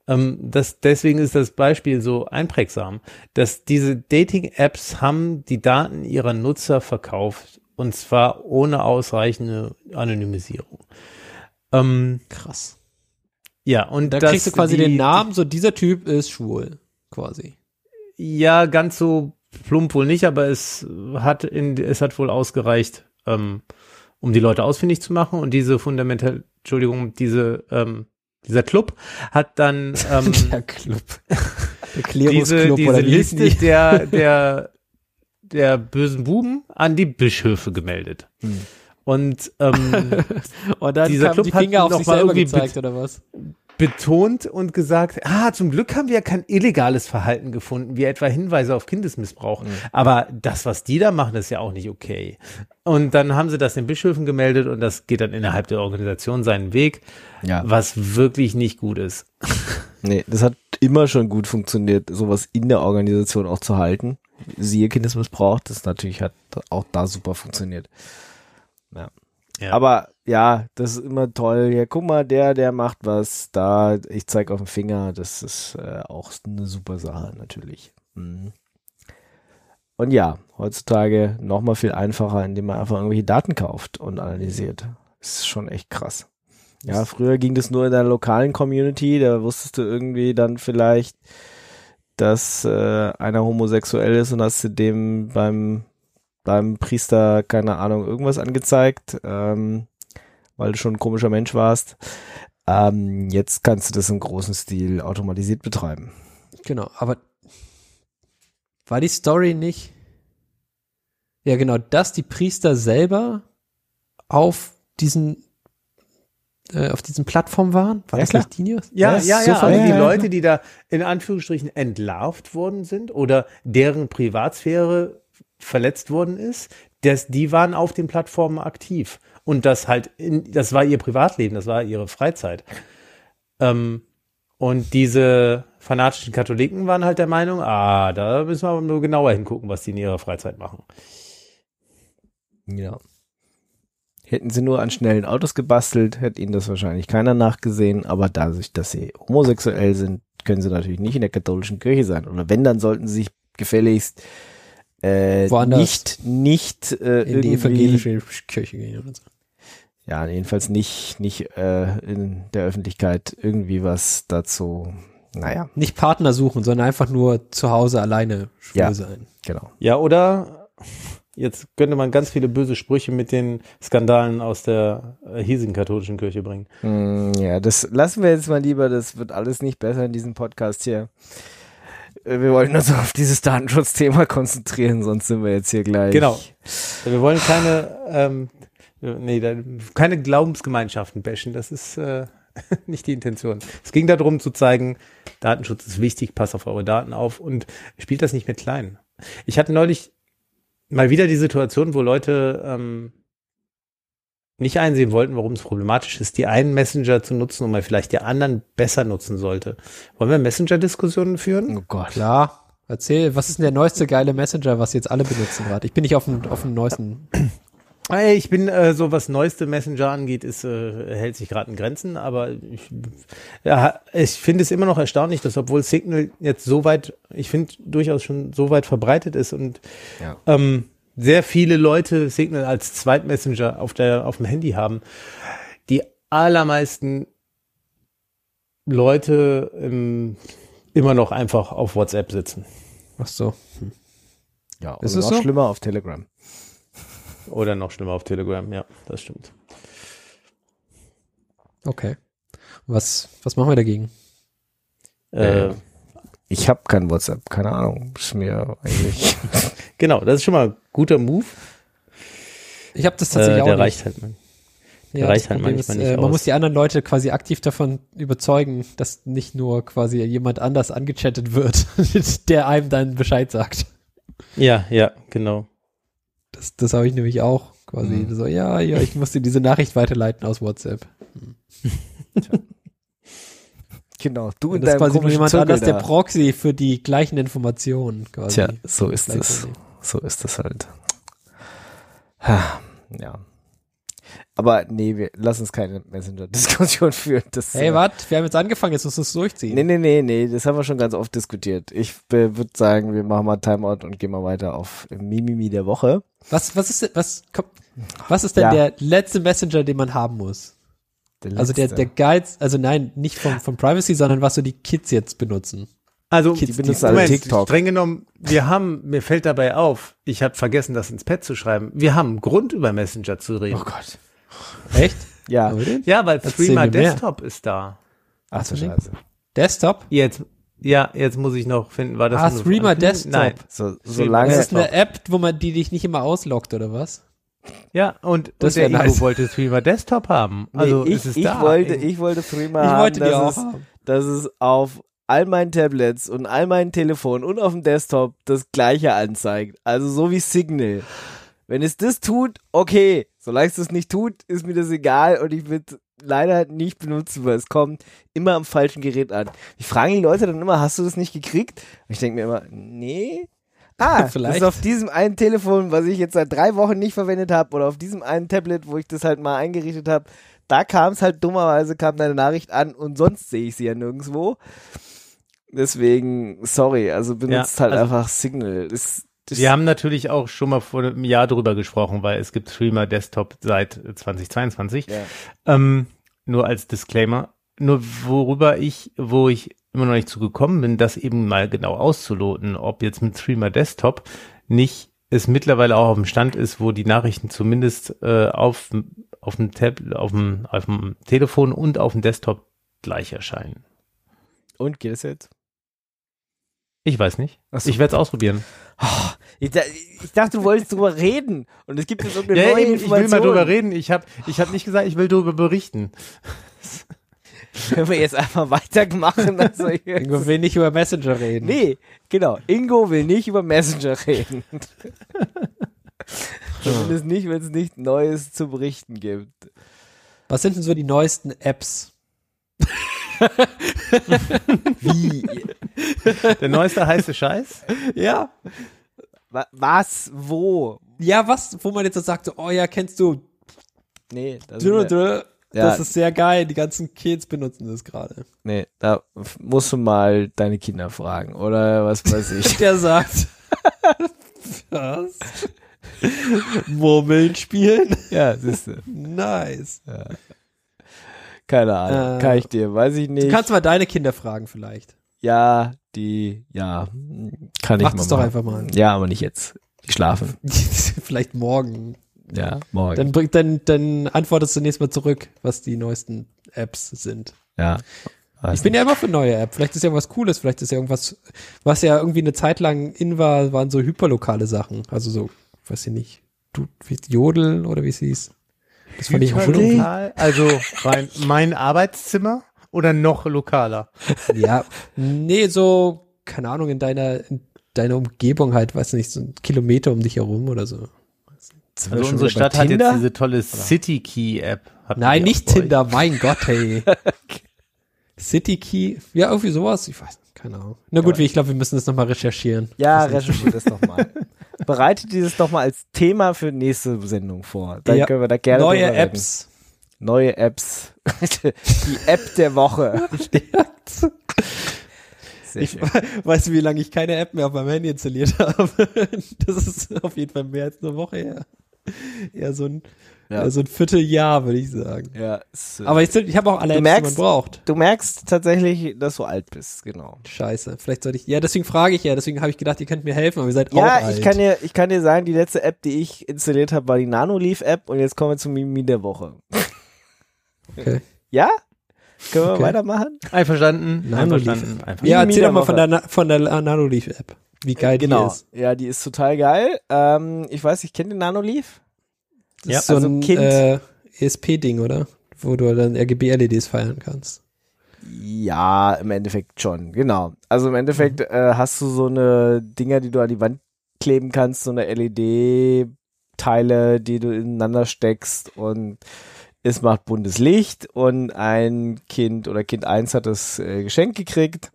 [SPEAKER 3] ähm, das, deswegen ist das Beispiel so einprägsam, dass diese Dating-Apps haben die Daten ihrer Nutzer verkauft. Und zwar ohne ausreichende Anonymisierung.
[SPEAKER 4] Ähm, Krass.
[SPEAKER 3] Ja, und
[SPEAKER 4] da kriegst du quasi die, den Namen, so dieser Typ ist schwul, quasi.
[SPEAKER 3] Ja, ganz so plump wohl nicht, aber es hat in, es hat wohl ausgereicht, ähm, um die Leute ausfindig zu machen und diese fundamental, Entschuldigung, diese, ähm, dieser Club hat dann ähm,
[SPEAKER 4] der Club,
[SPEAKER 3] der diese, diese Liste der der der bösen Buben an die Bischöfe gemeldet. Hm. Und, ähm,
[SPEAKER 4] und dann dieser Club die Finger hat auf sich selber gezeigt, oder was?
[SPEAKER 3] Betont und gesagt, ah, zum Glück haben wir ja kein illegales Verhalten gefunden, wie etwa Hinweise auf Kindesmissbrauch. Mhm. Aber das, was die da machen, ist ja auch nicht okay. Und dann haben sie das den Bischöfen gemeldet und das geht dann innerhalb der Organisation seinen Weg, ja. was wirklich nicht gut ist.
[SPEAKER 2] Nee, das hat immer schon gut funktioniert, sowas in der Organisation auch zu halten. Siehe Kindesmissbrauch, das natürlich hat auch da super funktioniert. Ja. Ja. Aber ja, das ist immer toll. Ja, guck mal, der, der macht was. Da, ich zeig auf den Finger. Das ist äh, auch eine super Sache, natürlich. Mhm. Und ja, heutzutage noch mal viel einfacher, indem man einfach irgendwelche Daten kauft und analysiert. Das ist schon echt krass. Ja, früher ging das nur in der lokalen Community. Da wusstest du irgendwie dann vielleicht, dass äh, einer homosexuell ist und hast du dem beim beim Priester, keine Ahnung, irgendwas angezeigt. Ähm, weil du schon ein komischer Mensch warst. Ähm, jetzt kannst du das im großen Stil automatisiert betreiben.
[SPEAKER 4] Genau, aber war die Story nicht? Ja, genau, dass die Priester selber auf diesen äh, auf diesen Plattformen waren? War
[SPEAKER 3] ja,
[SPEAKER 4] das
[SPEAKER 3] klar. nicht die News? Ja, ja, ja, so also die Leute, die da in Anführungsstrichen entlarvt worden sind oder deren Privatsphäre verletzt worden ist, das, die waren auf den Plattformen aktiv. Und das halt, in, das war ihr Privatleben, das war ihre Freizeit. Ähm, und diese fanatischen Katholiken waren halt der Meinung, ah, da müssen wir aber nur genauer hingucken, was die in ihrer Freizeit machen.
[SPEAKER 2] Ja. Hätten sie nur an schnellen Autos gebastelt, hätte ihnen das wahrscheinlich keiner nachgesehen, aber dadurch, dass sie homosexuell sind, können sie natürlich nicht in der katholischen Kirche sein. Oder wenn, dann sollten sie sich gefälligst äh, Woanders nicht, nicht äh,
[SPEAKER 4] in die evangelische Kirche gehen oder so
[SPEAKER 2] ja, jedenfalls nicht, nicht äh, in der Öffentlichkeit irgendwie was dazu, naja.
[SPEAKER 4] Nicht Partner suchen, sondern einfach nur zu Hause alleine schwul
[SPEAKER 2] ja,
[SPEAKER 4] sein.
[SPEAKER 2] Genau.
[SPEAKER 3] Ja, oder jetzt könnte man ganz viele böse Sprüche mit den Skandalen aus der äh, hiesigen katholischen Kirche bringen.
[SPEAKER 2] Mm, ja, das lassen wir jetzt mal lieber, das wird alles nicht besser in diesem Podcast hier. Äh, wir wollen uns auf dieses Datenschutzthema konzentrieren, sonst sind wir jetzt hier gleich.
[SPEAKER 3] Genau. Wir wollen keine ähm, Nee, keine Glaubensgemeinschaften bashen, das ist äh, nicht die Intention. Es ging darum zu zeigen, Datenschutz ist wichtig, passt auf eure Daten auf und spielt das nicht mit klein. Ich hatte neulich mal wieder die Situation, wo Leute ähm, nicht einsehen wollten, warum es problematisch ist, die einen Messenger zu nutzen und man vielleicht die anderen besser nutzen sollte. Wollen wir Messenger-Diskussionen führen?
[SPEAKER 4] Oh Gott. Klar. Erzähl, was ist denn der neueste geile Messenger, was jetzt alle benutzen gerade? Ich bin nicht auf dem, auf dem neuesten.
[SPEAKER 3] Ich bin äh, so was neueste Messenger angeht, ist äh, hält sich gerade in Grenzen, aber ich, ja, ich finde es immer noch erstaunlich, dass obwohl Signal jetzt so weit, ich finde durchaus schon so weit verbreitet ist und ja. ähm, sehr viele Leute Signal als Zweitmessenger auf der auf dem Handy haben, die allermeisten Leute ähm, immer noch einfach auf WhatsApp sitzen.
[SPEAKER 4] Ach so.
[SPEAKER 2] Hm. Ja, ist es noch so? schlimmer auf Telegram.
[SPEAKER 3] Oder noch schlimmer auf Telegram, ja, das stimmt.
[SPEAKER 4] Okay. Was, was machen wir dagegen?
[SPEAKER 2] Äh, ich habe kein WhatsApp, keine Ahnung. Ist mir eigentlich.
[SPEAKER 3] genau, das ist schon mal guter Move.
[SPEAKER 4] Ich habe das tatsächlich äh,
[SPEAKER 3] auch. Der nicht. reicht halt mal.
[SPEAKER 4] Der ja, reicht halt manchmal ist, nicht. Äh, man aus. muss die anderen Leute quasi aktiv davon überzeugen, dass nicht nur quasi jemand anders angechattet wird, der einem dann Bescheid sagt.
[SPEAKER 3] Ja, ja, genau.
[SPEAKER 4] Das, das habe ich nämlich auch quasi. Mhm. So, ja, ja, ich musste diese Nachricht weiterleiten aus WhatsApp.
[SPEAKER 2] Genau, du
[SPEAKER 4] und das ist quasi nur jemand Zirkel anders da. der Proxy für die gleichen Informationen quasi.
[SPEAKER 2] Tja, so ist es. So ist es halt. Ja. Aber nee, wir lass uns keine Messenger-Diskussion führen. Das,
[SPEAKER 4] hey, äh, warte, wir haben jetzt angefangen, jetzt musst du es durchziehen.
[SPEAKER 2] Nee, nee, nee, nee, das haben wir schon ganz oft diskutiert. Ich würde sagen, wir machen mal Timeout und gehen mal weiter auf Mimimi der Woche.
[SPEAKER 4] Was, was ist, was, komm, was ist denn ja. der letzte Messenger, den man haben muss? Der also der, der Guide, also nein, nicht vom, vom Privacy, sondern was so die Kids jetzt benutzen.
[SPEAKER 3] Also, Kids benutzen alle TikTok. Streng genommen, wir haben, mir fällt dabei auf, ich habe vergessen, das ins Pad zu schreiben. Wir haben Grund über Messenger zu reden.
[SPEAKER 2] Oh Gott.
[SPEAKER 4] Echt?
[SPEAKER 3] Ja. Ja, weil Threema Desktop ist da.
[SPEAKER 2] Ach so Scheiße.
[SPEAKER 4] Desktop?
[SPEAKER 3] Jetzt, ja, jetzt muss ich noch finden, war das
[SPEAKER 4] Ah, Threema Desktop.
[SPEAKER 3] Nein.
[SPEAKER 2] So, so lange.
[SPEAKER 4] Das ist eine App, wo man die dich nicht immer ausloggt, oder was?
[SPEAKER 3] Ja, und, das und der nice. Ivo wollte Threema Desktop haben. Also
[SPEAKER 2] nee, ich,
[SPEAKER 3] ist
[SPEAKER 2] ich
[SPEAKER 3] da.
[SPEAKER 2] wollte, ich wollte Threema
[SPEAKER 4] ich
[SPEAKER 2] haben,
[SPEAKER 4] wollte
[SPEAKER 2] dass,
[SPEAKER 4] auch
[SPEAKER 2] es,
[SPEAKER 4] haben.
[SPEAKER 2] dass es auf all meinen Tablets und all meinen Telefonen und auf dem Desktop das gleiche anzeigt. Also so wie Signal. Wenn es das tut, okay. Solange es das nicht tut, ist mir das egal und ich will leider nicht benutzen, weil es kommt immer am falschen Gerät an. Ich frage die Leute dann immer, hast du das nicht gekriegt? Und ich denke mir immer, nee. Ah, vielleicht. Das ist auf diesem einen Telefon, was ich jetzt seit drei Wochen nicht verwendet habe, oder auf diesem einen Tablet, wo ich das halt mal eingerichtet habe, da kam es halt dummerweise, kam deine Nachricht an und sonst sehe ich sie ja nirgendwo. Deswegen, sorry, also benutzt ja, halt also einfach Signal. Das,
[SPEAKER 3] das Wir haben natürlich auch schon mal vor einem Jahr drüber gesprochen, weil es gibt Streamer Desktop seit 2022. Ja. Ähm, nur als Disclaimer. Nur worüber ich, wo ich immer noch nicht zu gekommen bin, das eben mal genau auszuloten, ob jetzt mit Streamer Desktop nicht es mittlerweile auch auf dem Stand ist, wo die Nachrichten zumindest äh, auf, auf, dem Tab, auf, dem, auf dem Telefon und auf dem Desktop gleich erscheinen.
[SPEAKER 2] Und geht es jetzt?
[SPEAKER 3] Ich weiß nicht. So. Ich werde es ausprobieren.
[SPEAKER 2] Oh, ich, ich, dachte, du wolltest drüber reden. Und es gibt jetzt irgendeine ja, neue eben,
[SPEAKER 3] Information. Ich will mal drüber reden. Ich habe ich hab nicht gesagt, ich will darüber berichten.
[SPEAKER 2] Können wir jetzt einfach weitermachen? Also
[SPEAKER 4] Ingo will nicht über Messenger reden.
[SPEAKER 2] Nee, genau. Ingo will nicht über Messenger reden. Zumindest nicht, wenn es nichts Neues zu berichten gibt.
[SPEAKER 4] Was sind denn so die neuesten Apps?
[SPEAKER 3] Wie? Der neueste heiße Scheiß?
[SPEAKER 4] Ja.
[SPEAKER 2] Was? Wo?
[SPEAKER 4] Ja, was, wo man jetzt so sagt, so, oh ja, kennst du?
[SPEAKER 2] Nee,
[SPEAKER 4] das, ist, das ja. ist sehr geil. Die ganzen Kids benutzen das gerade.
[SPEAKER 2] Nee, da musst du mal deine Kinder fragen oder was weiß ich.
[SPEAKER 4] Der sagt. was? Murmeln spielen?
[SPEAKER 2] Ja, siehst du.
[SPEAKER 4] Nice.
[SPEAKER 2] Ja. Keine Ahnung. Äh, Kann ich dir, weiß ich nicht.
[SPEAKER 4] Du kannst mal deine Kinder fragen vielleicht.
[SPEAKER 2] Ja, die, ja, kann ich
[SPEAKER 4] Mach mal. doch einfach mal.
[SPEAKER 2] Ja, aber nicht jetzt. Die schlafen.
[SPEAKER 4] vielleicht morgen.
[SPEAKER 2] Ja, morgen.
[SPEAKER 4] Dann, dann, dann antwortest du nächstes Mal zurück, was die neuesten Apps sind.
[SPEAKER 2] Ja.
[SPEAKER 4] Ich bin ja immer für neue App. Vielleicht ist ja was Cooles, vielleicht ist ja irgendwas, was ja irgendwie eine Zeit lang in war, waren so hyperlokale Sachen. Also so, weiß ich nicht, du, wie Jodel oder wie es hieß.
[SPEAKER 3] Das fand ich auch lokal. Also mein, mein Arbeitszimmer oder noch lokaler?
[SPEAKER 4] Ja, nee, so, keine Ahnung, in deiner, in deiner Umgebung halt, weiß nicht, so ein Kilometer um dich herum oder so.
[SPEAKER 3] Also unsere Stadt hat jetzt diese tolle City Key App.
[SPEAKER 4] Nein, nicht Tinder, mein Gott, hey. City Key, ja, irgendwie sowas, ich weiß nicht, keine Ahnung. Na gut, ja. ich glaube, wir müssen das nochmal recherchieren.
[SPEAKER 2] Ja, recherchiert das nochmal. bereitet dieses doch mal als Thema für nächste Sendung vor. Dann ja. können wir da gerne
[SPEAKER 4] Neue Apps.
[SPEAKER 2] Neue Apps. Die App der Woche.
[SPEAKER 4] ich weiß, wie lange ich keine App mehr auf meinem Handy installiert habe. Das ist auf jeden Fall mehr als eine Woche her. Ja, so ein Ja. So ein Vierteljahr, würde ich sagen.
[SPEAKER 2] Ja.
[SPEAKER 4] Ist, äh, Aber ich, ich habe auch alle
[SPEAKER 2] Apps, merkst,
[SPEAKER 4] die man braucht.
[SPEAKER 2] Du merkst tatsächlich, dass du alt bist, genau.
[SPEAKER 4] Scheiße. Vielleicht sollte ich, ja, deswegen frage ich ja, deswegen habe ich gedacht, ihr könnt mir helfen, aber ihr seid
[SPEAKER 2] ja,
[SPEAKER 4] auch alt.
[SPEAKER 2] Ja, ich kann dir, ich kann dir sagen, die letzte App, die ich installiert habe, war die Nanoleaf-App und jetzt kommen wir zum Mimi der Woche.
[SPEAKER 4] Okay.
[SPEAKER 2] Ja? Können wir okay. weitermachen?
[SPEAKER 3] Einverstanden.
[SPEAKER 4] Nanoleaf. Einverstanden. Ja, erzähl doch mal von der, von der Nanoleaf-App. Wie geil
[SPEAKER 2] genau.
[SPEAKER 4] die ist.
[SPEAKER 2] Ja, die ist total geil. Ähm, ich weiß, ich kenne den Nanoleaf.
[SPEAKER 4] Das ja, ist so also ein kind. Äh, ESP-Ding, oder? Wo du dann RGB-LEDs feiern kannst.
[SPEAKER 2] Ja, im Endeffekt schon, genau. Also im Endeffekt mhm. äh, hast du so eine Dinger, die du an die Wand kleben kannst, so eine LED-Teile, die du ineinander steckst und es macht buntes Licht und ein Kind oder Kind 1 hat das äh, Geschenk gekriegt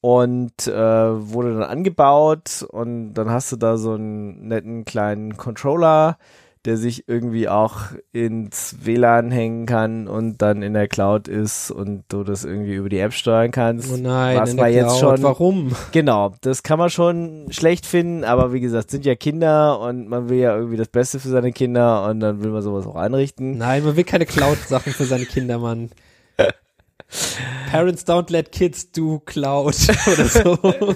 [SPEAKER 2] und äh, wurde dann angebaut und dann hast du da so einen netten kleinen Controller, der sich irgendwie auch ins WLAN hängen kann und dann in der Cloud ist und du das irgendwie über die App steuern kannst.
[SPEAKER 4] Oh nein,
[SPEAKER 2] was war jetzt schon
[SPEAKER 4] warum?
[SPEAKER 2] Genau, das kann man schon schlecht finden, aber wie gesagt, sind ja Kinder und man will ja irgendwie das Beste für seine Kinder und dann will man sowas auch einrichten.
[SPEAKER 4] Nein, man will keine Cloud Sachen für seine Kinder, Mann. Parents don't let kids do Cloud oder so.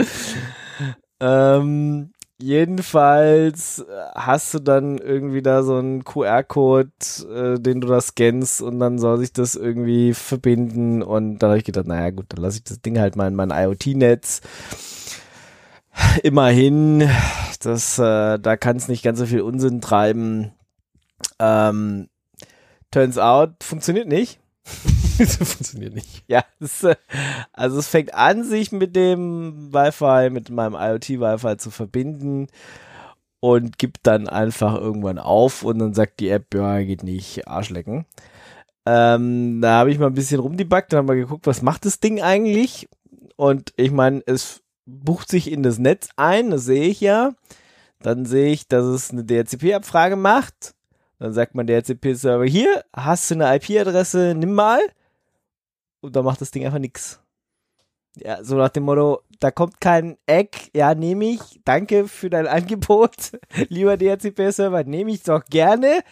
[SPEAKER 2] ähm Jedenfalls äh, hast du dann irgendwie da so einen QR-Code, äh, den du da scannst und dann soll sich das irgendwie verbinden und da habe ich gedacht, naja gut, dann lasse ich das Ding halt mal in mein IoT-Netz. Immerhin, das, äh, da kann es nicht ganz so viel Unsinn treiben. Ähm, turns out, funktioniert nicht.
[SPEAKER 4] das funktioniert nicht.
[SPEAKER 2] Ja, das, äh, also es fängt an, sich mit dem Wi-Fi, mit meinem IoT-Wi-Fi zu verbinden und gibt dann einfach irgendwann auf und dann sagt die App, ja, geht nicht, Arschlecken. Ähm, da habe ich mal ein bisschen rumdebuggt, dann haben wir geguckt, was macht das Ding eigentlich? Und ich meine, es bucht sich in das Netz ein, das sehe ich ja. Dann sehe ich, dass es eine DHCP-Abfrage macht. Dann sagt man der HCP-Server, hier, hast du eine IP-Adresse, nimm mal. Und dann macht das Ding einfach nix. Ja, so nach dem Motto, da kommt kein Eck, ja, nehme ich, danke für dein Angebot, lieber DHCP-Server, nehme ich doch gerne.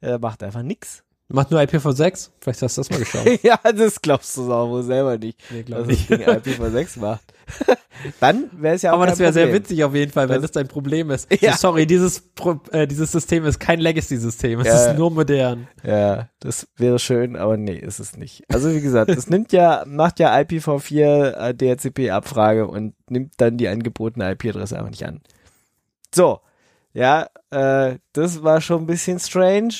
[SPEAKER 2] Er macht einfach nix.
[SPEAKER 4] Macht nur IPv6? Vielleicht hast du das mal geschaut.
[SPEAKER 2] ja, das glaubst du auch wohl selber nicht,
[SPEAKER 4] nee, dass das Ding
[SPEAKER 2] IPv6 macht. Dann wäre es ja auch
[SPEAKER 4] Aber das wäre sehr witzig auf jeden Fall, wenn das, das dein Problem ist. Ja. So, sorry, dieses, Pro, äh, dieses System ist kein Legacy-System, es ja. ist nur modern.
[SPEAKER 2] Ja, das wäre schön, aber nee, ist es nicht. Also wie gesagt, das nimmt ja, macht ja IPv4 äh, DHCP-Abfrage und nimmt dann die angebotene IP-Adresse einfach nicht an. So, ja, äh, das war schon ein bisschen strange.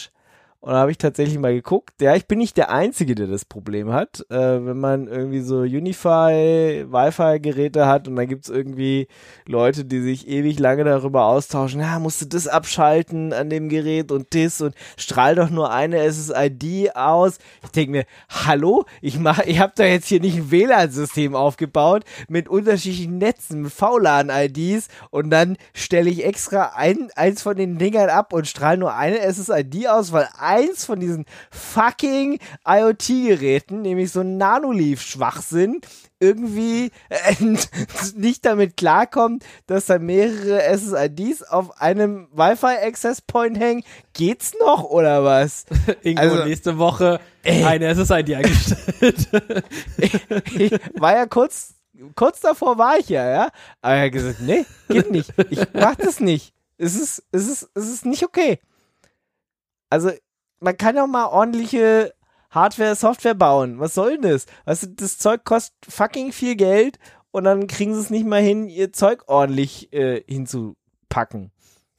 [SPEAKER 2] Und da habe ich tatsächlich mal geguckt. Ja, ich bin nicht der Einzige, der das Problem hat. Äh, wenn man irgendwie so Unify, Wi-Fi-Geräte hat und dann gibt's irgendwie Leute, die sich ewig lange darüber austauschen, ja, musst du das abschalten an dem Gerät und das und strahl doch nur eine SSID aus. Ich denke mir, hallo, ich mach, ich habe da jetzt hier nicht ein WLAN-System aufgebaut mit unterschiedlichen Netzen, mit VLAN-IDs und dann stelle ich extra ein, eins von den Dingern ab und strahl nur eine SSID aus, weil eins von diesen fucking IoT-Geräten, nämlich so ein Nanoleaf-Schwachsinn, irgendwie äh, nicht damit klarkommt, dass da mehrere SSIDs auf einem Wi-Fi-Access-Point hängen. Geht's noch oder was?
[SPEAKER 4] Irgendwo also, nächste Woche ey, eine SSID eingestellt.
[SPEAKER 2] ich, ich war ja kurz, kurz davor war ich ja, ja. Aber er hat gesagt, nee, geht nicht. Ich mach das nicht. Es ist, es ist, es ist nicht okay. Also, man kann ja mal ordentliche Hardware, Software bauen. Was soll denn das? Weißt du, das Zeug kostet fucking viel Geld und dann kriegen sie es nicht mal hin, ihr Zeug ordentlich äh, hinzupacken.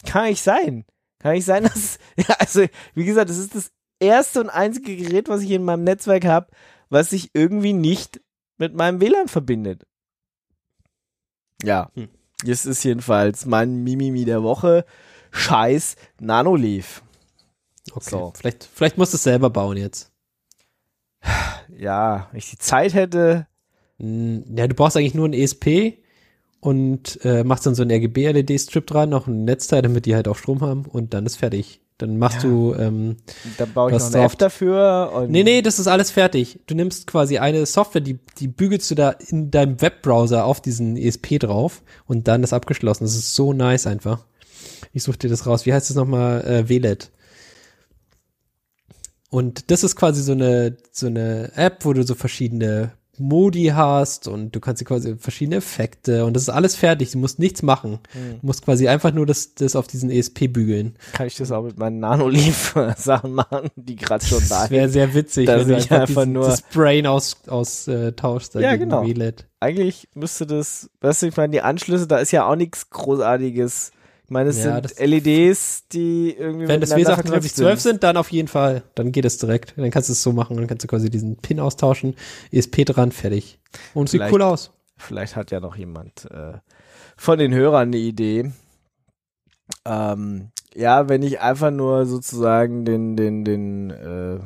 [SPEAKER 2] Kann nicht sein. Kann nicht sein, dass, ja, also, wie gesagt, das ist das erste und einzige Gerät, was ich in meinem Netzwerk habe, was sich irgendwie nicht mit meinem WLAN verbindet. Ja, hm. das ist jedenfalls mein Mimimi der Woche. Scheiß Nanoleaf.
[SPEAKER 4] Okay. So. Vielleicht, vielleicht musst du es selber bauen jetzt.
[SPEAKER 2] Ja, wenn ich die Zeit hätte.
[SPEAKER 4] Ja, du brauchst eigentlich nur ein ESP und äh, machst dann so ein RGB-LED-Strip dran, noch ein Netzteil, damit die halt auch Strom haben und dann ist fertig. Dann machst ja. du ähm,
[SPEAKER 2] Dann baue ich noch eine App dafür.
[SPEAKER 4] Und nee, nee, das ist alles fertig. Du nimmst quasi eine Software, die, die bügelst du da in deinem Webbrowser auf diesen ESP drauf und dann ist abgeschlossen. Das ist so nice einfach. Ich suche dir das raus. Wie heißt das nochmal? Äh, WLED. Und das ist quasi so eine, so eine App, wo du so verschiedene Modi hast und du kannst dir quasi verschiedene Effekte und das ist alles fertig. Du musst nichts machen. Hm. Du musst quasi einfach nur das, das auf diesen ESP bügeln.
[SPEAKER 2] Kann ich das auch mit meinen Nanoleaf-Sachen machen, die gerade schon da
[SPEAKER 4] sind? Das wäre sehr witzig,
[SPEAKER 2] wenn du einfach, einfach nur
[SPEAKER 4] das Brain aus, aus äh, tauschst.
[SPEAKER 2] Ja, genau. Eigentlich müsste das, weißt du, ich meine, die Anschlüsse, da ist ja auch nichts Großartiges ich meine, es ja, sind LEDs, die irgendwie
[SPEAKER 4] Wenn das W2812 sind, dann auf jeden Fall. Dann geht es direkt. Dann kannst du es so machen. Dann kannst du quasi diesen Pin austauschen, ESP dran, fertig. Und sieht cool aus.
[SPEAKER 2] Vielleicht hat ja noch jemand äh, von den Hörern eine Idee. Ähm, ja, wenn ich einfach nur sozusagen den, den, den äh,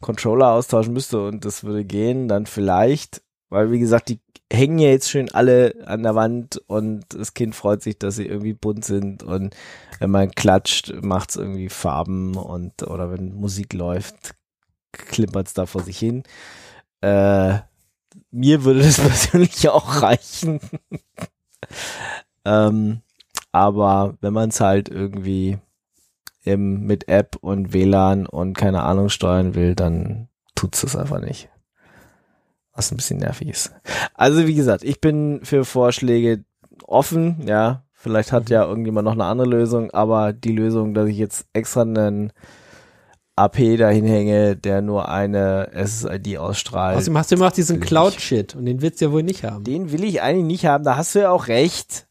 [SPEAKER 2] Controller austauschen müsste und das würde gehen, dann vielleicht, weil wie gesagt, die hängen ja jetzt schön alle an der Wand und das Kind freut sich, dass sie irgendwie bunt sind und wenn man klatscht, macht's irgendwie Farben und oder wenn Musik läuft, klimpert's da vor sich hin. Äh, mir würde das persönlich auch reichen. ähm, aber wenn man es halt irgendwie eben mit App und WLAN und keine Ahnung steuern will, dann tut's das einfach nicht was ein bisschen nervig ist. Also wie gesagt, ich bin für Vorschläge offen, ja. Vielleicht hat ja irgendjemand noch eine andere Lösung, aber die Lösung, dass ich jetzt extra einen AP dahin hänge, der nur eine SSID ausstrahlt.
[SPEAKER 4] Also hast du immer diesen Cloud-Shit und den willst du ja wohl nicht haben.
[SPEAKER 2] Den will ich eigentlich nicht haben, da hast du ja auch recht.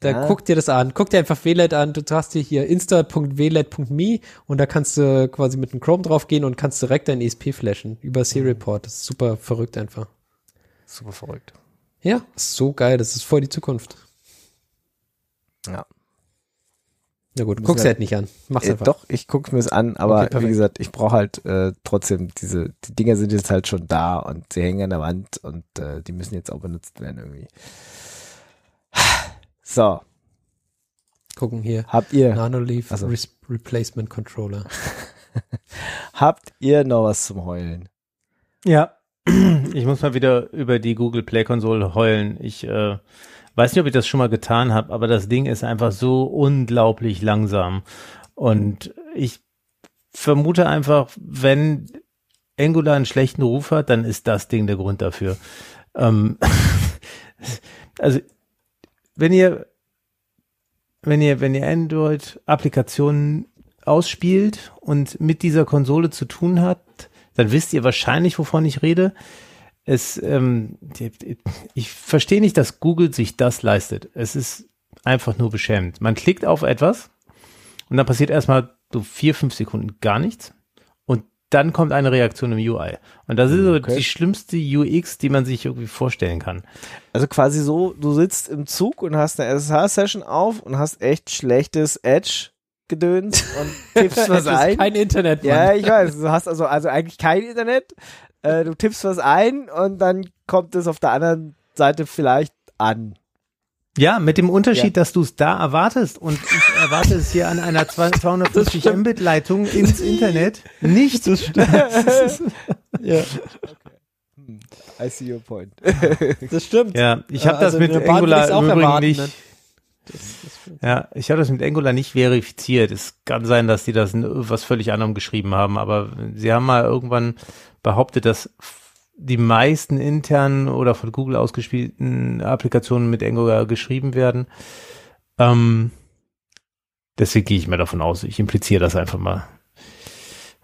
[SPEAKER 4] Da ja. guck dir das an. Guck dir einfach WLAD an. Du hast hier hier insta.wlad.me und da kannst du quasi mit dem Chrome drauf gehen und kannst direkt dein ESP flashen über Serial Port. Das ist super verrückt einfach.
[SPEAKER 2] Super verrückt.
[SPEAKER 4] Ja, so geil. Das ist voll die Zukunft.
[SPEAKER 2] Ja.
[SPEAKER 4] Na gut, guck's halt nicht an. Mach's
[SPEAKER 2] äh,
[SPEAKER 4] einfach.
[SPEAKER 2] Doch, ich guck's mir an, aber okay, wie gesagt, ich brauche halt äh, trotzdem diese, die Dinger sind jetzt halt schon da und sie hängen an der Wand und äh, die müssen jetzt auch benutzt werden irgendwie. So.
[SPEAKER 4] Gucken hier.
[SPEAKER 2] Habt ihr.
[SPEAKER 4] Nanoleaf also. Re Replacement Controller.
[SPEAKER 2] Habt ihr noch was zum Heulen?
[SPEAKER 3] Ja. Ich muss mal wieder über die Google Play Konsole heulen. Ich äh, weiß nicht, ob ich das schon mal getan habe, aber das Ding ist einfach so unglaublich langsam. Und ich vermute einfach, wenn Angular einen schlechten Ruf hat, dann ist das Ding der Grund dafür. Ähm, also wenn ihr, wenn ihr, wenn ihr Android-Applikationen ausspielt und mit dieser Konsole zu tun habt, dann wisst ihr wahrscheinlich, wovon ich rede. Es, ähm, ich verstehe nicht, dass Google sich das leistet. Es ist einfach nur beschämend. Man klickt auf etwas und dann passiert erstmal so vier, fünf Sekunden gar nichts dann kommt eine Reaktion im UI. Und das ist so okay. die schlimmste UX, die man sich irgendwie vorstellen kann.
[SPEAKER 2] Also quasi so, du sitzt im Zug und hast eine SSH-Session auf und hast echt schlechtes Edge gedönt und tippst was ein.
[SPEAKER 4] Kein Internet.
[SPEAKER 2] Mann. Ja, ich weiß. Du hast also, also eigentlich kein Internet. Äh, du tippst was ein und dann kommt es auf der anderen Seite vielleicht an.
[SPEAKER 3] Ja, mit dem Unterschied, ja. dass du es da erwartest und ich erwarte es hier an einer 250 Mbit Leitung ins Internet nicht. Das stimmt.
[SPEAKER 2] ja. Okay. I see your point.
[SPEAKER 4] Das stimmt.
[SPEAKER 3] Ja, ich habe also das mit Angular im Übrigen erwarten, nicht. Ne? Das, das ja, ich habe das mit Angular nicht verifiziert. Es kann sein, dass die das was völlig anderem geschrieben haben, aber sie haben mal irgendwann behauptet, dass die meisten internen oder von Google ausgespielten Applikationen mit Angular geschrieben werden. Ähm, deswegen gehe ich mal davon aus, ich impliziere das einfach mal.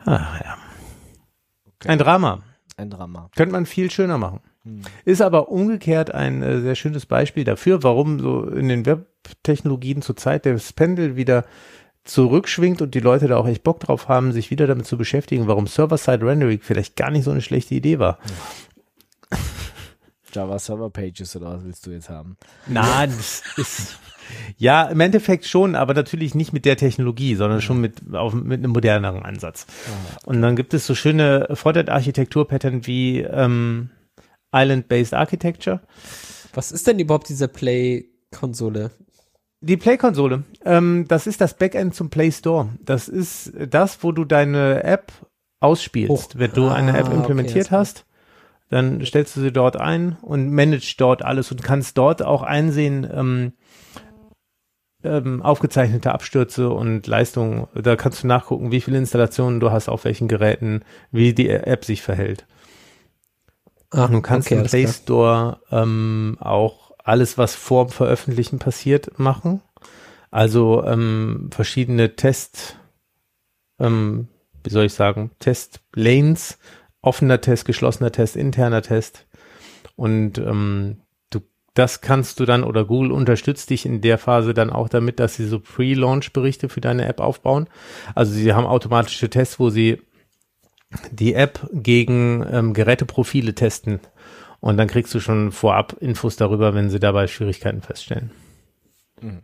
[SPEAKER 3] Ah, ja. Okay. Ein Drama.
[SPEAKER 2] Ein Drama.
[SPEAKER 3] Könnte man viel schöner machen. Hm. Ist aber umgekehrt ein äh, sehr schönes Beispiel dafür, warum so in den Webtechnologien zurzeit das Pendel wieder zurückschwingt und die Leute da auch echt Bock drauf haben, sich wieder damit zu beschäftigen, warum Server-Side-Rendering vielleicht gar nicht so eine schlechte Idee war.
[SPEAKER 2] Java Server Pages oder was willst du jetzt haben?
[SPEAKER 3] Nein, das ist ja im Endeffekt schon, aber natürlich nicht mit der Technologie, sondern schon mit auf, mit einem moderneren Ansatz. Und dann gibt es so schöne Frontend-Architektur-Pattern wie ähm, Island-Based Architecture.
[SPEAKER 4] Was ist denn überhaupt diese Play-Konsole?
[SPEAKER 3] Die Play-Konsole, ähm, das ist das Backend zum Play Store. Das ist das, wo du deine App ausspielst. Hoch. Wenn du ah, eine App implementiert okay, hast, dann stellst du sie dort ein und managst dort alles und kannst dort auch einsehen, ähm, ähm, aufgezeichnete Abstürze und Leistungen. Da kannst du nachgucken, wie viele Installationen du hast, auf welchen Geräten, wie die App sich verhält. Ah, du kannst okay, im Play Store ähm, auch alles, was vor dem Veröffentlichen passiert, machen. Also ähm, verschiedene Test, ähm, wie soll ich sagen, Test-Lanes, offener Test, geschlossener Test, interner Test. Und ähm, du, das kannst du dann oder Google unterstützt dich in der Phase dann auch damit, dass sie so Pre-Launch-Berichte für deine App aufbauen. Also sie haben automatische Tests, wo sie die App gegen ähm, Geräteprofile testen. Und dann kriegst du schon vorab Infos darüber, wenn sie dabei Schwierigkeiten feststellen. Mhm.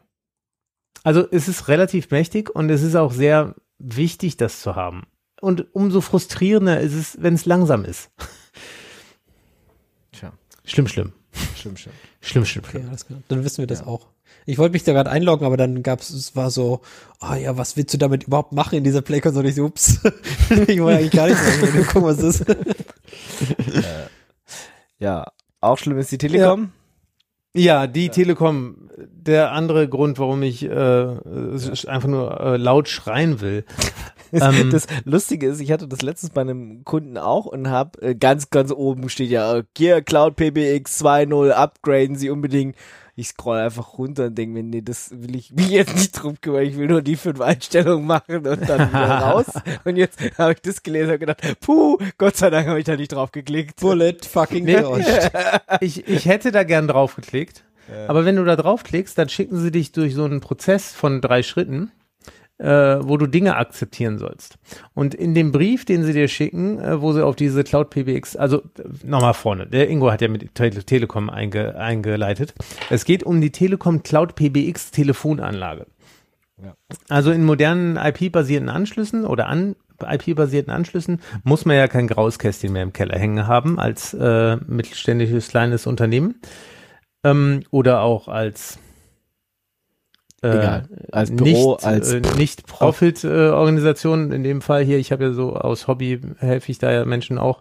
[SPEAKER 3] Also es ist relativ mächtig und es ist auch sehr wichtig, das zu haben. Und umso frustrierender ist es, wenn es langsam ist. Tja. Schlimm, schlimm.
[SPEAKER 2] Schlimm, schlimm.
[SPEAKER 3] Schlimm, schlimm, schlimm.
[SPEAKER 4] Okay, alles klar. Dann wissen wir das ja. auch. Ich wollte mich da gerade einloggen, aber dann gab's, es war so, ah oh ja, was willst du damit überhaupt machen in dieser Play-Konsole? Ich so, ups, ich wollte eigentlich gar nicht sagen, gucken, was das ist.
[SPEAKER 2] äh, ja, auch schlimm ist die Telekom.
[SPEAKER 3] Ja, die ja. Telekom, der andere Grund, warum ich äh, einfach nur äh, laut schreien will.
[SPEAKER 2] ähm, das Lustige ist, ich hatte das letztens bei einem Kunden auch und habe äh, ganz, ganz oben steht ja Gear Cloud PBX 2.0, upgraden Sie unbedingt ich scroll einfach runter und denke mir, nee, das will ich mich jetzt nicht drum kümmern, ich will nur die fünf Einstellungen machen und dann wieder raus. Und jetzt habe ich das gelesen und gedacht, puh, Gott sei Dank habe ich da nicht drauf geklickt.
[SPEAKER 4] Bullet fucking nee,
[SPEAKER 3] ich, ich hätte da gern drauf geklickt. Ja. Aber wenn du da draufklickst, dann schicken sie dich durch so einen Prozess von drei Schritten äh, wo du Dinge akzeptieren sollst. Und in dem Brief, den sie dir schicken, äh, wo sie auf diese Cloud PBX, also nochmal vorne, der Ingo hat ja mit Tele Telekom einge, eingeleitet. Es geht um die Telekom Cloud PBX Telefonanlage. Ja. Also in modernen IP-basierten Anschlüssen oder an IP-basierten Anschlüssen muss man ja kein graues Kästchen mehr im Keller hängen haben als äh, mittelständisches kleines Unternehmen ähm, oder auch als äh, Egal. als Büro, nicht, als äh, nicht Profit-Organisation, äh, in dem Fall hier, ich habe ja so aus Hobby helfe ich da ja Menschen auch,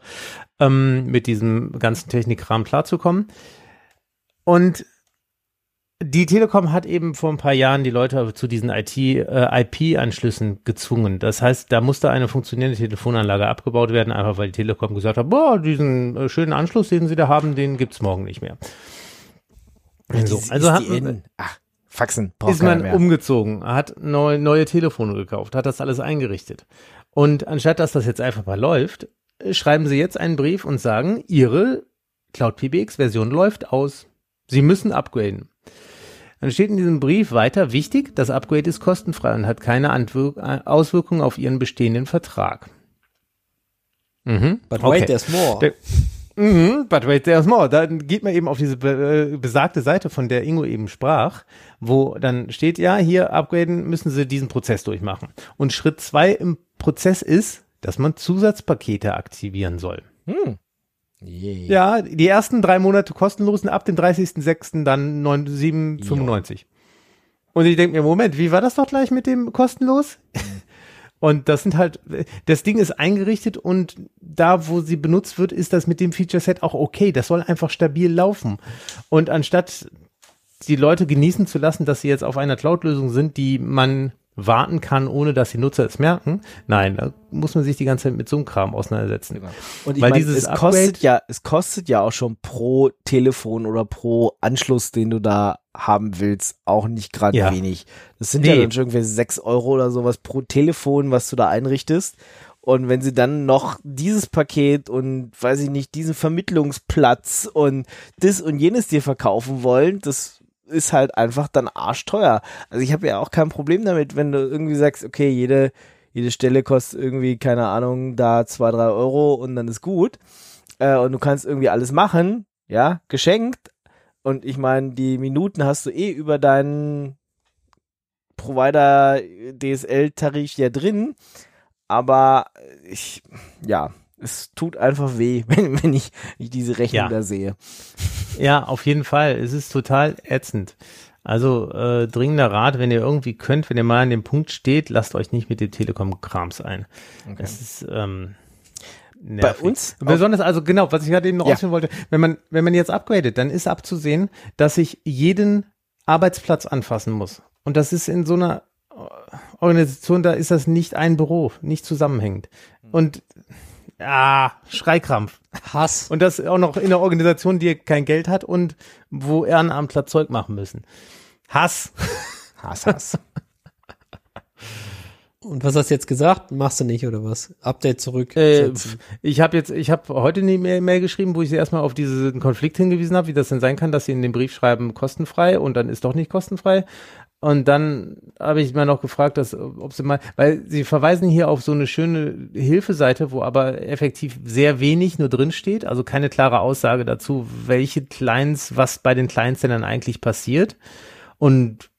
[SPEAKER 3] ähm, mit diesem ganzen Technikrahmen klarzukommen. Und die Telekom hat eben vor ein paar Jahren die Leute zu diesen IT-IP-Anschlüssen äh, gezwungen. Das heißt, da musste eine funktionierende Telefonanlage abgebaut werden, einfach weil die Telekom gesagt hat, boah, diesen äh, schönen Anschluss, den sie da haben, den gibt's morgen nicht mehr.
[SPEAKER 2] So, also hat, in, ach, Faxen
[SPEAKER 3] ist man mehr. umgezogen, hat neue, neue Telefone gekauft, hat das alles eingerichtet. Und anstatt dass das jetzt einfach mal läuft, schreiben sie jetzt einen Brief und sagen, ihre Cloud PBX Version läuft aus. Sie müssen upgraden. Dann steht in diesem Brief weiter, wichtig, das Upgrade ist kostenfrei und hat keine Antwirk Auswirkungen auf ihren bestehenden Vertrag.
[SPEAKER 4] Mhm. But okay. wait, there's more. Der,
[SPEAKER 3] Mhm, but wait, there's more. Dann geht man eben auf diese be äh, besagte Seite, von der Ingo eben sprach, wo dann steht, ja, hier upgraden müssen Sie diesen Prozess durchmachen. Und Schritt zwei im Prozess ist, dass man Zusatzpakete aktivieren soll. Hm. Yeah. Ja, die ersten drei Monate kostenlos und ab dem 30.06. dann 7,95. Und ich denke mir, Moment, wie war das doch gleich mit dem kostenlos? Und das sind halt, das Ding ist eingerichtet und da, wo sie benutzt wird, ist das mit dem Feature Set auch okay. Das soll einfach stabil laufen. Und anstatt die Leute genießen zu lassen, dass sie jetzt auf einer Cloud-Lösung sind, die man warten kann, ohne dass die Nutzer es merken. Nein, da muss man sich die ganze Zeit mit so einem Kram auseinandersetzen. Genau.
[SPEAKER 2] Und ich Weil meine, dieses es kostet ja, es kostet ja auch schon pro Telefon oder pro Anschluss, den du da haben willst, auch nicht gerade ja. wenig. Das sind nee. ja dann schon irgendwie sechs Euro oder sowas pro Telefon, was du da einrichtest. Und wenn sie dann noch dieses Paket und weiß ich nicht, diesen Vermittlungsplatz und das und jenes dir verkaufen wollen, das ist halt einfach dann arschteuer. Also ich habe ja auch kein Problem damit, wenn du irgendwie sagst, okay, jede, jede Stelle kostet irgendwie, keine Ahnung, da zwei, drei Euro und dann ist gut. Äh, und du kannst irgendwie alles machen, ja, geschenkt. Und ich meine, die Minuten hast du eh über deinen Provider DSL-Tarif ja drin. Aber ich, ja, es tut einfach weh, wenn, wenn ich, ich diese Rechnung ja. da sehe.
[SPEAKER 3] Ja, auf jeden Fall. Es ist total ätzend. Also äh, dringender Rat, wenn ihr irgendwie könnt, wenn ihr mal an dem Punkt steht, lasst euch nicht mit dem Telekom-Krams ein. Okay. Es ist ähm,
[SPEAKER 2] nervig. Bei uns?
[SPEAKER 3] Besonders, also genau, was ich gerade eben noch ja. ausführen wollte, wenn man, wenn man jetzt upgradet, dann ist abzusehen, dass ich jeden Arbeitsplatz anfassen muss. Und das ist in so einer Organisation, da ist das nicht ein Büro, nicht zusammenhängend. Und ja, Schreikrampf.
[SPEAKER 4] Hass.
[SPEAKER 3] Und das auch noch in einer Organisation, die kein Geld hat und wo Ehrenamtler Zeug machen müssen. Hass.
[SPEAKER 2] Hass, Hass.
[SPEAKER 4] Und was hast du jetzt gesagt? Machst du nicht oder was? Update zurück.
[SPEAKER 3] Äh, ich habe jetzt, ich habe heute eine Mail geschrieben, wo ich sie erstmal auf diesen Konflikt hingewiesen habe, wie das denn sein kann, dass sie in dem Brief schreiben kostenfrei und dann ist doch nicht kostenfrei. Und dann habe ich mal noch gefragt, dass, ob sie mal, weil sie verweisen hier auf so eine schöne Hilfeseite, wo aber effektiv sehr wenig nur drin steht, also keine klare Aussage dazu, welche Clients, was bei den Clients denn dann eigentlich passiert und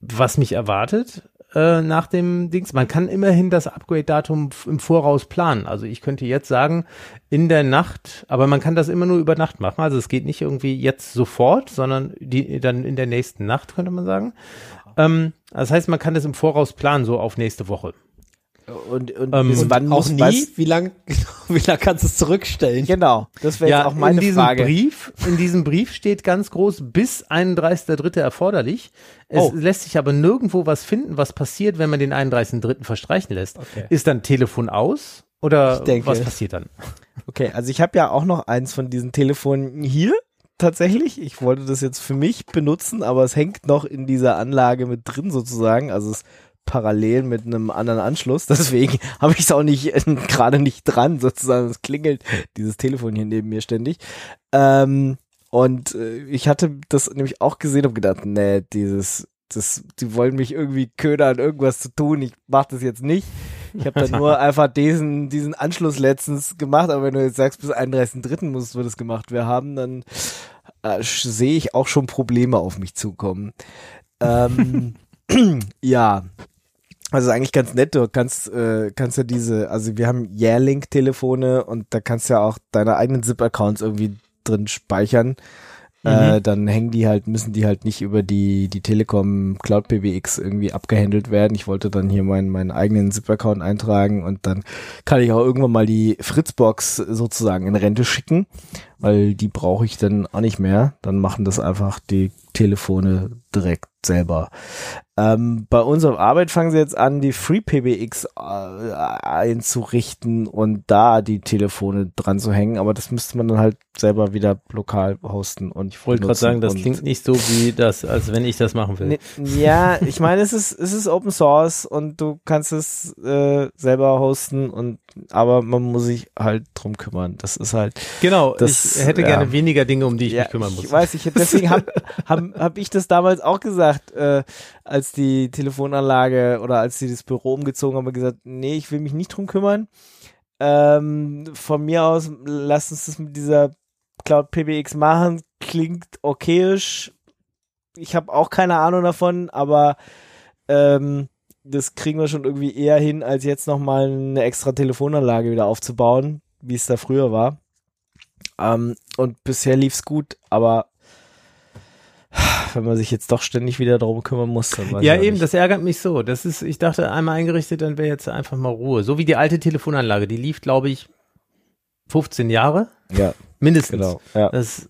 [SPEAKER 3] was mich erwartet äh, nach dem Dings. Man kann immerhin das Upgrade-Datum im Voraus planen. Also ich könnte jetzt sagen, in der Nacht, aber man kann das immer nur über Nacht machen. Also es geht nicht irgendwie jetzt sofort, sondern die, dann in der nächsten Nacht, könnte man sagen. Ähm, das heißt, man kann das im Voraus planen, so auf nächste Woche.
[SPEAKER 4] Und, und, ähm, und wann auch nie? Was? Wie lang, wie lang kannst du es zurückstellen?
[SPEAKER 2] Genau, das wäre ja, jetzt auch meine
[SPEAKER 3] in diesem
[SPEAKER 2] Frage.
[SPEAKER 3] Brief, in diesem Brief steht ganz groß bis 31.3. erforderlich. Es oh. lässt sich aber nirgendwo was finden, was passiert, wenn man den 31.3. verstreichen lässt. Okay. Ist dann Telefon aus oder denke, was passiert dann?
[SPEAKER 2] Okay, also ich habe ja auch noch eins von diesen Telefonen hier tatsächlich. Ich wollte das jetzt für mich benutzen, aber es hängt noch in dieser Anlage mit drin sozusagen. Also es parallel mit einem anderen Anschluss. Deswegen habe ich es auch nicht äh, gerade nicht dran, sozusagen. Es klingelt dieses Telefon hier neben mir ständig. Ähm, und äh, ich hatte das nämlich auch gesehen und gedacht, nee, dieses, das, die wollen mich irgendwie ködern, irgendwas zu tun. Ich mache das jetzt nicht. Ich habe dann nur einfach diesen, diesen Anschluss letztens gemacht, aber wenn du jetzt sagst, bis 31.3. muss wir das gemacht wir haben, dann äh, sehe ich auch schon Probleme auf mich zukommen. Ähm, ja, also eigentlich ganz nett, du kannst, äh, kannst ja diese, also wir haben Yearlink-Telefone und da kannst du ja auch deine eigenen ZIP-Accounts irgendwie drin speichern. Äh, mhm. dann hängen die halt, müssen die halt nicht über die, die Telekom Cloud PBX irgendwie abgehandelt werden. Ich wollte dann hier meinen, meinen eigenen ZIP-Account eintragen und dann kann ich auch irgendwann mal die Fritzbox sozusagen in Rente schicken, weil die brauche ich dann auch nicht mehr. Dann machen das einfach die Telefone direkt selber. Ähm, bei unserer Arbeit fangen sie jetzt an, die FreePBX äh, einzurichten und da die Telefone dran zu hängen, aber das müsste man dann halt selber wieder lokal hosten und
[SPEAKER 3] ich wollte gerade sagen, das klingt nicht so wie das, als wenn ich das machen will.
[SPEAKER 2] Ja, ich meine, es ist es ist Open Source und du kannst es äh, selber hosten und aber man muss sich halt drum kümmern. Das ist halt
[SPEAKER 3] genau. Das, ich hätte ja. gerne weniger Dinge, um die ich ja, mich kümmern muss.
[SPEAKER 2] Ich weiß, ich deswegen habe hab, hab ich das damals auch gesagt. Äh, als die Telefonanlage oder als sie das Büro umgezogen haben, gesagt, nee, ich will mich nicht drum kümmern. Ähm, von mir aus, lass uns das mit dieser Cloud PBX machen. Klingt okayisch. Ich habe auch keine Ahnung davon, aber ähm, das kriegen wir schon irgendwie eher hin, als jetzt nochmal eine extra Telefonanlage wieder aufzubauen, wie es da früher war. Ähm, und bisher lief's gut, aber wenn man sich jetzt doch ständig wieder darum kümmern muss.
[SPEAKER 3] Ja, eben, nicht. das ärgert mich so. Das ist, ich dachte, einmal eingerichtet, dann wäre jetzt einfach mal Ruhe. So wie die alte Telefonanlage, die lief, glaube ich, 15 Jahre.
[SPEAKER 2] Ja.
[SPEAKER 3] Mindestens.
[SPEAKER 2] Genau. Ja. Das,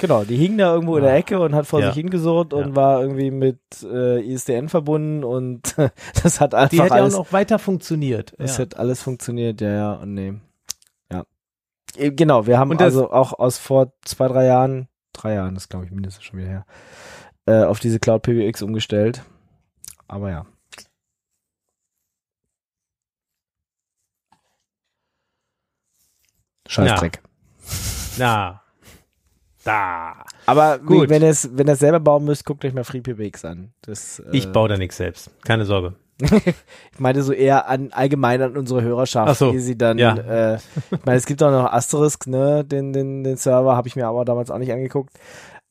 [SPEAKER 2] Genau, die hing da irgendwo in der Ecke und hat vor ja. sich hingesurrt und ja. war irgendwie mit äh, ISDN verbunden und das hat einfach
[SPEAKER 3] Die
[SPEAKER 2] hat
[SPEAKER 3] ja auch noch weiter funktioniert.
[SPEAKER 2] Es ja. hat alles funktioniert, ja, ja, und nee. Ja. Äh, genau, wir haben also auch aus vor zwei, drei Jahren drei Jahren, das glaube ich mindestens schon wieder her, äh, auf diese Cloud PBX umgestellt. Aber ja. Scheißdreck.
[SPEAKER 3] Na. Da.
[SPEAKER 2] Aber gut, wenn ihr es wenn ihr selber bauen müsst, guckt euch mal FreePBX an. Das,
[SPEAKER 3] äh, ich baue da nichts selbst. Keine Sorge.
[SPEAKER 2] ich meine so eher an allgemein an unsere Hörerschaft,
[SPEAKER 3] so,
[SPEAKER 2] die sie dann.
[SPEAKER 3] Ja.
[SPEAKER 2] Äh, ich meine, es gibt auch noch Asterisk, ne, den den den Server habe ich mir aber damals auch nicht angeguckt,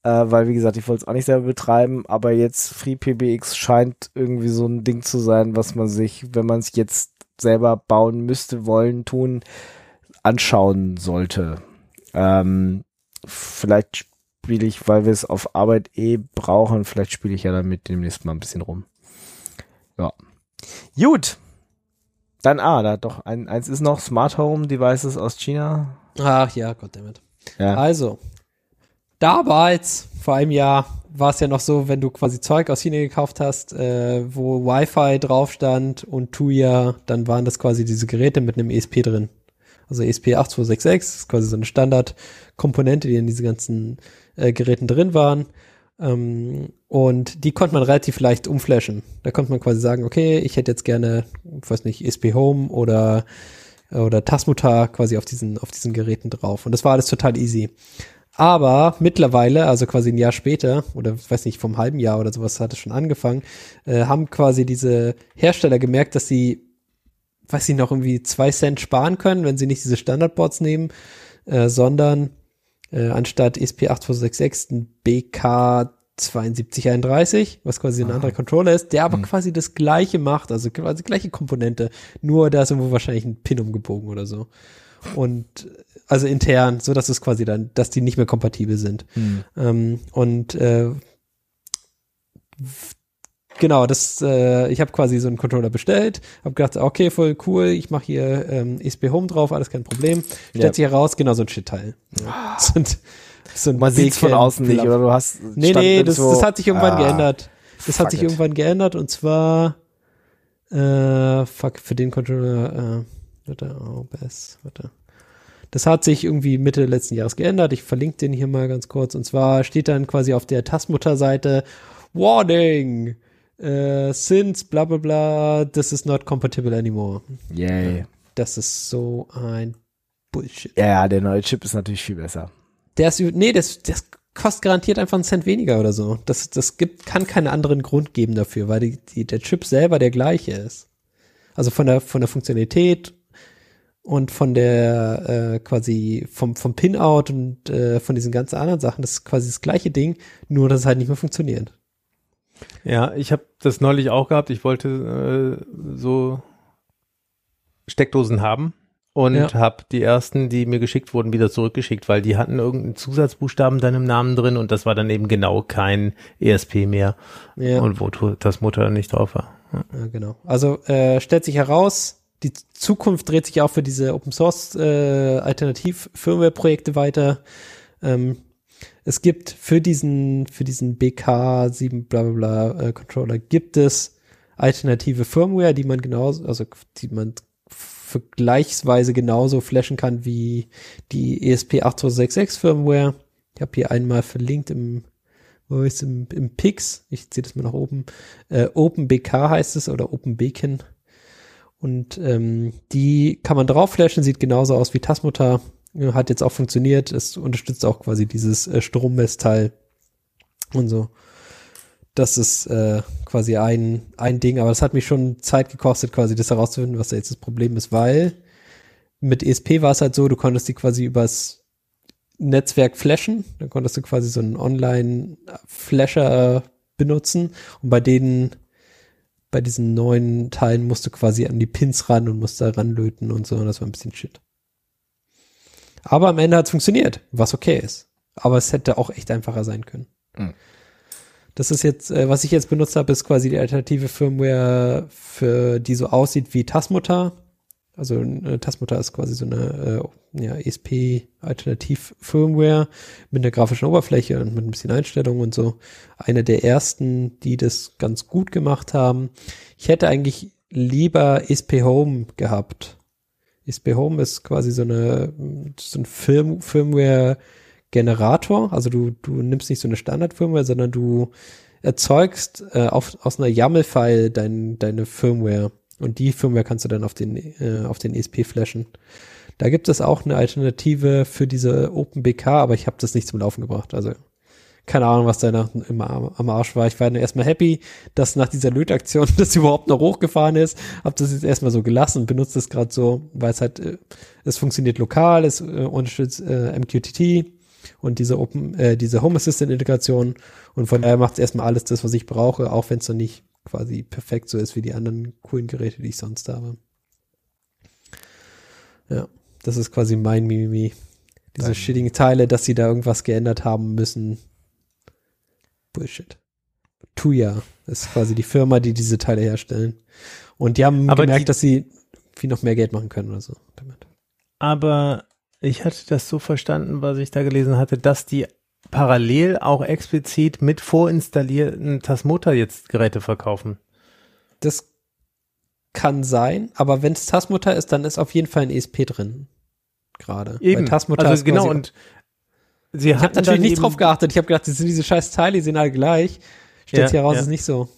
[SPEAKER 2] äh, weil wie gesagt, ich wollte es auch nicht selber betreiben. Aber jetzt FreePBX scheint irgendwie so ein Ding zu sein, was man sich, wenn man es jetzt selber bauen müsste, wollen, tun, anschauen sollte. Ähm, vielleicht spiele ich, weil wir es auf Arbeit eh brauchen, vielleicht spiele ich ja damit demnächst mal ein bisschen rum. Ja. Gut. Dann, ah, da doch, ein, eins ist noch Smart Home Devices aus China.
[SPEAKER 4] Ach ja, goddammit. Ja. Also, da war jetzt vor einem Jahr war es ja noch so, wenn du quasi Zeug aus China gekauft hast, äh, wo Wi-Fi drauf stand und Tuya, dann waren das quasi diese Geräte mit einem ESP drin. Also ESP8266 ist quasi so eine Standardkomponente, die in diesen ganzen äh, Geräten drin waren. Ähm, und die konnte man relativ leicht umflashen. Da konnte man quasi sagen, okay, ich hätte jetzt gerne, weiß nicht, ESP Home oder oder Tasmuta quasi auf diesen auf diesen Geräten drauf. Und das war alles total easy. Aber mittlerweile, also quasi ein Jahr später, oder weiß nicht, vom halben Jahr oder sowas hat es schon angefangen, äh, haben quasi diese Hersteller gemerkt, dass sie, weiß ich noch, irgendwie zwei Cent sparen können, wenn sie nicht diese Standardboards nehmen, äh, sondern äh, anstatt ESP8266 ein BK 7231, was quasi ein Aha. anderer Controller ist, der aber hm. quasi das gleiche macht, also quasi gleiche Komponente, nur da ist irgendwo wahrscheinlich ein Pin umgebogen oder so. Und also intern, so dass es quasi dann, dass die nicht mehr kompatibel sind. Hm. Ähm, und äh, genau, das, äh, ich habe quasi so einen Controller bestellt, habe gedacht, okay, voll cool, ich mache hier ähm, ESP Home drauf, alles kein Problem. Stellt ja. sich heraus, genau so ein Shit-Teil. Ja. So
[SPEAKER 2] so ein Man sieht von außen nicht, oder du hast.
[SPEAKER 4] Nee, nee, das, das hat sich irgendwann ah, geändert. Das hat sich it. irgendwann geändert und zwar, äh, fuck, für den Controller, äh, warte, oh, best, warte. Das hat sich irgendwie Mitte letzten Jahres geändert. Ich verlinke den hier mal ganz kurz. Und zwar steht dann quasi auf der Tasmutter-Seite Warning! Uh, since bla bla bla, this is not compatible anymore.
[SPEAKER 2] Yay.
[SPEAKER 4] Das ist so ein Bullshit.
[SPEAKER 2] Ja, ja, der neue Chip ist natürlich viel besser.
[SPEAKER 4] Der ist, nee, das, das kostet garantiert einfach einen Cent weniger oder so. Das, das gibt, kann keinen anderen Grund geben dafür, weil die, die, der Chip selber der gleiche ist. Also von der, von der Funktionalität und von der äh, quasi vom vom Pinout und äh, von diesen ganzen anderen Sachen, das ist quasi das gleiche Ding, nur dass es halt nicht mehr funktioniert.
[SPEAKER 3] Ja, ich habe das neulich auch gehabt. Ich wollte äh, so Steckdosen haben und ja. habe die ersten, die mir geschickt wurden, wieder zurückgeschickt, weil die hatten irgendeinen Zusatzbuchstaben dann im Namen drin und das war dann eben genau kein ESP mehr ja. und wo das Mutter nicht drauf war.
[SPEAKER 4] Ja, ja genau. Also äh, stellt sich heraus, die Zukunft dreht sich auch für diese Open Source äh, Alternativ Firmware Projekte weiter. Ähm, es gibt für diesen für diesen BK 7 bla bla bla äh, Controller gibt es alternative Firmware, die man genauso also die man vergleichsweise genauso flashen kann wie die ESP8266 Firmware. Ich habe hier einmal verlinkt im wo ist im, im Pix, ich ziehe das mal nach oben, äh, OpenBK heißt es oder OpenBeacon und ähm, die kann man drauf flashen, sieht genauso aus wie Tasmutter. Hat jetzt auch funktioniert. Es unterstützt auch quasi dieses äh, Strommessteil und so. Das ist äh, quasi ein, ein Ding, aber das hat mich schon Zeit gekostet, quasi das herauszufinden, was da jetzt das Problem ist, weil mit ESP war es halt so, du konntest die quasi übers Netzwerk flashen. Dann konntest du quasi so einen Online-Flasher benutzen und bei denen bei diesen neuen Teilen musst du quasi an die Pins ran und musst da ranlöten und so. Und das war ein bisschen shit. Aber am Ende hat es funktioniert, was okay ist. Aber es hätte auch echt einfacher sein können. Mhm. Das ist jetzt, äh, was ich jetzt benutzt habe, ist quasi die alternative Firmware, für die so aussieht wie Tasmutter. Also äh, Tasmutter ist quasi so eine äh, ja, ESP-Alternativ-Firmware mit einer grafischen Oberfläche und mit ein bisschen Einstellungen und so. Eine der ersten, die das ganz gut gemacht haben. Ich hätte eigentlich lieber ESP Home gehabt. ESP Home ist quasi so eine so ein Firm Firmware Generator. Also du du nimmst nicht so eine Standard-Firmware, sondern du erzeugst äh, auf, aus einer YAML-File dein, deine Firmware. Und die Firmware kannst du dann auf den, äh, auf den ESP flashen. Da gibt es auch eine Alternative für diese OpenBK, aber ich habe das nicht zum Laufen gebracht. Also keine Ahnung, was da nach, immer am Arsch war. Ich war dann erstmal happy, dass nach dieser Lötaktion das überhaupt noch hochgefahren ist. Hab das jetzt erstmal so gelassen und benutze das gerade so, weil es halt, äh, es funktioniert lokal, es äh, unterstützt äh, MQTT und diese Open, äh, diese Home Assistant Integration und von daher macht es erstmal alles das, was ich brauche, auch wenn es noch nicht quasi perfekt so ist wie die anderen coolen Geräte, die ich sonst habe. Ja, das ist quasi mein Mimimi. Diese Dein. shittigen Teile, dass sie da irgendwas geändert haben müssen. Bullshit. Tuya ist quasi die Firma, die diese Teile herstellen. Und die haben aber gemerkt, die, dass sie viel noch mehr Geld machen können oder so damit.
[SPEAKER 3] Aber ich hatte das so verstanden, was ich da gelesen hatte, dass die parallel auch explizit mit vorinstallierten Tasmota jetzt Geräte verkaufen.
[SPEAKER 4] Das kann sein, aber wenn es Tasmutter ist, dann ist auf jeden Fall ein ESP drin. Gerade.
[SPEAKER 3] Eben.
[SPEAKER 4] Tasmutter
[SPEAKER 3] also genau und
[SPEAKER 4] sie ich habe natürlich nicht drauf geachtet. Ich habe gedacht, das sind diese scheiß Teile, die sehen alle gleich. Stellt sich ja, heraus, ja. ist nicht so.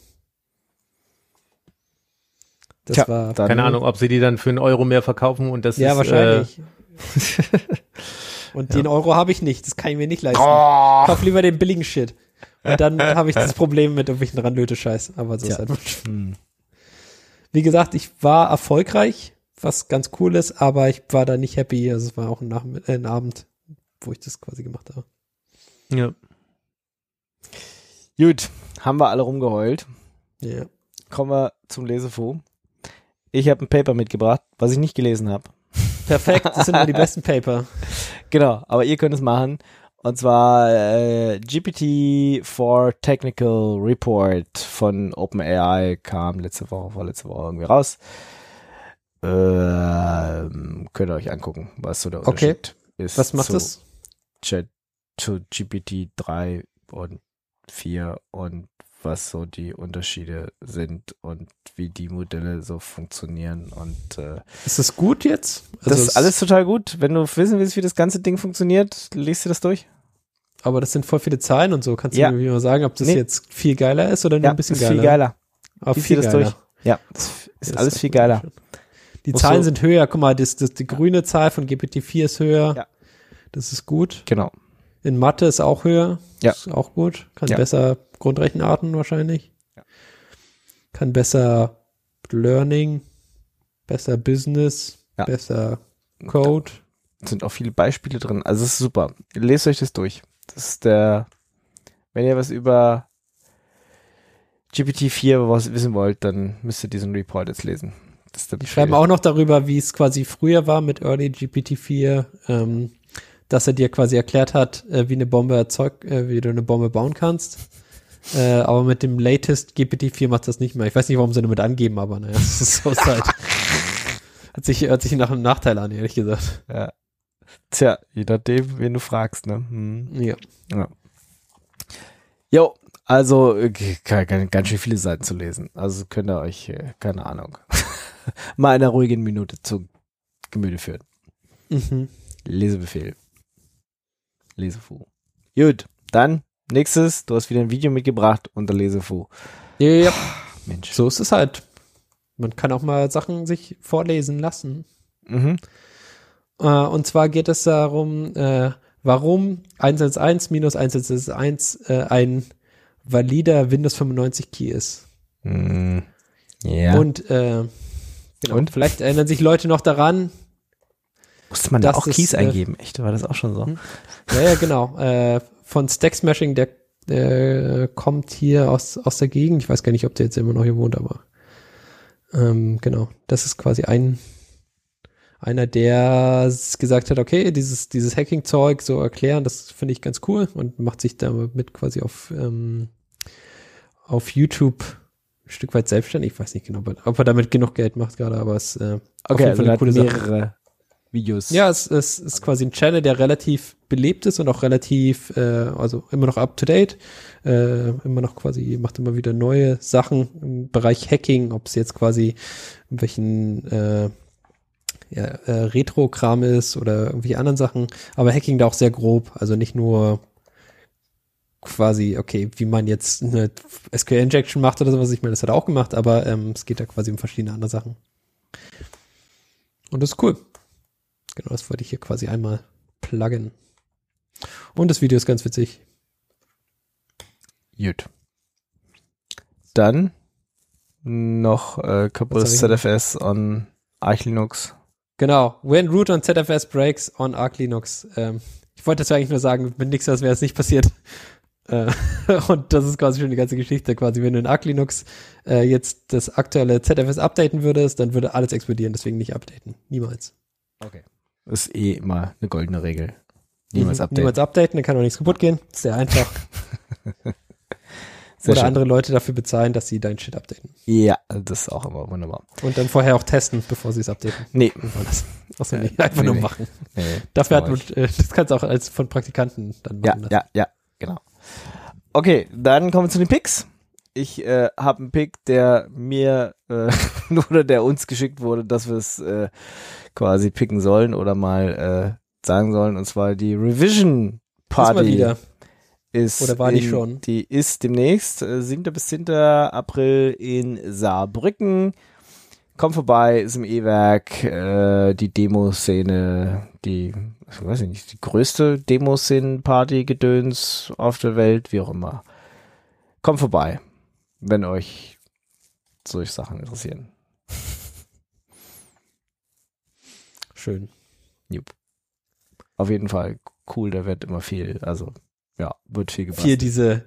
[SPEAKER 3] Das Tja, war keine Ahnung, ob sie die dann für einen Euro mehr verkaufen und das
[SPEAKER 4] ja,
[SPEAKER 3] ist,
[SPEAKER 4] wahrscheinlich. Äh, und ja. den Euro habe ich nicht, das kann ich mir nicht leisten. Oh. Ich kauf lieber den billigen Shit. Und dann habe ich das Problem mit irgendwelchen Randlöte-Scheiß. Aber so ist halt. Hm. Wie gesagt, ich war erfolgreich, was ganz cool ist, aber ich war da nicht happy. Also es war auch ein, Nachmitt äh, ein Abend, wo ich das quasi gemacht habe.
[SPEAKER 2] Ja. Gut, haben wir alle rumgeheult.
[SPEAKER 4] Ja.
[SPEAKER 2] Kommen wir zum Lesefu. Ich habe ein Paper mitgebracht, was ich nicht gelesen habe.
[SPEAKER 4] Perfekt, das sind nur die besten Paper.
[SPEAKER 2] Genau, aber ihr könnt es machen. Und zwar äh, GPT-4 Technical Report von OpenAI kam letzte Woche, vorletzte Woche irgendwie raus. Äh, könnt ihr euch angucken, was so der Unterschied
[SPEAKER 4] okay. ist. Was macht das?
[SPEAKER 2] Chat, zu GPT 3 und 4 und was so die Unterschiede sind und wie die Modelle so funktionieren und äh,
[SPEAKER 4] ist das gut jetzt?
[SPEAKER 2] Also das ist alles total gut. Wenn du wissen willst, wie das ganze Ding funktioniert, liest du das durch
[SPEAKER 4] aber das sind voll viele Zahlen und so. Kannst du ja. mir mal sagen, ob das nee. jetzt viel geiler ist oder nur ja, ein bisschen
[SPEAKER 2] geiler?
[SPEAKER 4] Viel
[SPEAKER 2] geiler.
[SPEAKER 4] Aber viel geiler. Durch.
[SPEAKER 2] Ja, das ist das alles ist viel geiler.
[SPEAKER 4] Die Zahlen sind höher. Guck mal, das, das, die grüne Zahl von GPT-4 ist höher. Ja. Das ist gut.
[SPEAKER 2] Genau.
[SPEAKER 4] In Mathe ist auch höher.
[SPEAKER 2] Ja.
[SPEAKER 4] Ist auch gut. Kann ja. besser Grundrechenarten wahrscheinlich. Ja. Kann besser Learning, besser Business, ja. besser Code.
[SPEAKER 2] Da sind auch viele Beispiele drin. Also es ist super. Lest euch das durch. Das ist der, wenn ihr was über GPT-4 was wissen wollt, dann müsst ihr diesen Report jetzt lesen.
[SPEAKER 4] Die schreiben auch noch darüber, wie es quasi früher war mit Early GPT-4, ähm, dass er dir quasi erklärt hat, äh, wie eine Bombe erzeugt, äh, wie du eine Bombe bauen kannst. Äh, aber mit dem latest GPT-4 macht das nicht mehr. Ich weiß nicht, warum sie damit angeben, aber naja, das ist so halt. Hört sich, hört sich nach einem Nachteil an, ehrlich gesagt.
[SPEAKER 2] Ja. Tja, je nachdem, wen du fragst, ne? Hm.
[SPEAKER 4] Ja. ja.
[SPEAKER 2] Jo, also ganz schön viele Seiten zu lesen. Also könnt ihr euch, äh, keine Ahnung, mal in einer ruhigen Minute zu Gemüte führen.
[SPEAKER 4] Mhm.
[SPEAKER 2] Lesebefehl. Lesefu. Gut, dann nächstes, du hast wieder ein Video mitgebracht unter Lesefu.
[SPEAKER 4] Ja, Mensch. So ist es halt. Man kann auch mal Sachen sich vorlesen lassen.
[SPEAKER 2] Mhm.
[SPEAKER 4] Äh, und zwar geht es darum, äh, warum 111 minus 111 äh, ein valider Windows 95 Key ist.
[SPEAKER 2] Mm, ja.
[SPEAKER 4] Und, äh, genau, und vielleicht erinnern sich Leute noch daran.
[SPEAKER 2] Musste man da auch Keys äh, eingeben? Echt, war das auch schon so? Hm?
[SPEAKER 4] Ja, ja, genau. Äh, von Stack Smashing, der äh, kommt hier aus, aus der Gegend. Ich weiß gar nicht, ob der jetzt immer noch hier wohnt, aber ähm, genau. Das ist quasi ein einer, der gesagt hat, okay, dieses, dieses Hacking-Zeug so erklären, das finde ich ganz cool und macht sich damit quasi auf, ähm, auf YouTube ein Stück weit selbstständig. Ich weiß nicht genau, ob er damit genug Geld macht gerade, aber es äh,
[SPEAKER 2] okay, auf jeden also coole mehrere Sache. Videos.
[SPEAKER 4] Ja, es, es ist quasi ein Channel, der relativ belebt ist und auch relativ, äh, also immer noch up to date, äh, immer noch quasi macht immer wieder neue Sachen im Bereich Hacking, ob es jetzt quasi welchen äh, ja, äh, Retro-Kram ist oder irgendwie anderen Sachen, aber Hacking da auch sehr grob, also nicht nur quasi, okay, wie man jetzt eine SQL-Injection macht oder sowas, ich meine, das hat er auch gemacht, aber ähm, es geht da quasi um verschiedene andere Sachen. Und das ist cool. Genau, das wollte ich hier quasi einmal pluggen. Und das Video ist ganz witzig.
[SPEAKER 2] Gut. Dann noch äh, kaputtes ZFS on Arch Linux.
[SPEAKER 4] Genau. When root on ZFS breaks on Arch Linux. Ähm, ich wollte das eigentlich nur sagen, wenn nichts was wäre es nicht passiert. Äh, und das ist quasi schon die ganze Geschichte quasi. Wenn du in Arch Linux äh, jetzt das aktuelle ZFS updaten würdest, dann würde alles explodieren, deswegen nicht updaten. Niemals.
[SPEAKER 2] Okay. Das ist eh immer eine goldene Regel. Niemals
[SPEAKER 4] mhm, updaten. Niemals updaten, dann kann auch nichts kaputt gehen. ist sehr einfach. Sehr Oder schön. andere Leute dafür bezahlen, dass sie dein Shit updaten.
[SPEAKER 2] Ja, das ist auch immer wunderbar.
[SPEAKER 4] Und dann vorher auch testen, bevor sie es updaten.
[SPEAKER 2] Nee.
[SPEAKER 4] Das, also nee, einfach nee, nur machen. Nee, dafür hat man, äh, das kannst du auch als von Praktikanten dann machen.
[SPEAKER 2] Ja, ja, ja. genau. Okay, dann kommen wir zu den Picks. Ich äh, habe einen Pick, der mir äh, oder der uns geschickt wurde, dass wir es äh, quasi picken sollen oder mal äh, sagen sollen. Und zwar die Revision Party. Ist
[SPEAKER 4] oder war
[SPEAKER 2] in,
[SPEAKER 4] die schon?
[SPEAKER 2] Die ist demnächst, äh, 7. bis 10. April in Saarbrücken. Kommt vorbei, ist im E-Werk, äh, die Demoszene, die, ich weiß nicht, die größte Demoszenen-Party-Gedöns auf der Welt, wie auch immer. Kommt vorbei, wenn euch solche Sachen interessieren.
[SPEAKER 4] Schön.
[SPEAKER 2] Jupp. Auf jeden Fall cool, da wird immer viel, also ja, wird viel gebastelt.
[SPEAKER 4] Viel diese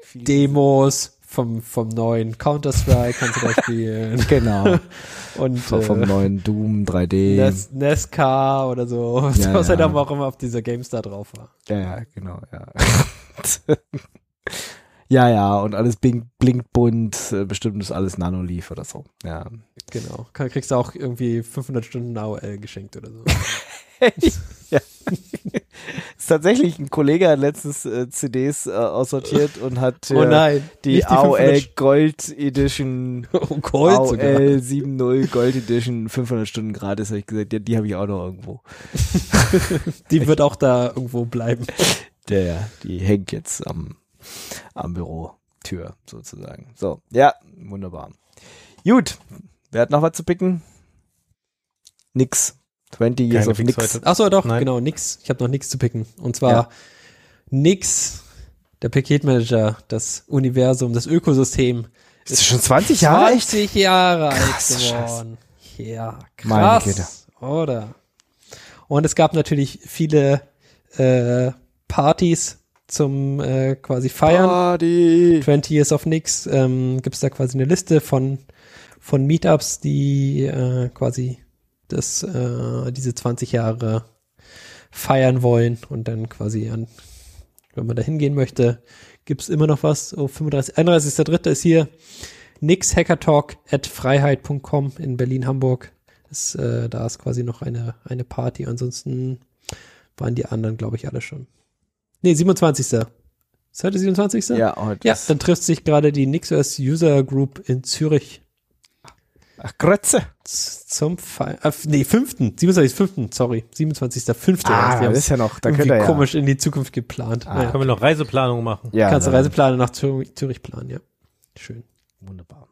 [SPEAKER 4] viel Demos vom, vom neuen Counter-Strike kannst du da spielen.
[SPEAKER 2] genau.
[SPEAKER 4] Und
[SPEAKER 2] vom, vom
[SPEAKER 4] äh,
[SPEAKER 2] neuen Doom 3D.
[SPEAKER 4] Nes Nesca oder so, was
[SPEAKER 2] Ja,
[SPEAKER 4] was halt
[SPEAKER 2] ja.
[SPEAKER 4] auch immer auf dieser GameStar drauf war.
[SPEAKER 2] Ja, ja, genau, ja. ja, ja, und alles blinkt, blinkt bunt, äh, bestimmt ist alles Nanolief oder so. Ja.
[SPEAKER 4] Genau. Kriegst du auch irgendwie 500 Stunden AOL geschenkt oder so.
[SPEAKER 2] ja. ist tatsächlich ein Kollege hat letztens äh, CDs äh, aussortiert und hat
[SPEAKER 4] oh
[SPEAKER 2] äh,
[SPEAKER 4] nein.
[SPEAKER 2] die, AOL
[SPEAKER 4] 500
[SPEAKER 2] Gold Edition
[SPEAKER 4] Oh, Gold sogar.
[SPEAKER 2] AOL 7.0 Gold Edition 500 Stunden gratis, habe ich gesagt, ja, die habe ich auch noch irgendwo.
[SPEAKER 4] Die wird auch da irgendwo bleiben.
[SPEAKER 2] Der, ja, die hängt jetzt am, am Bürotür sozusagen. So, ja, wunderbar. Gut, wer hat noch was zu picken? Nix. 20 Years
[SPEAKER 3] Keine
[SPEAKER 2] of Nix.
[SPEAKER 3] heute.
[SPEAKER 4] Ach so, doch,
[SPEAKER 3] Nein.
[SPEAKER 4] genau, nix. Ich habe noch nix zu picken. Und zwar
[SPEAKER 2] Ja.
[SPEAKER 4] nix, der Paketmanager, das Universum, das Ökosystem.
[SPEAKER 2] Ist das schon 20 Jahre alt?
[SPEAKER 4] 20 Jahre
[SPEAKER 2] Krass,
[SPEAKER 4] alt
[SPEAKER 2] Scheiße.
[SPEAKER 4] geworden. Ja,
[SPEAKER 2] Meine
[SPEAKER 4] krass. Oder? Und es gab natürlich viele äh, Partys zum äh, quasi Feiern.
[SPEAKER 2] Party.
[SPEAKER 4] 20 Years of Nix ähm, gibt es da quasi eine Liste von, von Meetups, die äh, quasi das, äh, diese 20 Jahre feiern wollen und dann quasi an, wenn man da hingehen möchte, gibt es immer noch was. Oh, 35, 31.3. ist hier Nix Hackertalk at freiheit.com in Berlin-Hamburg. Ist, äh, da ist quasi noch eine, eine Party. Ansonsten waren die anderen, glaube ich, alle schon. Nee, 27. Ist heute 27.?
[SPEAKER 2] Ja, heute
[SPEAKER 4] Ja, dann trifft sich gerade die Nixers User Group in Zürich
[SPEAKER 2] Ach, Grötze.
[SPEAKER 4] zum Feiern. Äh, nee, 5. 27.5. Sorry, 27.5.
[SPEAKER 2] Ah,
[SPEAKER 4] Wir haben
[SPEAKER 2] das ist ja noch, da könnt ihr ja.
[SPEAKER 4] komisch in die Zukunft geplant.
[SPEAKER 2] Ah,
[SPEAKER 4] naja,
[SPEAKER 3] Können wir noch Reiseplanung machen?
[SPEAKER 2] Ja,
[SPEAKER 4] kannst du Reisepläne nach Zürich, Zürich planen, ja. Schön.
[SPEAKER 2] Wunderbar.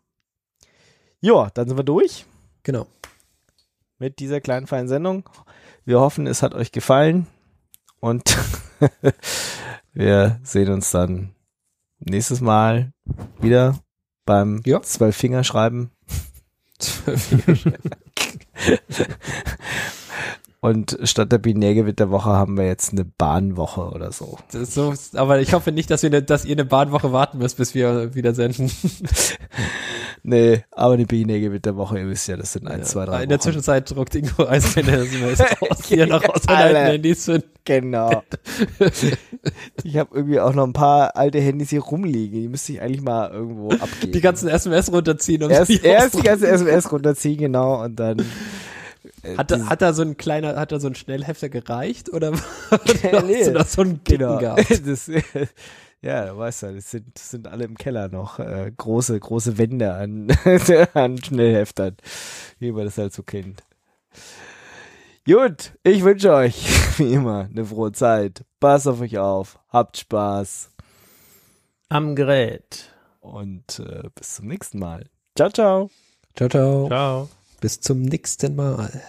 [SPEAKER 2] Ja, dann sind wir durch
[SPEAKER 4] Genau.
[SPEAKER 2] mit dieser kleinen feinen Sendung. Wir hoffen, es hat euch gefallen und wir sehen uns dann nächstes Mal wieder beim
[SPEAKER 4] Ja.
[SPEAKER 2] Zwölffingerschreiben. Und statt der Binärgewitterwoche haben wir jetzt eine Bahnwoche oder so.
[SPEAKER 4] So, aber ich hoffe nicht, dass, wir ne, dass ihr eine Bahnwoche warten müsst, bis wir wieder senden.
[SPEAKER 2] Nee, aber eine Binärgewitterwoche, ihr wisst ja, das sind ein, zwei, drei
[SPEAKER 4] In der
[SPEAKER 2] Wochen.
[SPEAKER 4] Zwischenzeit druckt Ingo Eisbänder SMS aus, die er noch aus seinen Handys findet.
[SPEAKER 2] Genau. ich habe irgendwie auch noch ein paar alte Handys hier rumliegen. Die müsste ich eigentlich mal irgendwo abgeben.
[SPEAKER 4] Die ganzen SMS runterziehen. Um
[SPEAKER 2] erst, erst die
[SPEAKER 4] auszudrucken.
[SPEAKER 2] ganze SMS runterziehen, genau, und dann. äh,
[SPEAKER 4] Hat, da- hat da so ein kleiner, hat da so ein Schnellhefter gereicht oder hast
[SPEAKER 2] Nee.
[SPEAKER 4] du da so einen Dicken
[SPEAKER 2] genau.
[SPEAKER 4] gehabt?
[SPEAKER 2] Das, ja, du weißt ja, das sind, das sind alle im Keller noch äh, große, große Wände an, an Schnellheftern, wie man das halt so kennt. Gut, ich wünsche euch, wie immer, eine frohe Zeit. Pass auf euch auf, habt Spaß
[SPEAKER 3] Am Gerät.
[SPEAKER 2] und äh, bis zum nächsten Mal. Ciao, ciao.
[SPEAKER 4] Ciao, ciao.
[SPEAKER 3] Ciao.
[SPEAKER 4] Bis zum nächsten Mal.